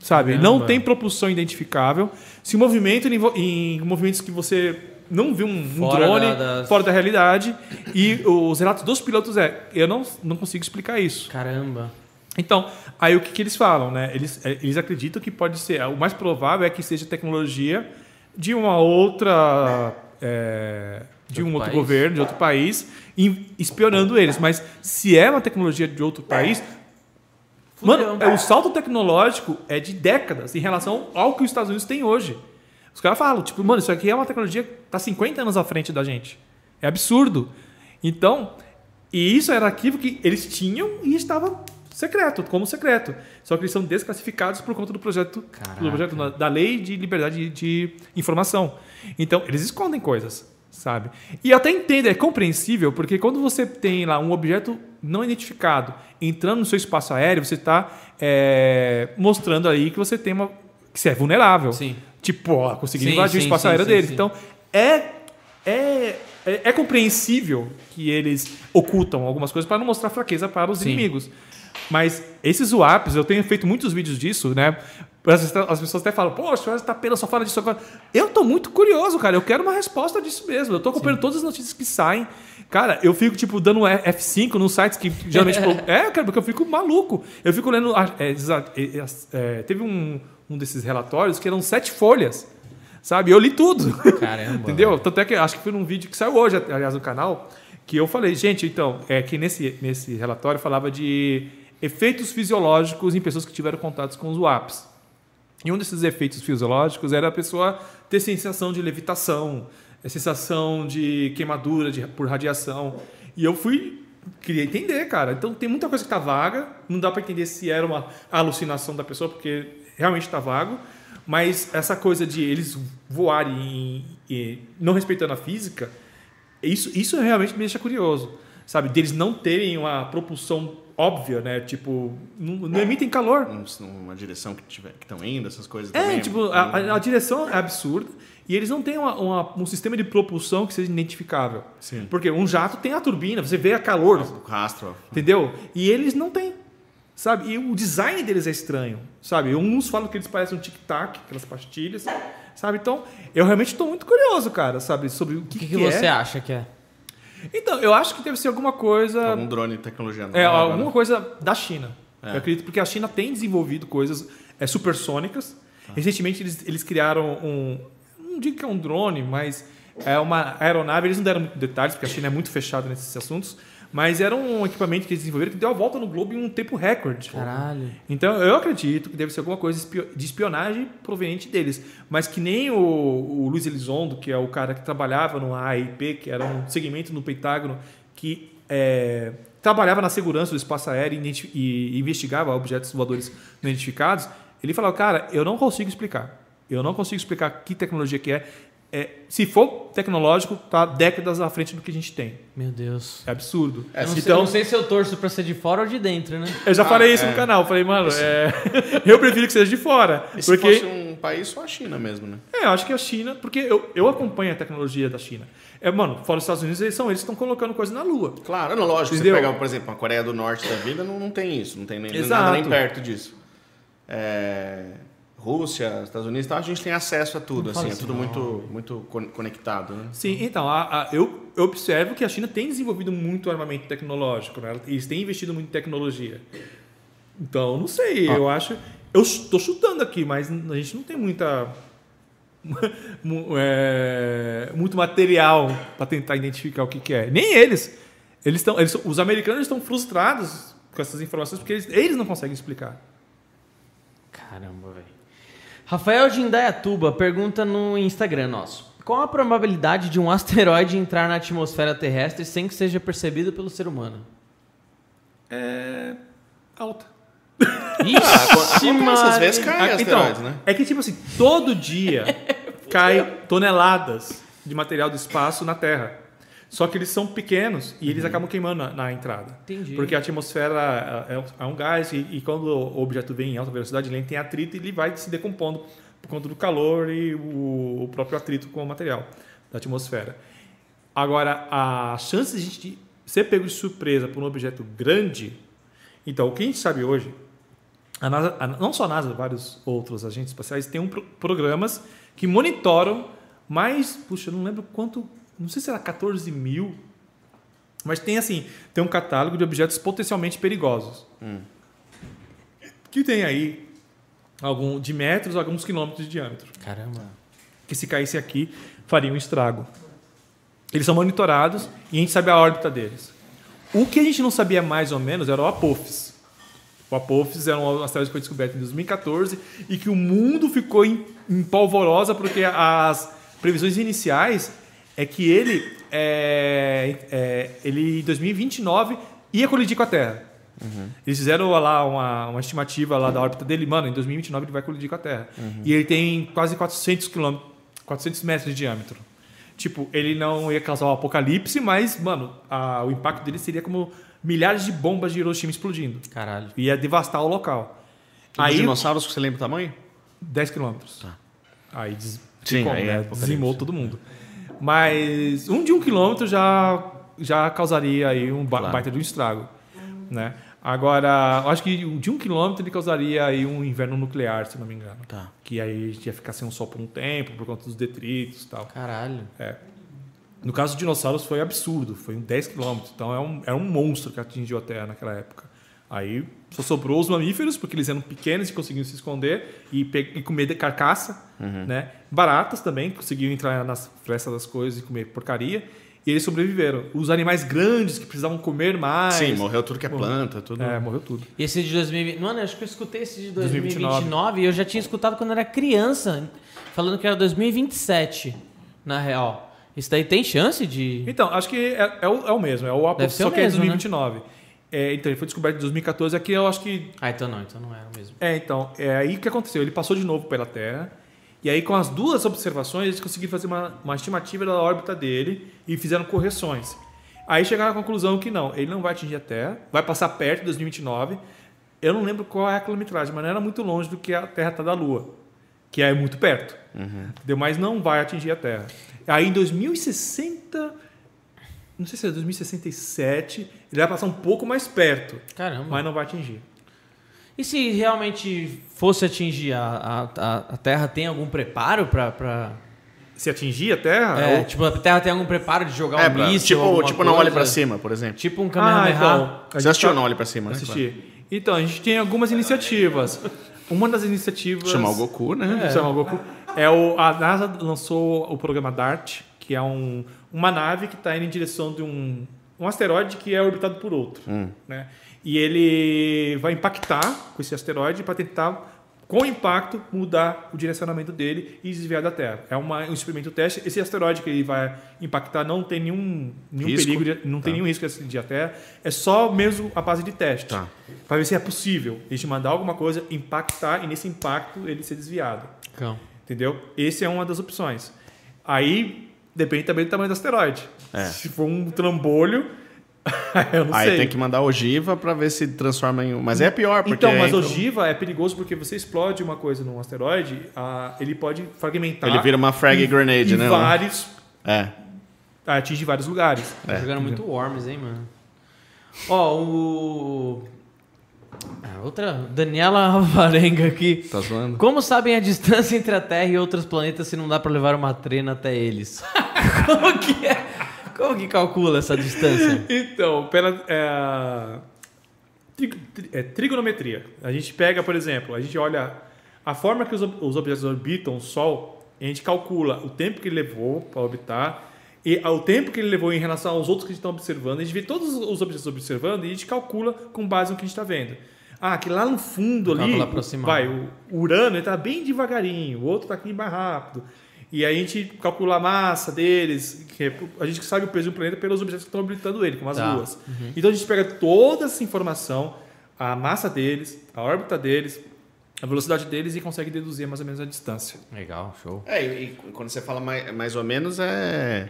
sabe? Ele não Caramba. tem propulsão identificável. Se movimenta em, movimentos que você não viu um, Fora drone da- das- fora da realidade. E os relatos dos pilotos é, eu não, não consigo explicar isso. Caramba. Então, aí o que, que eles falam, né? Eles, é, eles acreditam que pode ser, o mais provável é que seja tecnologia de uma outra, é, de um outro outro país? governo, de outro país, espionando eles. Mas se é uma tecnologia de outro país. Mano, é, o salto tecnológico é de décadas em relação ao que os Estados Unidos têm hoje. Os caras falam, tipo, mano, isso aqui é uma tecnologia que está 50 anos à frente da gente. É absurdo. Então, e isso era arquivo que eles tinham e estava secreto, como secreto. Só que eles são desclassificados por conta do projeto, Caraca. do projeto da lei de liberdade de informação. Então, eles escondem coisas, sabe? E até entendo, é compreensível, porque quando você tem lá um objeto não identificado entrando no seu espaço aéreo, você está mostrando aí que você tem uma que você é vulnerável. Sim. Tipo, ó, conseguindo Sim, invadir o sim, espaço sim, aéreo deles. sim. Então, é, é, é, é compreensível que eles ocultam algumas coisas para não mostrar fraqueza para os inimigos. Mas esses swaps, eu tenho feito muitos vídeos disso, né? As, as pessoas até falam, poxa, o tá pena só fala disso agora. Eu tô muito curioso, cara. Eu quero uma resposta disso mesmo. Eu tô acompanhando todas as notícias que saem. Cara, eu fico, tipo, dando F5 nos sites que geralmente. tipo, é, cara, porque eu fico maluco. Eu fico lendo. ah, é, é, é, é, teve um, um desses relatórios que eram sete folhas. Sabe? Eu li tudo. Caramba. Entendeu? Tanto é que acho que foi num vídeo que saiu hoje, aliás, no canal, que eu falei, gente, então, é que nesse, nesse relatório falava de efeitos fisiológicos em pessoas que tiveram contatos com os WAPs. E um desses efeitos fisiológicos era a pessoa ter sensação de levitação, a sensação de queimadura de, por radiação. E eu fui queria entender, cara. Então tem muita coisa que tá vaga, não dá para entender se era uma alucinação da pessoa, porque realmente tá vago. Mas essa coisa de eles voarem e, não respeitando a física, isso, isso realmente me deixa curioso, sabe? Deles não terem uma propulsão óbvia, né? Tipo, não, não emitem calor. Um- Uma direção que tiver que estão indo, essas coisas É, também. tipo, a, a- a direção é absurda e eles não têm uma- uma- um sistema de propulsão que seja identificável. Sim. Porque um jato tem a turbina, você vê a calor, O rastro. entendeu? E eles não têm, sabe? E o design deles é estranho, sabe? Uns falam que eles parecem um tic-tac, aquelas pastilhas, sabe? Então, eu realmente estou muito curioso, cara, sabe? Sobre o que, O que, que que é. você acha que é? Então, eu acho que deve ser alguma coisa... Algum drone de tecnologia nova. É, né? alguma coisa da China. É. Eu acredito porque a China tem desenvolvido coisas é, supersônicas. Recentemente eles, eles criaram um. Não digo que é um drone, mas é uma aeronave. Eles não deram detalhes, porque a China é muito fechada nesses assuntos. Mas era um equipamento que eles desenvolveram que deu a volta no globo em um tempo recorde. Caralho. Então eu acredito que deve ser alguma coisa de espionagem proveniente deles. Mas que nem o, o Luiz Elizondo, que é o cara que trabalhava no AIP, que era um segmento no Pentágono, que é, trabalhava na segurança do espaço aéreo e, e investigava objetos voadores não identificados, ele falava, cara, eu não consigo explicar. Eu não consigo explicar que tecnologia que é. É, se for tecnológico, tá décadas à frente do que a gente tem. Meu Deus. É absurdo. eu, não sei, então, eu não sei se eu torço pra ser de fora ou de dentro, né? eu já Ah, falei isso é. no canal. eu Falei, mano, é, eu prefiro que seja de fora. E se porque fosse um país, só a China mesmo, né? É, eu acho que a China, porque eu, eu acompanho a tecnologia da China. É, mano, fora os Estados Unidos, eles são eles estão colocando coisa na Lua. Claro, não, lógico. Entendeu? Você pegar, por exemplo, a Coreia do Norte da vida, não, não tem isso. Não tem nem, Exato. nada nem perto disso. É, Rússia, Estados Unidos, então a gente tem acesso a tudo. Assim, é tudo não. muito, muito con- conectado, né? Sim, então, a- a- eu, eu observo que a China tem desenvolvido muito armamento tecnológico, né? Eles têm investido muito em tecnologia. Então, não sei, eu acho. Eu estou chutando aqui, mas a gente não tem muita. mu- é, muito material para tentar identificar o que, que é. Nem eles. Eles estão, eles- os americanos estão frustrados com essas informações porque eles, eles não conseguem explicar. Caramba, velho. Rafael de Indaiatuba pergunta no Instagram nosso. Qual a probabilidade de um asteroide entrar na atmosfera terrestre sem que seja percebido pelo ser humano? É alta. Ixi, Acontece, às Maria. vezes cai Ah, asteroides, né? É que, tipo assim, todo dia cai toneladas de material do espaço na Terra. Só que eles são pequenos e eles acabam queimando na, na entrada. Entendi. Porque a atmosfera é, é um gás e, e quando o objeto vem em alta velocidade, ele tem atrito e ele vai se decompondo por conta do calor e o, o próprio atrito com o material da atmosfera. Agora, a chance de a gente ser pego de surpresa por um objeto grande. Então, o que a gente sabe hoje, a NASA, a- não só a NASA, vários outros agentes espaciais têm um pro- programas que monitoram mais, puxa, eu não lembro quanto, não sei se era 14 mil, mas tem assim, tem um catálogo de objetos potencialmente perigosos. Que tem aí algum de metros, alguns quilômetros de diâmetro Caramba. que se caísse aqui faria um estrago. Eles são monitorados e a gente sabe a órbita deles. O que a gente não sabia mais ou menos era o Apophis. O Apophis era um asteroide que foi descoberto em 2014 e que o mundo ficou em, em polvorosa porque as previsões iniciais é que ele, é, é, ele em 2029 ia colidir com a Terra. Eles fizeram lá uma, uma estimativa lá da órbita dele, mano, em 2029 ele vai colidir com a Terra. E ele tem quase 400 quilômetros, 400 metros de diâmetro. Tipo, ele não ia causar um apocalipse, mas, mano, a- o impacto dele seria como milhares de bombas de Hiroshima explodindo. Caralho. Ia devastar o local. Aí, Aí, dinossauros, você lembra o tamanho? 10 quilômetros. Aí des... Sim, como, aí é né? apocalipse. dizimou todo mundo. Mas um de um quilômetro já, já causaria aí um ba- Claro. baita de um estrago. Né? Agora, eu acho que o de um quilômetro ele causaria aí um inverno nuclear, se não me engano. Tá. Que aí a gente ia ficar sem um sol por um tempo, por conta dos detritos e tal. Caralho. No caso dos dinossauros foi absurdo, foi um 10 quilômetros. Então é um, era um monstro que atingiu a Terra naquela época. Aí só sobrou os mamíferos, porque eles eram pequenos e conseguiam se esconder e, e comer de carcaça. Né? Baratas também, conseguiam entrar nas frestas das coisas e comer porcaria. E eles sobreviveram. Os animais grandes que precisavam comer mais. Sim, morreu tudo que é planta, tudo. É, morreu tudo. E esse de 2020. Mano, acho que eu escutei esse de 2029. 2029 e eu já tinha escutado quando era criança, falando que era 2027, na real. Isso daí tem chance de. Então, acho que é, é o, é o mesmo, é o Deve Apple, ser só o que é mesmo, né? 2029. É, então, ele foi descoberto em 2014. Aqui eu acho que Ah, então não, então não era mesmo. É, então, é aí que aconteceu. Ele passou de novo pela Terra. E aí, com as duas observações, eles conseguiram fazer uma, uma estimativa da órbita dele e fizeram correções. Aí chegaram à conclusão que não, ele não vai atingir a Terra, vai passar perto de 2029. Eu não lembro qual é a quilometragem, mas não era muito longe do que a Terra está da Lua, que é muito perto. Entendeu? Mas não vai atingir a Terra. Aí, em 2060, não sei se é 2067, ele vai passar um pouco mais perto, Caramba. mas não vai atingir. E se realmente fosse atingir a, a, a, Terra, tem algum preparo pra. pra... Se atingir a Terra, É, ou- tipo, a Terra tem algum preparo de jogar É, um pra- míssil? tipo, tipo não olhe pra cima, por exemplo. Tipo um Ah, Kamehameha. então, a Você assistiu tá- Não Olhe Pra Cima, né? Assisti. Então, a gente tem algumas iniciativas. Uma das iniciativas. Chamar o Goku, né? É. Chamar o Goku. É o, a NASA lançou o programa DART, que é um, uma nave que está indo em direção de um, um asteroide que é orbitado por outro. Né? E ele vai impactar com esse asteroide para tentar, com o impacto, mudar o direcionamento dele e desviar da Terra. É uma, um experimento teste. Esse asteroide que ele vai impactar não tem nenhum, nenhum Risco? perigo, de, não tem nenhum risco de atingir a Terra. É só mesmo a base de teste. Tá. Para ver se é possível a gente mandar alguma coisa, impactar e nesse impacto ele ser desviado. Cão. Entendeu? Essa é uma das opções. Aí depende também do tamanho do asteroide. É. Se for um trambolho, eu não Aí sei. tem que mandar ogiva pra ver se transforma em um. Mas é pior, porque. Então, mas ogiva é perigoso porque você explode uma coisa num asteroide, ah, ele pode fragmentar. Ele vira uma frag em- grenade, em né? vários. É. Atinge vários lugares. Tá jogando muito Worms, hein, mano? Ó, o. Ah, outra. Daniela Alvarenga aqui. Tá zoando? Como sabem a distância entre a Terra e outros planetas se não dá pra levar uma trena até eles? Como que é? Como que calcula essa distância? Então, pela é, tri- tri- é, trigonometria. A gente pega, por exemplo, a gente olha a forma que os, os objetos orbitam o Sol, e a gente calcula o tempo que ele levou para orbitar e ao tempo que ele levou em relação aos outros que a gente está observando, a gente vê todos os objetos observando e a gente calcula com base no que a gente está vendo. Ah, que lá no fundo ali, vai, o Urano está bem devagarinho, o outro está aqui mais rápido. E aí a gente calcula a massa deles, que é- a gente sabe o peso do planeta pelos objetos que estão orbitando ele, como as Tá. luas. Então a gente pega toda essa informação, a massa deles, a órbita deles, a velocidade deles e consegue deduzir mais ou menos a distância. Legal, show. É, e, e quando você fala mais, mais ou menos, é.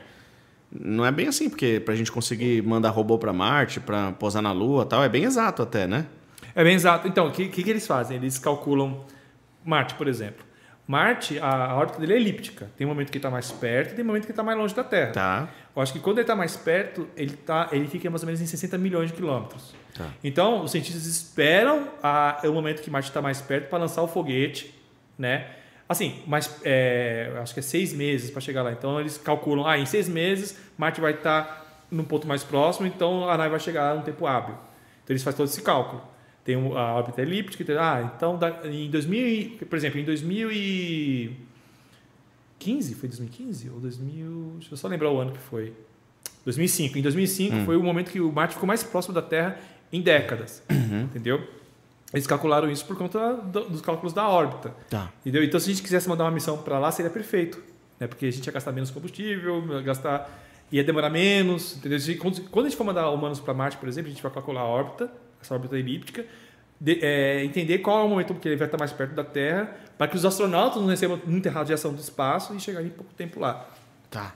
Não é bem assim, porque pra gente conseguir mandar robô pra Marte, pra posar na Lua e tal, é bem exato até, né? É bem exato. Então, o que, que, que eles fazem? Eles calculam Marte, por exemplo. Marte, a, a órbita dele é elíptica. Tem um momento que está mais perto e tem um momento que está mais longe da Terra. Tá. Eu acho que quando ele está mais perto, ele, tá, ele fica mais ou menos em 60 milhões de quilômetros. Tá. Então, os cientistas esperam a, o momento que Marte está mais perto para lançar o foguete, né? Assim, mas é, acho que é seis meses para chegar lá. Então, eles calculam, ah, em seis meses, Marte vai estar num ponto mais próximo, então a nave vai chegar num tempo hábil. Então, eles fazem todo esse cálculo. Tem a órbita elíptica, tem- ah, então da- em 2000, e- por exemplo, em 2015, foi 2015 ou 2000, deixa eu só lembrar o ano que foi. 2005. Em 2005 foi o momento que o Marte ficou mais próximo da Terra em décadas, entendeu? Eles calcularam isso por conta do- dos cálculos da órbita. Tá. Entendeu? Então, se a gente quisesse mandar uma missão para lá, seria perfeito. Né? Porque a gente ia gastar menos combustível, ia gastar, ia demorar menos. Entendeu? Quando a gente for mandar humanos para Marte, por exemplo, a gente vai calcular a órbita, essa órbita elíptica, de- é, entender qual é o momento que ele vai estar mais perto da Terra, para que os astronautas não recebam muita radiação do espaço e chegarem em pouco tempo lá. Tá.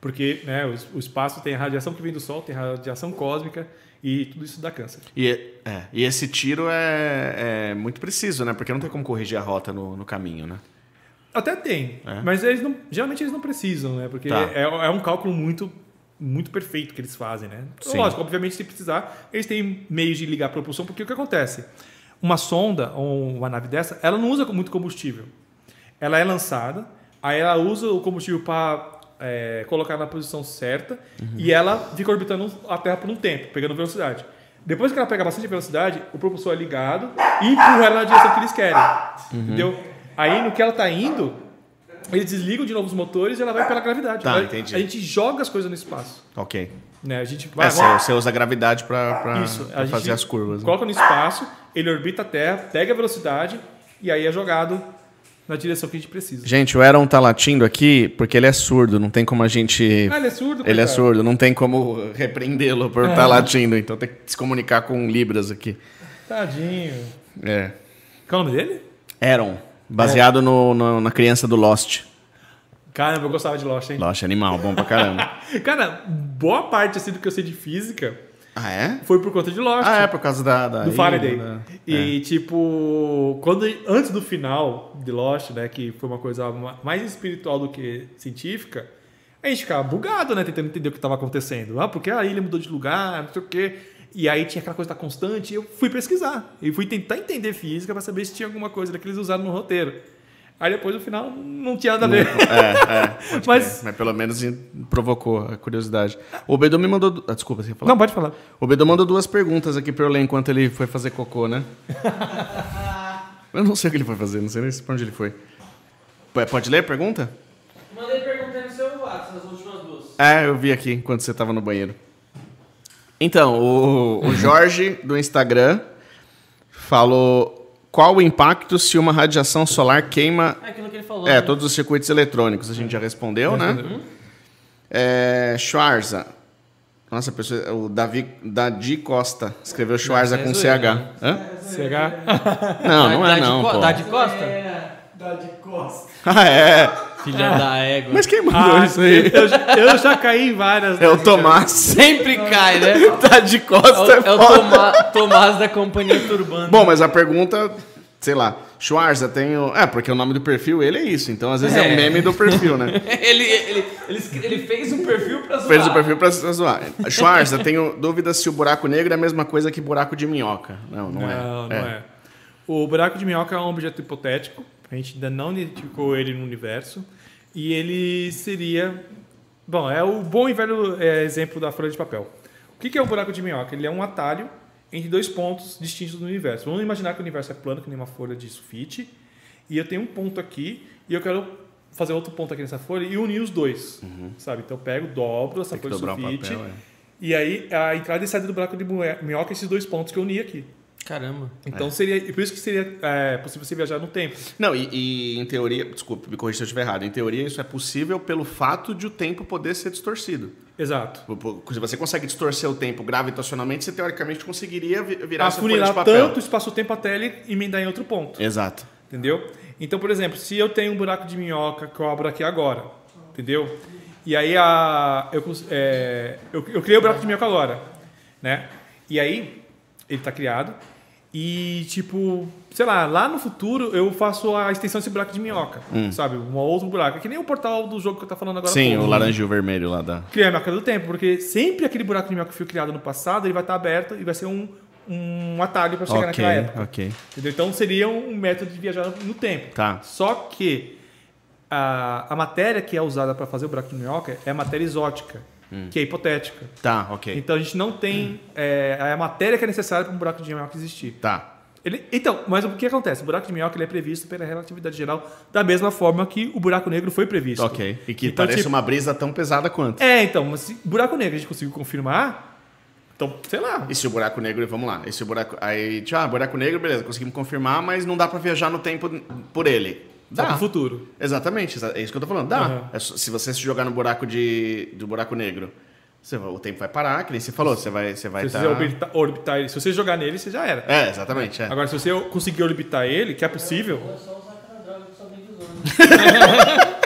Porque né, o, o espaço tem a radiação que vem do Sol, tem a radiação cósmica e tudo isso dá câncer. E, é, e esse tiro é, é muito preciso, né? Porque não tem como corrigir a rota no, no caminho, né? Até tem, É? mas eles não, geralmente eles não precisam, né? Porque Tá. é, é um cálculo muito muito perfeito que eles fazem, né? Sim. Lógico, obviamente se precisar, eles têm meios de ligar a propulsão, porque o que acontece? Uma sonda ou uma nave dessa, ela não usa muito combustível. Ela é lançada, aí ela usa o combustível para colocar na posição certa e ela fica orbitando a Terra por um tempo, pegando velocidade. Depois que ela pega bastante velocidade, o propulsor é ligado e empurra ela na direção que eles querem. Entendeu? Aí no que ela está indo, eles desligam de novo os motores e ela vai pela gravidade. Tá, entendi. A gente joga as coisas no espaço. Ok. Né? A gente vai, É, você, você usa a gravidade pra, pra- isso, pra a gente fazer as curvas. né? Coloca no espaço, ele orbita a Terra, pega a velocidade e aí é jogado na direção que a gente precisa. Gente, o Aaron tá latindo aqui porque ele é surdo, não tem como a gente. Ah, ele é surdo? Ele é surdo, não tem como repreendê-lo por estar latindo, então tem que se comunicar com Libras aqui. Tadinho. É. Qual é o nome dele? Aaron, baseado no, no- na criança do Lost. Caramba, eu gostava de Lost, hein? Lost animal, bom pra caramba. Cara, boa parte assim, do que eu sei de física ah, é? foi por conta de Lost. Ah, é por causa da. da do Faraday. da- E, tipo, quando, antes do final de Lost, né, que foi uma coisa ma- mais espiritual do que científica, a gente ficava bugado, né, tentando entender o que estava acontecendo. Ah, porque a ilha mudou de lugar, não sei o quê. E aí tinha aquela coisa da constante, e eu fui pesquisar. E fui tentar entender física para saber se tinha alguma coisa que eles usaram no roteiro. Aí depois, no final, não tinha nada a ver. É, é. Mas-. Mas pelo menos provocou a curiosidade. O Bedu me mandou. Ah, desculpa, você ia falar? Não, pode falar. O Bedu mandou duas perguntas aqui pra eu ler enquanto ele foi fazer cocô, né? eu não sei o que ele foi fazer, não sei nem pra onde ele foi. Pode ler a pergunta? Mandei perguntar no seu WhatsApp, as últimas duas. É, eu vi aqui enquanto você tava no banheiro. Então, o, o Jorge do Instagram falou qual o impacto se uma radiação solar queima É aquilo que ele falou. é, né? todos os circuitos eletrônicos. A gente já respondeu, né? É, Schwarza. Nossa, a pessoa, o Davi, Dadi Costa escreveu Schwarza com é zoeira, CH. Hã? CH. Não, não é não, pô. Dá de costa? É, dá de costa. Ah, é. Filha da égua. Mas quem mandou isso aí? eu, já, eu já caí em várias. É o Tomás. Sempre cai, né? Tá de É o, costa. é o foda. Toma- Tomás da companhia Turbana. Bom, mas a pergunta, sei lá, Schwarza tem o... É, porque o nome do perfil, ele é isso. Então, às vezes, é, É. um meme do perfil, né? ele, ele, ele, ele fez um perfil pra zoar. Fez o perfil pra se zoar. Schwarza, tenho dúvidas se o buraco negro é a mesma coisa que buraco de minhoca. Não, não, é. Não, não é. O buraco de minhoca é um objeto hipotético. A gente ainda não identificou ele no universo. E ele seria. Bom, é o bom e velho é, exemplo da folha de papel. O que que é o buraco de minhoca? Ele é um atalho entre dois pontos distintos do universo. Vamos imaginar que o universo é plano, que nem uma folha de sulfite. E eu tenho um ponto aqui e eu quero fazer outro ponto aqui nessa folha e unir os dois, sabe? Então eu pego, dobro essa Tem folha de sulfite papel, é. e aí a entrada e saída do buraco de minhoca minhoca esses dois pontos que eu uni aqui. Caramba. Então seria, e por isso que seria é, possível você viajar no tempo. Não, e, e em teoria, desculpa, me corrija se eu estiver errado. Em teoria, isso é possível pelo fato de o tempo poder ser distorcido. Exato. Se você consegue distorcer o tempo gravitacionalmente, você teoricamente conseguiria vi- virar essa folha de papel. tanto o espaço-tempo até ele emendar em outro ponto. Exato. Entendeu? Então, por exemplo, se eu tenho um buraco de minhoca que eu abro aqui agora, entendeu? E aí a, eu, é, eu, eu criei o buraco de minhoca agora, né? E aí ele está criado e tipo, sei lá, lá no futuro eu faço a extensão desse buraco de minhoca, sabe? Um outro buraco, é que nem o portal do jogo que eu tô falando agora. Sim, pouco. o laranja e o vermelho lá da. Criar a máquina do tempo, porque sempre aquele buraco de minhoca que foi criado no passado, ele vai estar aberto e vai ser um, um atalho para chegar Ok, naquela época. ok. Entendeu? Então seria um método de viajar no tempo. Tá. Só que a, a matéria que é usada para fazer o buraco de minhoca é a matéria exótica, que é hipotética. Tá, ok. Então a gente não tem é, a matéria que é necessária para um buraco de minhoca existir. Tá. Ele, então, mas o que acontece? O buraco de minhoca ele é previsto pela relatividade geral da mesma forma que o buraco negro foi previsto. Ok. E que Então, parece tipo- uma brisa tão pesada quanto. É, então, mas se buraco negro a gente conseguiu confirmar, então, sei lá. E se o buraco negro, vamos lá, esse buraco, aí, tipo, ah, buraco negro, beleza, conseguimos confirmar, mas não dá pra viajar no tempo por ele. Só Dá. pro futuro. Exatamente, exa- é isso que eu tô falando. Dá. Aham. É só- se você se jogar no buraco de, do buraco negro, você o tempo vai parar, que nem você falou, você vai você vai Se tá... você orbitar, orbitar ele, se você jogar nele, você já era. É, exatamente, é. Agora, se você conseguir orbitar ele, que é possível. É só usar aquela droga que só vem dos homens.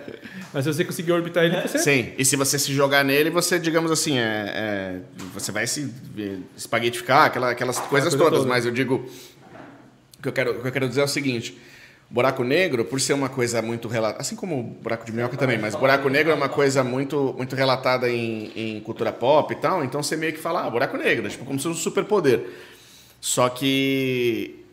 Mas se você conseguir orbitar ele, você. Sim, e se você se jogar nele, você, digamos assim, é, é, você vai se eh, espaguetificar, aquela, aquelas coisas coisa todas, toda. mas eu digo. O que eu, quero, o que eu quero dizer é o seguinte: buraco negro, por ser uma coisa muito relatada, assim como o buraco de minhoca também, mas buraco negro é uma coisa muito, muito relatada em, em cultura pop e tal, então você meio que fala, ah, buraco negro, tipo, como se fosse um superpoder. Só que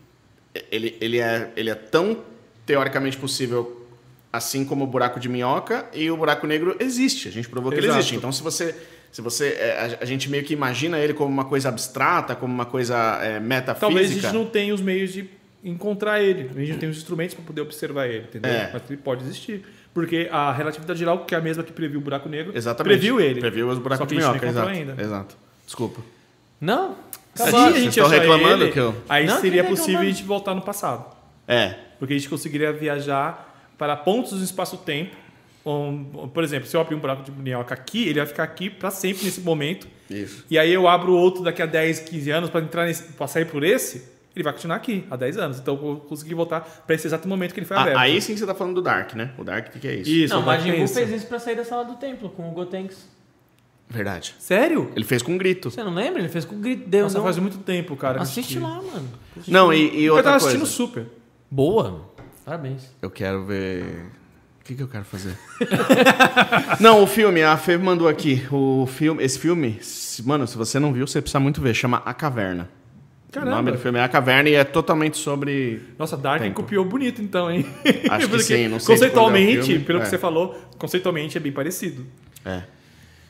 ele, ele, é, ele é tão teoricamente possível assim como o buraco de minhoca e o buraco negro existe. A gente provou que ele Exato. existe. Então, se você. Se você é, a, a gente meio que imagina ele como uma coisa abstrata, como uma coisa é, metafísica. Talvez a gente não tenha os meios de encontrar ele. A gente não tem os instrumentos para poder observar ele, entendeu? É. Mas ele pode existir. Porque a relatividade geral, que é a mesma que previu o buraco negro, Exatamente. previu ele. Previu os buracos Só que de a gente minhoca, exato. ainda. Exato. Desculpa. Não? Se Acabou. a Vocês gente estão achar reclamando ele, que eu- aí Não, seria tá possível a gente voltar no passado. É. Porque a gente conseguiria viajar para pontos do espaço-tempo. Um, Por exemplo, se eu abrir um buraco de minhoca aqui, ele vai ficar aqui para sempre nesse momento. Isso. E aí eu abro outro daqui a 10, 15 anos para entrar nesse, para sair por esse, ele vai continuar aqui há 10 anos. Então eu vou conseguir voltar para esse exato momento que ele foi Ah, aberto. aí sim você tá falando do Dark, né? O Dark, o que, que é isso? Isso, Não, o Majin ter Buu fez isso pra sair da sala do templo com o Gotenks. Verdade. Sério? Ele fez com um grito. Você não lembra? Ele fez com o grito. Deu, Nossa, deu- faz muito tempo, cara. Assiste lá, mano. Não, e, e Eu outra tava coisa. assistindo Super. Boa. Parabéns. Eu quero ver. O que, que eu quero fazer? não, o filme, a Fê mandou aqui. O filme, esse filme, mano, se você não viu, você precisa muito ver. Chama A Caverna. Caramba. O nome do filme é A Caverna e é totalmente sobre. Nossa, Dark Tempo. copiou bonito então, hein? Acho que sim, não sei se Conceitualmente, é pelo é. que você falou, conceitualmente é bem parecido. É.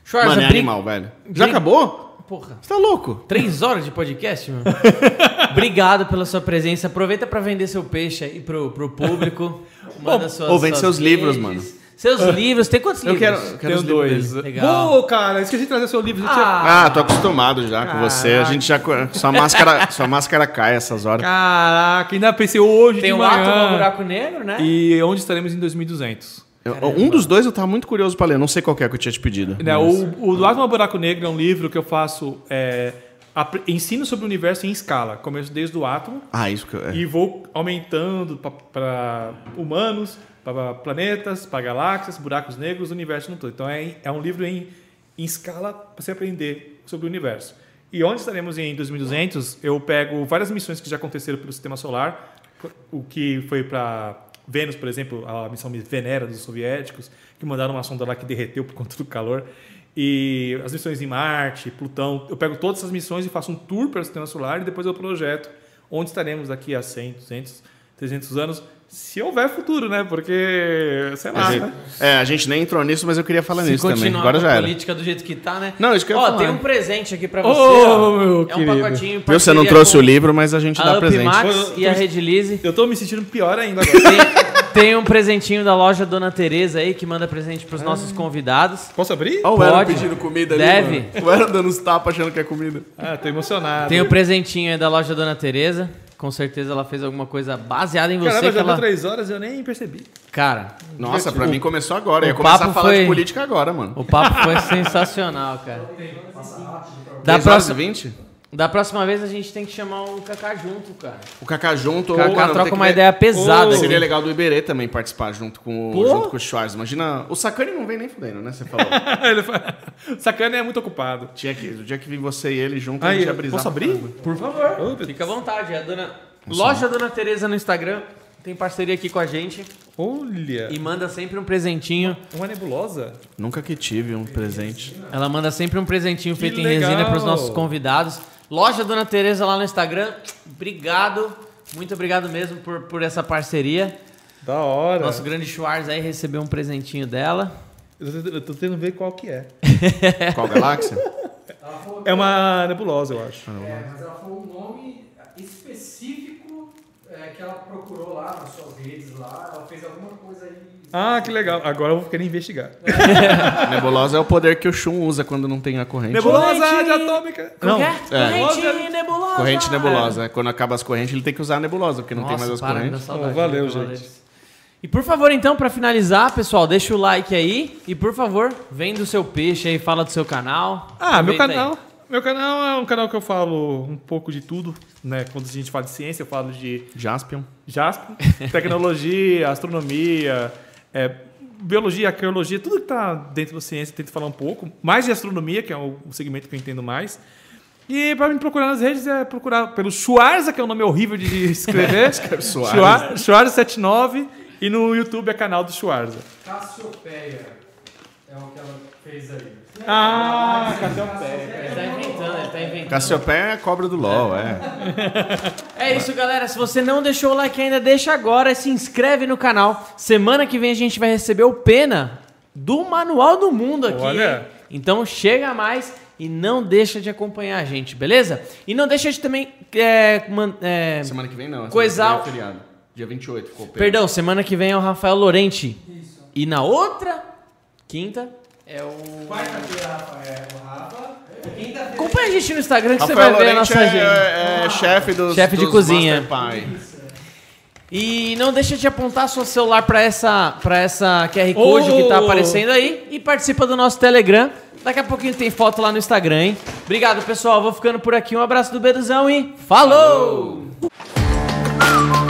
Schwarza, Mano, é bri- animal, velho. Já bri- acabou? Porra. Você tá louco? Três horas de podcast, mano. Obrigado pela sua presença. Aproveita pra vender seu peixe aí pro, pro público. Manda suas, ou vende suas seus livros, mano. Seus livros. Tem quantos Eu livros? quero, eu quero Tenho os dois. Legal. Pô, cara, esqueci de trazer seu livro. Eu tinha- Ah, Ah, tô acostumado já com você. A gente já. Sua máscara, sua máscara cai essas horas. Caraca, ainda pensei hoje tem de o manhã. Ato no Buraco Negro, né? E onde estaremos em 2200? Eu- um dos dois eu tava muito curioso pra ler. Não sei qual que é que eu tinha te pedido. Né, o, o Átomo ao Buraco Negro é um livro que eu faço é, ensino sobre o universo em escala. Começo desde o átomo Ah, isso que eu. é. e vou aumentando para humanos, para planetas, para galáxias, buracos negros, universo no todo. Então é, é um livro em, em escala para você aprender sobre o universo. E onde estaremos em 2200, eu pego várias missões que já aconteceram pelo Sistema Solar, o que foi para Vênus, por exemplo, a missão Venera dos soviéticos, que mandaram uma sonda lá que derreteu por conta do calor. E as missões em Marte, Plutão. Eu pego todas essas missões e faço um tour pelo Sistema Solar e depois eu projeto onde estaremos daqui a 100, 200, 300 anos, se houver futuro, né? Porque, sei lá, A gente, né? é, a gente nem entrou nisso, mas eu queria falar Se nisso também. Agora já a era. política do jeito que tá, né? Não, isso que eu ia Ó, tem um presente aqui pra Ô, você. ó. meu é um querido. pacotinho. Viu? Você não trouxe o livro, mas a gente A dá presente. Upmax Foi- e a Redilize. Eu tô me sentindo pior ainda agora. Tem, tem um presentinho da loja Dona Tereza aí, que manda presente pros nossos convidados. Posso abrir? Olha o Aaron pedindo comida ali. Deve. mano. O Aaron dando uns tapas achando que é comida. Ah, tô emocionado. Tem o presentinho aí da loja Dona Tereza. Com certeza ela fez alguma coisa baseada em você. Caramba, que já ela... deu três horas e eu nem percebi. Cara, Nossa, pra mim começou agora. Eu ia começar a falar foi- de política agora, mano. o papo foi sensacional, cara. Da 10 horas próxima, 20? Da próxima vez a gente tem que chamar o Kaká junto, cara. O Kaká junto. O ou, Kaká troca uma ver- ideia pesada. Aqui. Seria legal do Iberê também participar junto com, o- junto com o Schwarz. Imagina. O Sacani não vem nem fudendo, né? Você falou. Ele fala- Sacana é muito ocupado. Tinha que, o dia que vir você e ele junto, a Aí, gente ia brisar. posso abrir? Por favor. Fica à vontade. A dona... Loja Dona Tereza no Instagram. Tem parceria aqui com a gente. Olha, E manda sempre um presentinho. uma nebulosa. Nunca que tive um presente. Ela manda sempre um presentinho Que feito em legal. resina para os nossos convidados. Loja Dona Tereza lá no Instagram. Obrigado. Muito obrigado mesmo por, por essa parceria. Da hora. Nosso grande Schwarz aí recebeu um presentinho dela. Eu tô, eu tô tentando ver qual que é. Qual galáxia? É uma nebulosa, eu acho. É, mas ela falou um nome específico é, que ela procurou lá nas suas redes lá. Ela fez alguma coisa aí. Ah, que legal. Agora eu vou querer investigar. Nebulosa é o poder que o Shun usa quando não tem a corrente. Nebulosa Corrente- de atômica. Não. É. Corrente nebulosa. Corrente nebulosa. É, Quando acaba as correntes, ele tem que usar a nebulosa, porque não tem mais as para, correntes. saudade Oh, valeu, gente. Cavaleiros. E por favor, então, pra finalizar, pessoal, deixa o like aí. E por favor, vem do seu peixe aí, fala do seu canal. Ah, meu Aproveita aí. canal. Meu canal é um canal que eu falo um pouco de tudo, né? Quando a gente fala de ciência, eu falo de Jaspion. Jasper, tecnologia, astronomia, é, biologia, arqueologia, tudo que está dentro da ciência, tento falar um pouco. Mais de astronomia, que é o, segmento que eu entendo mais. E para me procurar nas redes é procurar pelo Schwarza, que é um nome horrível de escrever. Schwarza. Schwarza79. E no YouTube é canal do Schwarza. Cassiopeia é o que ela fez aí. Ah, Ele tá inventando, ele tá inventando. Cassiopeia é a cobra do LOL, é. É isso, galera. Se você não deixou o like ainda, deixa agora e se inscreve no canal. Semana que vem a gente vai receber o Pena do Manual do Mundo aqui. Olha. Então chega mais e não deixa de acompanhar a gente, beleza? E não deixa de também. É, man- é, Semana que vem não. semana Coisar- que vem é feriado. Dia 28 ficou perdão, semana que vem é o Rafael Lorente. E na outra quinta é o. Quarta-feira, Rafa, é o Rafa. Quinta-feira. Acompanha a gente no Instagram que você Rafael vai ver a Lorente nossa é, agenda. é, é chefe dos Chefe de dos cozinha. Master Pie. E não deixa de apontar seu celular para essa, pra essa QR Code que tá Oh! aparecendo aí e participa do nosso Telegram. Daqui a pouquinho tem foto lá no Instagram, hein? Obrigado, pessoal. Vou ficando por aqui. Um abraço do Beduzão e falou! Falou.